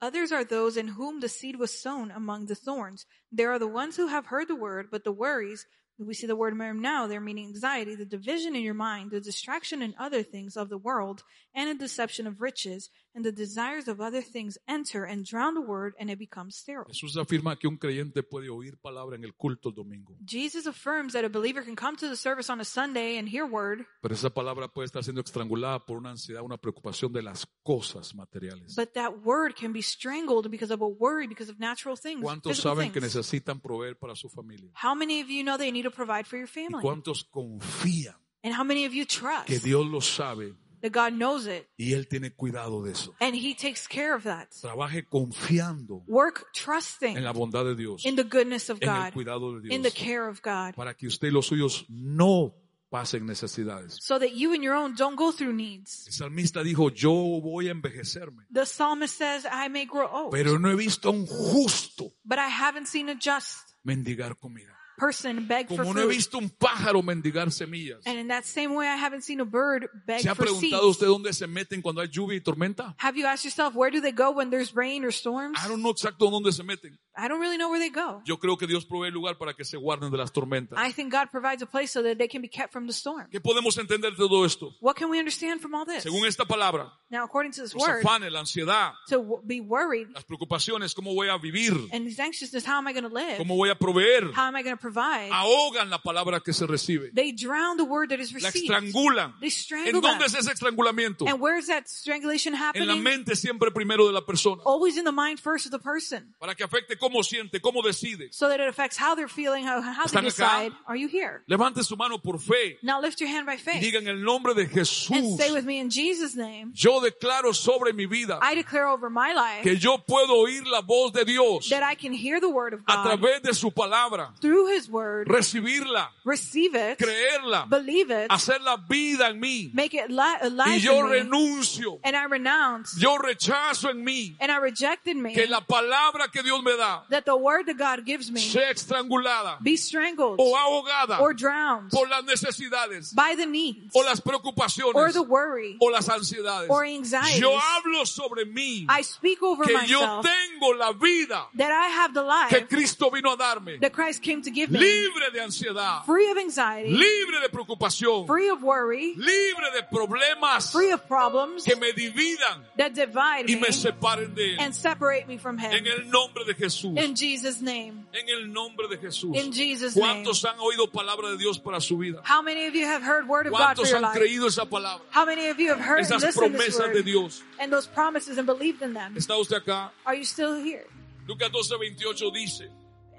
Speaker 2: Others are those in whom the seed was sown among the thorns. There are the ones who have heard the word, but the worries, We see the word merm now, there meaning anxiety, the division in your mind, the distraction in other things of the world, and a deception of riches, and the desires of other things enter and drown the word, and it becomes sterile.
Speaker 1: Jesús afirma que un creyente puede oír palabra en el culto el domingo,
Speaker 2: Jesus affirms that a believer can come to the service on a Sunday and hear word,
Speaker 1: pero esa palabra puede estar siendo estrangulada por una ansiedad, una preocupación de las cosas materiales.
Speaker 2: but that word can be strangled because of a worry, because of natural things.
Speaker 1: ¿Cuántos saben que necesitan proveer para su familia?
Speaker 2: How many of you know that you need to provide for your
Speaker 1: ¿Y
Speaker 2: family?
Speaker 1: cuántos confían
Speaker 2: And how many of you trust
Speaker 1: que Dios lo sabe
Speaker 2: that God knows it
Speaker 1: y Él tiene cuidado de eso?
Speaker 2: and He takes care of that?
Speaker 1: Trabaje confiando
Speaker 2: Work trusting
Speaker 1: en la bondad de Dios,
Speaker 2: in the goodness of
Speaker 1: en el
Speaker 2: God,
Speaker 1: cuidado de
Speaker 2: in the
Speaker 1: Dios,
Speaker 2: care of God,
Speaker 1: para que usted y los suyos no pasen necesidades.
Speaker 2: so that you and your own don't go through needs.
Speaker 1: El salmista dijo, yo voy a envejecerme,
Speaker 2: The psalmist says, I may grow old,
Speaker 1: pero no he visto a un justo
Speaker 2: but I haven't seen a just
Speaker 1: mendigar comida.
Speaker 2: Person beg for
Speaker 1: Como no he
Speaker 2: food.
Speaker 1: visto un pájaro mendigar semillas.
Speaker 2: And in that same way, I haven't seen a bird beg
Speaker 1: ¿Se ha
Speaker 2: for
Speaker 1: preguntado
Speaker 2: seeds.
Speaker 1: usted dónde se meten cuando hay lluvia y tormenta?
Speaker 2: Have you asked yourself, where do they go when there's rain or storms?
Speaker 1: I don't know exacto dónde se meten.
Speaker 2: I don't really know where they go.
Speaker 1: Yo creo que Dios provee lugar para que se guarden de las tormentas.
Speaker 2: I think God provides a place so that they can be kept from the storm.
Speaker 1: ¿Qué podemos entender de todo esto?
Speaker 2: What can we understand from all this?
Speaker 1: Según esta palabra,
Speaker 2: Now, according to this
Speaker 1: los
Speaker 2: word,
Speaker 1: afanes, la ansiedad,
Speaker 2: to be worried
Speaker 1: las preocupaciones, cómo voy a vivir,
Speaker 2: and this anxiousness, how am I going to live?
Speaker 1: cómo voy a proveer,
Speaker 2: How am I going to provide?
Speaker 1: ahogan la palabra que se recibe,
Speaker 2: They drown the word that is
Speaker 1: la
Speaker 2: received.
Speaker 1: estrangulan.
Speaker 2: They
Speaker 1: ¿En
Speaker 2: strangle
Speaker 1: dónde
Speaker 2: that.
Speaker 1: es ese estrangulamiento?
Speaker 2: And where is that strangulation
Speaker 1: En la
Speaker 2: happening?
Speaker 1: mente siempre primero de la persona,
Speaker 2: Always in the mind first of the person.
Speaker 1: para que afecte cómo siente, cómo decide.
Speaker 2: So that it affects how they're feeling, how, how they
Speaker 1: ¿Están acá?
Speaker 2: decide. Are you here?
Speaker 1: Levante su mano por fe
Speaker 2: Now lift your hand by faith.
Speaker 1: diga en el nombre de
Speaker 2: And
Speaker 1: Jesús,
Speaker 2: say with me in Jesus' name,
Speaker 1: yo declaro sobre mi vida
Speaker 2: I declare over my life
Speaker 1: que yo puedo oír la voz de Dios
Speaker 2: that I can hear the word of
Speaker 1: a
Speaker 2: God
Speaker 1: través de su palabra,
Speaker 2: through his word,
Speaker 1: recibirla,
Speaker 2: receive it,
Speaker 1: creerla,
Speaker 2: believe it,
Speaker 1: hacerla vida en mí.
Speaker 2: make it li-
Speaker 1: Y
Speaker 2: alive
Speaker 1: yo renuncio,
Speaker 2: and I renounce,
Speaker 1: yo rechazo en mí
Speaker 2: and I reject in me
Speaker 1: que la palabra que Dios me da
Speaker 2: that the word that God gives me
Speaker 1: sea estrangulada
Speaker 2: be strangled
Speaker 1: o ahogada
Speaker 2: or drowned
Speaker 1: por las necesidades
Speaker 2: by the needs
Speaker 1: o las
Speaker 2: or
Speaker 1: preocupaciones
Speaker 2: the worry
Speaker 1: o las ansiedades.
Speaker 2: or anxieties.
Speaker 1: Yo hablo sobre mí
Speaker 2: I speak over
Speaker 1: que yo
Speaker 2: myself
Speaker 1: tengo la vida
Speaker 2: that I have the
Speaker 1: que
Speaker 2: life
Speaker 1: Cristo vino a darme,
Speaker 2: that Christ came to give me,
Speaker 1: libre de ansiedad,
Speaker 2: free of anxiety,
Speaker 1: libre de preocupación,
Speaker 2: free of worry,
Speaker 1: libre de problemas
Speaker 2: free of problems
Speaker 1: que me dividan
Speaker 2: that divide
Speaker 1: y
Speaker 2: me
Speaker 1: me separen de Él.
Speaker 2: and separate me from Him.
Speaker 1: En el nombre de Jesús.
Speaker 2: In Jesus' name.
Speaker 1: En el nombre de Jesús.
Speaker 2: In Jesus' name.
Speaker 1: ¿Cuántos han oído palabra de Dios para su vida?
Speaker 2: How many of you have heard word of God for
Speaker 1: ¿Cuántos
Speaker 2: your
Speaker 1: han
Speaker 2: life?
Speaker 1: creído esa palabra?
Speaker 2: How many of you have heard
Speaker 1: Esas promesas de Dios.
Speaker 2: and those promises and believed in them?
Speaker 1: ¿Está usted acá?
Speaker 2: Are you still here?
Speaker 1: Lucas 12, 28 dice,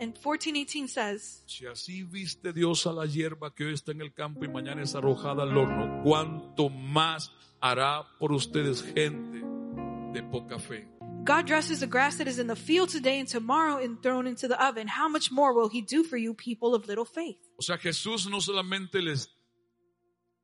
Speaker 2: And 1418 says,
Speaker 1: si así viste Dios a la hierba que hoy está en el campo y mañana es arrojada al horno, ¿cuánto más hará por ustedes gente de poca fe?
Speaker 2: God dresses the grass that is in the field today and tomorrow and thrown into the oven. How much more will He do for you, people of little faith?
Speaker 1: O sea, Jesús no solamente les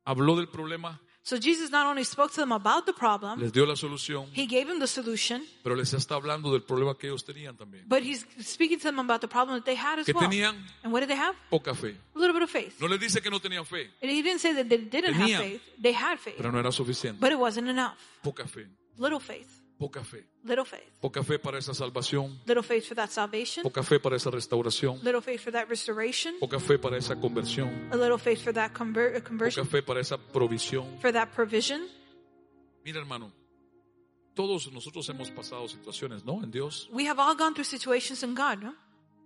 Speaker 1: habló del problema,
Speaker 2: So Jesus not only spoke to them about the problem,
Speaker 1: les dio la solución,
Speaker 2: He gave them the solution,
Speaker 1: pero les está hablando del problema que ellos tenían también.
Speaker 2: but He's speaking to them about the problem that they had as
Speaker 1: Que
Speaker 2: well.
Speaker 1: tenían
Speaker 2: And what did they have?
Speaker 1: poca fe.
Speaker 2: A little bit of faith.
Speaker 1: No les dice que no tenían fe,
Speaker 2: And He didn't say that they didn't
Speaker 1: Tenían.
Speaker 2: have faith. They had faith,
Speaker 1: pero no era suficiente.
Speaker 2: but it wasn't enough.
Speaker 1: Poca fe,
Speaker 2: Little faith.
Speaker 1: Poca fe.
Speaker 2: Little faith.
Speaker 1: Poca fe para esa salvación,
Speaker 2: Little faith for that salvation.
Speaker 1: poca fe para esa restauración,
Speaker 2: Little faith for that restoration.
Speaker 1: poca fe para esa conversión,
Speaker 2: A little faith for that conver- uh,
Speaker 1: poca
Speaker 2: conversion.
Speaker 1: fe para esa provisión.
Speaker 2: For that provision.
Speaker 1: Mira, hermano, todos nosotros hemos pasado situaciones, ¿no? En Dios.
Speaker 2: We have all gone through situations in God, no?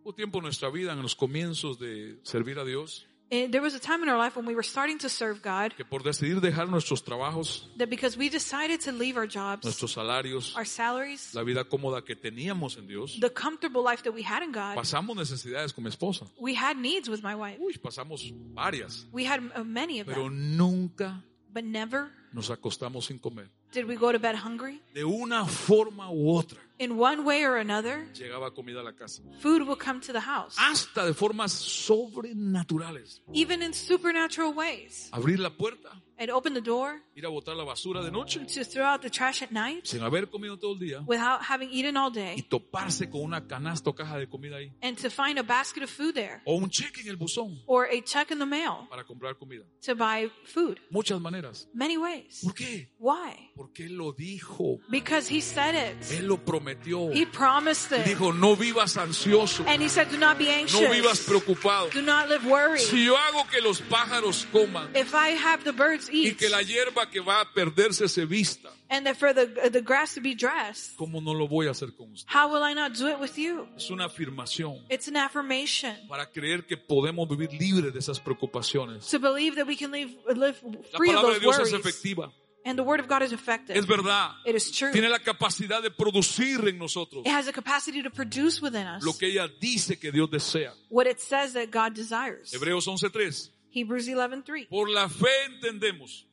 Speaker 1: Hubo tiempo en nuestra vida, en los comienzos de servir a Dios,
Speaker 2: there was a time in our life when we were starting to serve God
Speaker 1: que por decidir dejar nuestros trabajos,
Speaker 2: that because we decided to leave our jobs,
Speaker 1: nuestros salarios,
Speaker 2: our salaries,
Speaker 1: la vida cómoda que teníamos en Dios,
Speaker 2: the comfortable life that we had in God,
Speaker 1: pasamos necesidades con mi esposa.
Speaker 2: we had needs with my wife.
Speaker 1: Uy, pasamos varias,
Speaker 2: We had uh, many of
Speaker 1: pero
Speaker 2: them,
Speaker 1: nunca
Speaker 2: but never
Speaker 1: nos acostamos sin comer.
Speaker 2: did we go to bed hungry.
Speaker 1: De una forma u otra
Speaker 2: In one way or another,
Speaker 1: llegaba comida a la casa.
Speaker 2: food will come to the house,
Speaker 1: Hasta de formas sobrenaturales.
Speaker 2: even in supernatural ways.
Speaker 1: Abrir la puerta,
Speaker 2: And open the door
Speaker 1: ir a botar la basura de noche,
Speaker 2: to throw out the trash at night
Speaker 1: sin haber comido todo el día,
Speaker 2: without having eaten all
Speaker 1: y
Speaker 2: day,
Speaker 1: toparse con una canasta o caja de comida ahí.
Speaker 2: and to find a basket of food there,
Speaker 1: O un cheque en el buzón
Speaker 2: or a check in the mail
Speaker 1: para comprar comida.
Speaker 2: to buy food.
Speaker 1: Muchas maneras.
Speaker 2: Many ways.
Speaker 1: ¿Por qué?
Speaker 2: Why?
Speaker 1: Porque Él lo dijo.
Speaker 2: Because he said it.
Speaker 1: Él lo prometió.
Speaker 2: He promised
Speaker 1: Y
Speaker 2: it.
Speaker 1: dijo, no vivas ansioso,
Speaker 2: And he said, do not be
Speaker 1: no vivas
Speaker 2: anxious.
Speaker 1: preocupado.
Speaker 2: Do not live worried.
Speaker 1: Si yo hago que los pájaros coman
Speaker 2: If I have the birds
Speaker 1: y que la hierba que va a perderse se vista,
Speaker 2: and that for the, the grass to be dressed,
Speaker 1: ¿cómo no lo voy a hacer con usted?
Speaker 2: how will I not do it with you?
Speaker 1: Es una afirmación
Speaker 2: It's an affirmation
Speaker 1: para creer que podemos vivir libres de esas preocupaciones.
Speaker 2: to believe that we can live, live
Speaker 1: La
Speaker 2: free of
Speaker 1: palabra de
Speaker 2: those
Speaker 1: Dios es efectiva,
Speaker 2: And the word of God is effective.
Speaker 1: es verdad.
Speaker 2: It is true.
Speaker 1: Tiene la capacidad de producir en nosotros
Speaker 2: It has a capacity to produce within us
Speaker 1: lo que ella dice que Dios desea.
Speaker 2: what it says that God desires.
Speaker 1: Hebreos 11:3.
Speaker 2: Hebrews 11:3.
Speaker 1: Por la fe entendemos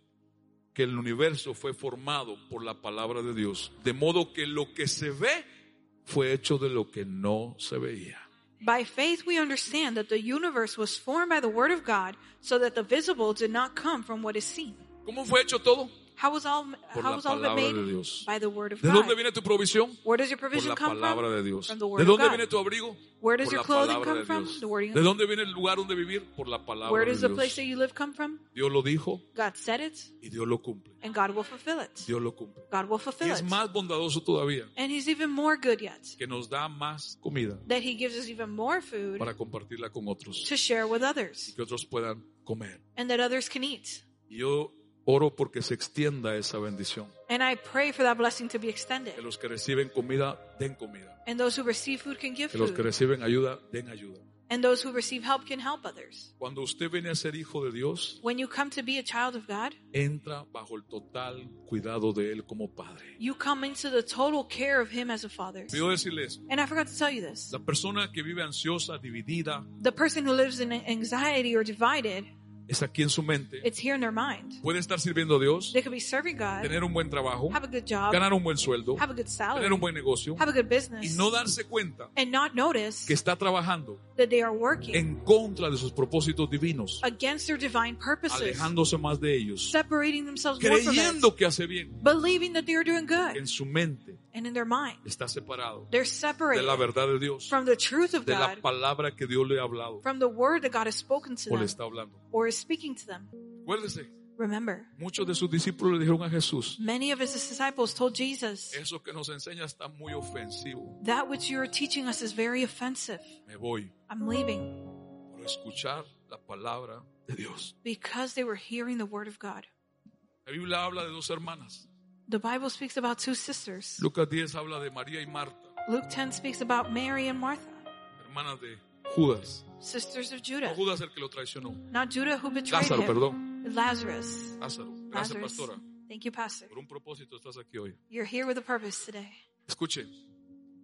Speaker 1: que el universo fue formado por la palabra de Dios, de modo que lo que se ve fue hecho de lo que no se veía.
Speaker 2: By faith we understand that the universe was formed by the word of God, so that the visible did not come from what is seen.
Speaker 1: ¿Cómo fue hecho todo?
Speaker 2: How was all
Speaker 1: Por
Speaker 2: how
Speaker 1: la
Speaker 2: was all of it
Speaker 1: palabra
Speaker 2: made?
Speaker 1: de Dios.
Speaker 2: By the word of
Speaker 1: ¿De
Speaker 2: God.
Speaker 1: dónde viene tu provisión?
Speaker 2: Where does your
Speaker 1: Por
Speaker 2: provision
Speaker 1: la
Speaker 2: come
Speaker 1: palabra
Speaker 2: from?
Speaker 1: de Dios.
Speaker 2: From the
Speaker 1: ¿De
Speaker 2: of
Speaker 1: dónde
Speaker 2: God.
Speaker 1: viene tu abrigo?
Speaker 2: Where does
Speaker 1: Por
Speaker 2: your clothing come
Speaker 1: de
Speaker 2: from?
Speaker 1: Dios.
Speaker 2: The word
Speaker 1: ¿De dónde viene el lugar donde vivir? Por la palabra
Speaker 2: Where
Speaker 1: de
Speaker 2: does the place that you live come from?
Speaker 1: Dios lo dijo
Speaker 2: God said it,
Speaker 1: y Dios lo cumple.
Speaker 2: and God will fulfill it.
Speaker 1: Dios lo cumple.
Speaker 2: God will
Speaker 1: Y
Speaker 2: fulfill
Speaker 1: es
Speaker 2: it.
Speaker 1: más bondadoso todavía
Speaker 2: And He's even more good yet,
Speaker 1: que nos da más comida
Speaker 2: that He gives us even more food
Speaker 1: para compartirla con otros.
Speaker 2: to share with others,
Speaker 1: que otros puedan comer.
Speaker 2: and that others can eat.
Speaker 1: Y yo oro porque se extienda esa bendición.
Speaker 2: And I pray for that blessing to be extended.
Speaker 1: Que los que reciben comida, den comida.
Speaker 2: And those who receive food can give
Speaker 1: Que los que reciben ayuda, den ayuda.
Speaker 2: And those who receive help can help others.
Speaker 1: Cuando usted viene a ser hijo de Dios,
Speaker 2: When you come to be a child of God,
Speaker 1: entra bajo el total cuidado de Él como Padre.
Speaker 2: you come into the total care of Him as a father.
Speaker 1: Pido decirles,
Speaker 2: And I forgot to tell you this.
Speaker 1: la persona que vive ansiosa, dividida,
Speaker 2: The person who lives in anxiety or divided,
Speaker 1: es aquí en su mente.
Speaker 2: it's here in their mind.
Speaker 1: Puede estar sirviendo a Dios,
Speaker 2: They could be serving God,
Speaker 1: tener un buen trabajo,
Speaker 2: have a good job,
Speaker 1: ganar un buen sueldo,
Speaker 2: have a good salary,
Speaker 1: tener un buen negocio
Speaker 2: have a good
Speaker 1: y
Speaker 2: business,
Speaker 1: no darse cuenta
Speaker 2: and not notice
Speaker 1: que está trabajando
Speaker 2: that they are working
Speaker 1: en contra de sus propósitos divinos.
Speaker 2: against their divine purposes,
Speaker 1: alejándose más de ellos,
Speaker 2: separating themselves more
Speaker 1: creyendo que hace bien,
Speaker 2: believing that they are doing good,
Speaker 1: en su mente
Speaker 2: and in their mind,
Speaker 1: está separado
Speaker 2: they're
Speaker 1: de la verdad de Dios,
Speaker 2: from the truth of
Speaker 1: de la
Speaker 2: God,
Speaker 1: palabra que Dios le ha hablado
Speaker 2: from the word that God has spoken to
Speaker 1: o le está hablando.
Speaker 2: or is speaking to them.
Speaker 1: Acuérdese,
Speaker 2: Remember,
Speaker 1: muchos de sus discípulos le dijeron a Jesús,
Speaker 2: many of his disciples told Jesus,
Speaker 1: eso que nos enseña está muy ofensivo,
Speaker 2: That which you are teaching us is very offensive.
Speaker 1: me voy
Speaker 2: I'm leaving.
Speaker 1: por escuchar la palabra de Dios.
Speaker 2: Because they were hearing the word of God.
Speaker 1: La Biblia habla de dos hermanas.
Speaker 2: The Bible speaks about two sisters.
Speaker 1: Lucas 10 habla de María y Marta,
Speaker 2: Luke 10 speaks about Mary and Martha,
Speaker 1: hermanas de Judas.
Speaker 2: sisters of
Speaker 1: No
Speaker 2: Judah.
Speaker 1: Judas el que lo traicionó.
Speaker 2: Not Judah who betrayed
Speaker 1: Lázaro,
Speaker 2: him.
Speaker 1: perdón.
Speaker 2: Lazarus.
Speaker 1: Lázaro. Gracias,
Speaker 2: Lazarus.
Speaker 1: pastora.
Speaker 2: Thank you, Pastor.
Speaker 1: Por un propósito estás aquí hoy.
Speaker 2: You're here with a purpose today.
Speaker 1: Escuche,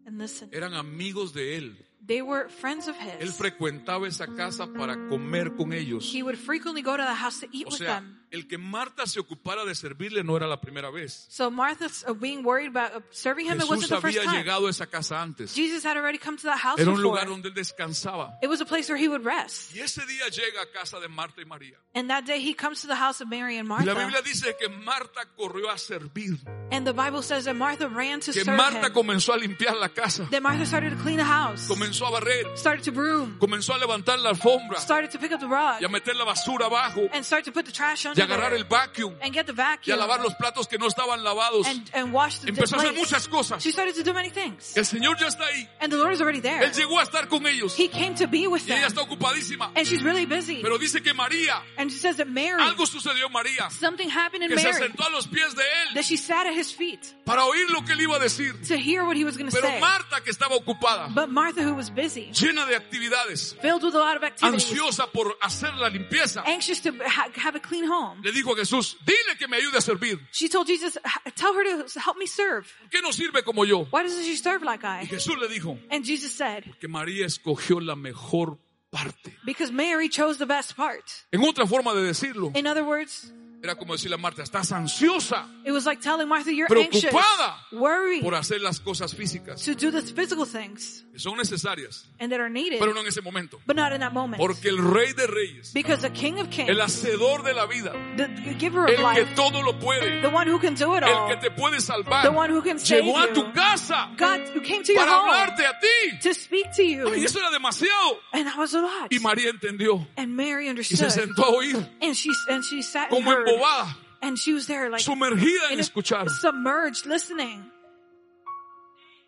Speaker 2: And listen,
Speaker 1: eran amigos de él.
Speaker 2: They were friends of
Speaker 1: Él
Speaker 2: his.
Speaker 1: frecuentaba esa casa para comer con ellos.
Speaker 2: He would frequently go to the house to eat
Speaker 1: O
Speaker 2: with
Speaker 1: sea,
Speaker 2: them.
Speaker 1: el que Marta se ocupara de servirle no era la primera vez.
Speaker 2: So Martha's uh, being worried about uh, serving him, it wasn't
Speaker 1: Jesús
Speaker 2: the first
Speaker 1: había
Speaker 2: time.
Speaker 1: llegado a esa casa antes.
Speaker 2: Jesus had already come to that house
Speaker 1: Era un
Speaker 2: before.
Speaker 1: lugar donde él descansaba.
Speaker 2: It was a place where he would rest.
Speaker 1: Y ese día llega a casa de Marta y María.
Speaker 2: And that day he comes to the house of Mary and
Speaker 1: Y la
Speaker 2: Martha.
Speaker 1: Biblia dice que Marta corrió a servir.
Speaker 2: And the Bible says that Martha ran to
Speaker 1: Que
Speaker 2: serve
Speaker 1: Marta
Speaker 2: him.
Speaker 1: comenzó a limpiar la casa.
Speaker 2: That Martha started to clean the house.
Speaker 1: Comenzó a barrer.
Speaker 2: Started to broom.
Speaker 1: Comenzó a levantar la alfombra.
Speaker 2: Started to pick up the rug.
Speaker 1: Y a meter la basura abajo.
Speaker 2: And start to put the trash under
Speaker 1: a agarrar el vacuum.
Speaker 2: And get the
Speaker 1: Y a
Speaker 2: vacuum.
Speaker 1: lavar los platos que no estaban lavados.
Speaker 2: And, and wash the
Speaker 1: Empezó a hacer muchas cosas.
Speaker 2: She started to do many things.
Speaker 1: El Señor ya está ahí.
Speaker 2: And the Lord is already there.
Speaker 1: Él llegó a estar con ellos.
Speaker 2: He came to be with
Speaker 1: Y ella
Speaker 2: them.
Speaker 1: está ocupadísima.
Speaker 2: And she's really busy.
Speaker 1: Pero dice que María,
Speaker 2: And she says that Mary,
Speaker 1: algo sucedió en María.
Speaker 2: something happened in
Speaker 1: Que se
Speaker 2: Mary.
Speaker 1: sentó a los pies de él
Speaker 2: That she sat at his feet
Speaker 1: para oír lo que él iba a decir.
Speaker 2: to hear what he was going to
Speaker 1: Pero
Speaker 2: say.
Speaker 1: Marta, que estaba ocupada,
Speaker 2: But Martha, who was busy,
Speaker 1: llena de actividades,
Speaker 2: filled with a lot of activities,
Speaker 1: ansiosa por hacer la limpieza,
Speaker 2: anxious to ha- have a clean home,
Speaker 1: le dijo a Jesús, dile que me ayude a servir.
Speaker 2: she told Jesus, "H- tell her to help me serve.
Speaker 1: ¿Por qué no sirve como yo?
Speaker 2: Why doesn't she serve like
Speaker 1: Y
Speaker 2: I?
Speaker 1: Jesús le dijo
Speaker 2: And Jesus said,
Speaker 1: que María escogió la mejor parte.
Speaker 2: because Mary chose the best part.
Speaker 1: En otra forma de decirlo,
Speaker 2: In other words,
Speaker 1: era como decirle a Marta, estás ansiosa
Speaker 2: it was like telling Martha, you're anxious,
Speaker 1: Preocupada.
Speaker 2: worried
Speaker 1: por hacer las cosas físicas,
Speaker 2: to do the physical things
Speaker 1: que son necesarias,
Speaker 2: and that are needed,
Speaker 1: pero no en ese momento.
Speaker 2: but not in that moment.
Speaker 1: Porque el Rey de Reyes,
Speaker 2: Because the King of
Speaker 1: el
Speaker 2: Kings,
Speaker 1: hacedor de la vida,
Speaker 2: the giver of
Speaker 1: el que
Speaker 2: life,
Speaker 1: todo lo puede,
Speaker 2: the one who can do it
Speaker 1: el
Speaker 2: all,
Speaker 1: que te puede salvar,
Speaker 2: the one who can save
Speaker 1: llegó a tu casa
Speaker 2: God who came to your
Speaker 1: para
Speaker 2: home
Speaker 1: hablarte a ti.
Speaker 2: to speak to
Speaker 1: Y
Speaker 2: you.
Speaker 1: eso era demasiado.
Speaker 2: And that was a lot.
Speaker 1: Y María entendió
Speaker 2: And Mary
Speaker 1: y se
Speaker 2: understood.
Speaker 1: sentó a oír
Speaker 2: And she, and she sat
Speaker 1: como. Embobada,
Speaker 2: And she was there like
Speaker 1: sumergida en escuchar.
Speaker 2: submerged listening.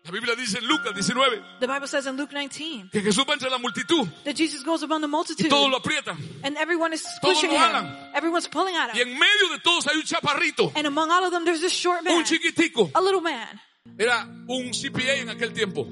Speaker 1: La Biblia dice en Lucas 19
Speaker 2: The Bible says in Luke 19
Speaker 1: que Jesús va entre la multitud
Speaker 2: that Jesus goes among the
Speaker 1: y
Speaker 2: multitude
Speaker 1: todos lo aprietan.
Speaker 2: and everyone is
Speaker 1: Todos
Speaker 2: pushing
Speaker 1: lo
Speaker 2: him. Everyone's pulling at
Speaker 1: Y
Speaker 2: him.
Speaker 1: en medio de todos hay un chaparrito,
Speaker 2: And among all of them, there's this short man,
Speaker 1: un chiquitico.
Speaker 2: a little man.
Speaker 1: Era un CPA en aquel tiempo,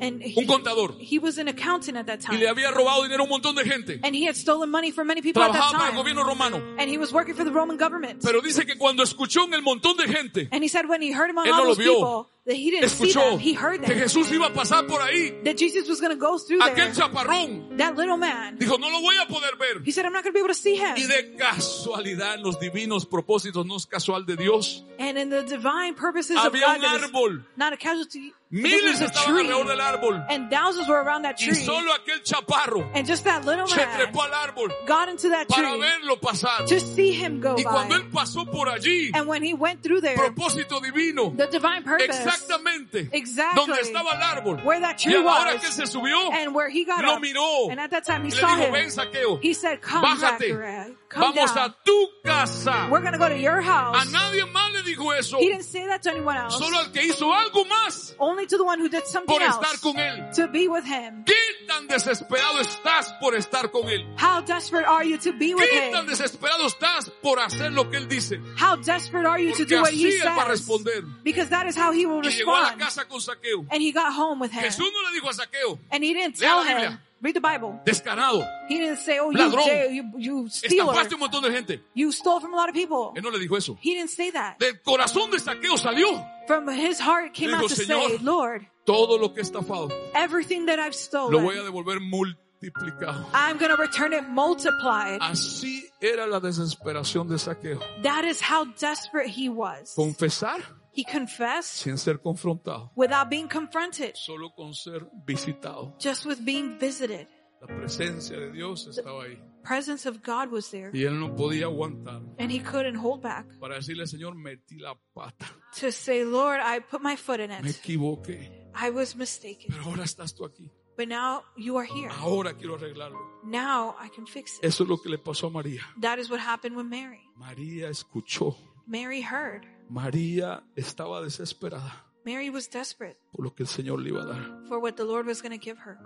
Speaker 2: And he,
Speaker 1: un contador.
Speaker 2: he was an accountant at that
Speaker 1: Y le
Speaker 2: time.
Speaker 1: había robado dinero a un montón de gente.
Speaker 2: And he had stolen money from many people at that
Speaker 1: Trabajaba para el
Speaker 2: time.
Speaker 1: gobierno romano.
Speaker 2: And he was working for the Roman government.
Speaker 1: Pero dice que cuando escuchó en el montón de gente,
Speaker 2: And he said when he heard among
Speaker 1: Él no
Speaker 2: all
Speaker 1: lo
Speaker 2: those
Speaker 1: vio.
Speaker 2: people that he didn't see
Speaker 1: escuchó
Speaker 2: them, he heard
Speaker 1: que. Jesús iba a pasar por ahí.
Speaker 2: That Jesus was going to go through
Speaker 1: Aquel
Speaker 2: there.
Speaker 1: chaparrón
Speaker 2: That little man.
Speaker 1: dijo, no lo voy a poder ver.
Speaker 2: He said, I'm not going to be able to see him.
Speaker 1: Y de casualidad, en los divinos propósitos, no es casual de Dios,
Speaker 2: And in the divine purposes of
Speaker 1: había
Speaker 2: God,
Speaker 1: un árbol.
Speaker 2: not a casualty, it
Speaker 1: Miles estaban
Speaker 2: tree.
Speaker 1: alrededor del árbol.
Speaker 2: And thousands were around that
Speaker 1: Y
Speaker 2: tree.
Speaker 1: solo aquel chaparro
Speaker 2: And just that little
Speaker 1: se
Speaker 2: man
Speaker 1: trepó al árbol
Speaker 2: got into that
Speaker 1: para
Speaker 2: tree
Speaker 1: verlo pasar.
Speaker 2: to see him go
Speaker 1: Y cuando
Speaker 2: by.
Speaker 1: él pasó por allí,
Speaker 2: And when he went through there,
Speaker 1: propósito divino,
Speaker 2: the divine purpose,
Speaker 1: exactamente
Speaker 2: Exactly.
Speaker 1: donde estaba el árbol.
Speaker 2: where that
Speaker 1: Y
Speaker 2: tree
Speaker 1: a la hora
Speaker 2: was,
Speaker 1: que se subió,
Speaker 2: and where he got
Speaker 1: lo
Speaker 2: up,
Speaker 1: miró.
Speaker 2: and at that time he
Speaker 1: Y le
Speaker 2: saw
Speaker 1: dijo,
Speaker 2: him,
Speaker 1: ven saqueo,
Speaker 2: he said, come
Speaker 1: bájate,
Speaker 2: Zachariah, come
Speaker 1: vamos
Speaker 2: down.
Speaker 1: a tu casa.
Speaker 2: We're to go to your
Speaker 1: A
Speaker 2: house.
Speaker 1: nadie más le dijo eso,
Speaker 2: He didn't say that to anyone else.
Speaker 1: solo al que hizo algo más
Speaker 2: Only to the one who did something
Speaker 1: por estar con él.
Speaker 2: to be with him.
Speaker 1: ¿Qué tan desesperado estás por estar con él?
Speaker 2: How desperate are you to be with
Speaker 1: ¿Qué tan
Speaker 2: him?
Speaker 1: desesperado estás por hacer lo que él dice?
Speaker 2: How desperate are you to
Speaker 1: Porque
Speaker 2: do what he
Speaker 1: él va a
Speaker 2: says?
Speaker 1: responder.
Speaker 2: Because that is how he will
Speaker 1: Y llegó a la
Speaker 2: respond.
Speaker 1: casa con saqueo.
Speaker 2: And he got home with him.
Speaker 1: No le dijo a saqueo,
Speaker 2: And he didn't tell him, read the Bible.
Speaker 1: descarado,
Speaker 2: He didn't say, oh, you, jail, you, you stealer.
Speaker 1: estafaste un montón de gente.
Speaker 2: You stole from a lot of people.
Speaker 1: Él no le dijo eso.
Speaker 2: He didn't say that.
Speaker 1: Del corazón de saqueo salió
Speaker 2: From his heart came
Speaker 1: Dijo,
Speaker 2: out to say,
Speaker 1: "Señor,
Speaker 2: Lord,
Speaker 1: todo lo que he estafado.
Speaker 2: everything that I've
Speaker 1: Lo voy a
Speaker 2: stolen,
Speaker 1: devolver multiplicado.
Speaker 2: I'm going to return it multiplied.
Speaker 1: Así era la desesperación de saqueo.
Speaker 2: That is how desperate he was.
Speaker 1: Confesar
Speaker 2: He confessed
Speaker 1: sin ser confrontado,
Speaker 2: without being confronted,
Speaker 1: solo con ser visitado.
Speaker 2: just with being visited.
Speaker 1: La presencia de Dios estaba ahí.
Speaker 2: Presence of God was there,
Speaker 1: Y él no podía aguantar
Speaker 2: and he couldn't hold back
Speaker 1: para decirle, Señor, metí la pata.
Speaker 2: to say, Lord, I put my foot in
Speaker 1: Me
Speaker 2: it.
Speaker 1: equivoqué.
Speaker 2: I was mistaken.
Speaker 1: Pero ahora estás tú aquí.
Speaker 2: But now you are here.
Speaker 1: Ahora quiero arreglarlo.
Speaker 2: Now I can fix it.
Speaker 1: Eso es lo que le pasó a María.
Speaker 2: That is what happened with Mary.
Speaker 1: María escuchó.
Speaker 2: Mary heard.
Speaker 1: María estaba desesperada
Speaker 2: Mary was desperate
Speaker 1: por lo que el Señor le iba a dar.
Speaker 2: for what the Lord was going to give her.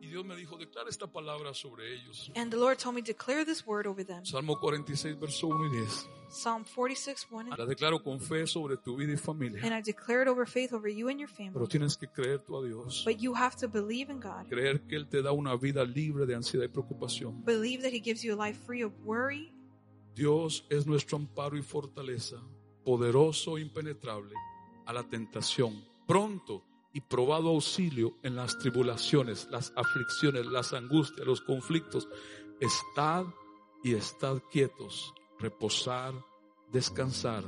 Speaker 1: Y Dios me dijo, declara esta palabra sobre ellos.
Speaker 2: And the Lord told me, declare this word over them.
Speaker 1: Salmo 46, verso 1 y 10.
Speaker 2: Psalm 46, 1 and
Speaker 1: La declaro con fe sobre tu vida y familia.
Speaker 2: And I declare it over faith over you and your
Speaker 1: Pero
Speaker 2: family.
Speaker 1: tienes que creer tú a Dios.
Speaker 2: But you have to believe in God.
Speaker 1: Creer que Él te da una vida libre de ansiedad y preocupación.
Speaker 2: Believe that He gives you a life free of worry.
Speaker 1: Dios es nuestro amparo y fortaleza, poderoso impenetrable a la tentación, pronto y probado auxilio en las tribulaciones, las aflicciones, las angustias, los conflictos. Estad y estad quietos, reposar, descansar,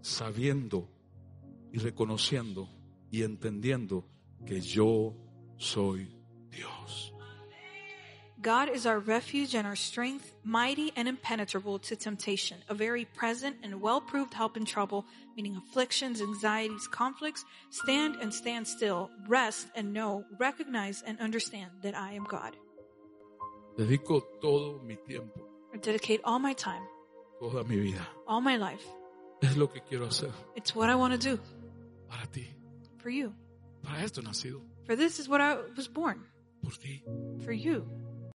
Speaker 1: sabiendo y reconociendo y entendiendo que yo soy Dios.
Speaker 2: God is our refuge and our strength, mighty and impenetrable to temptation, a very present and well proved help in trouble, meaning afflictions, anxieties, conflicts. Stand and stand still, rest and know, recognize and understand that I am God.
Speaker 1: Dedico todo mi tiempo,
Speaker 2: I dedicate all my time,
Speaker 1: toda mi vida.
Speaker 2: all my life.
Speaker 1: Es lo que quiero hacer
Speaker 2: It's what I want to do
Speaker 1: para ti.
Speaker 2: for you.
Speaker 1: Para esto nacido,
Speaker 2: For this is what I was born
Speaker 1: por ti.
Speaker 2: for you.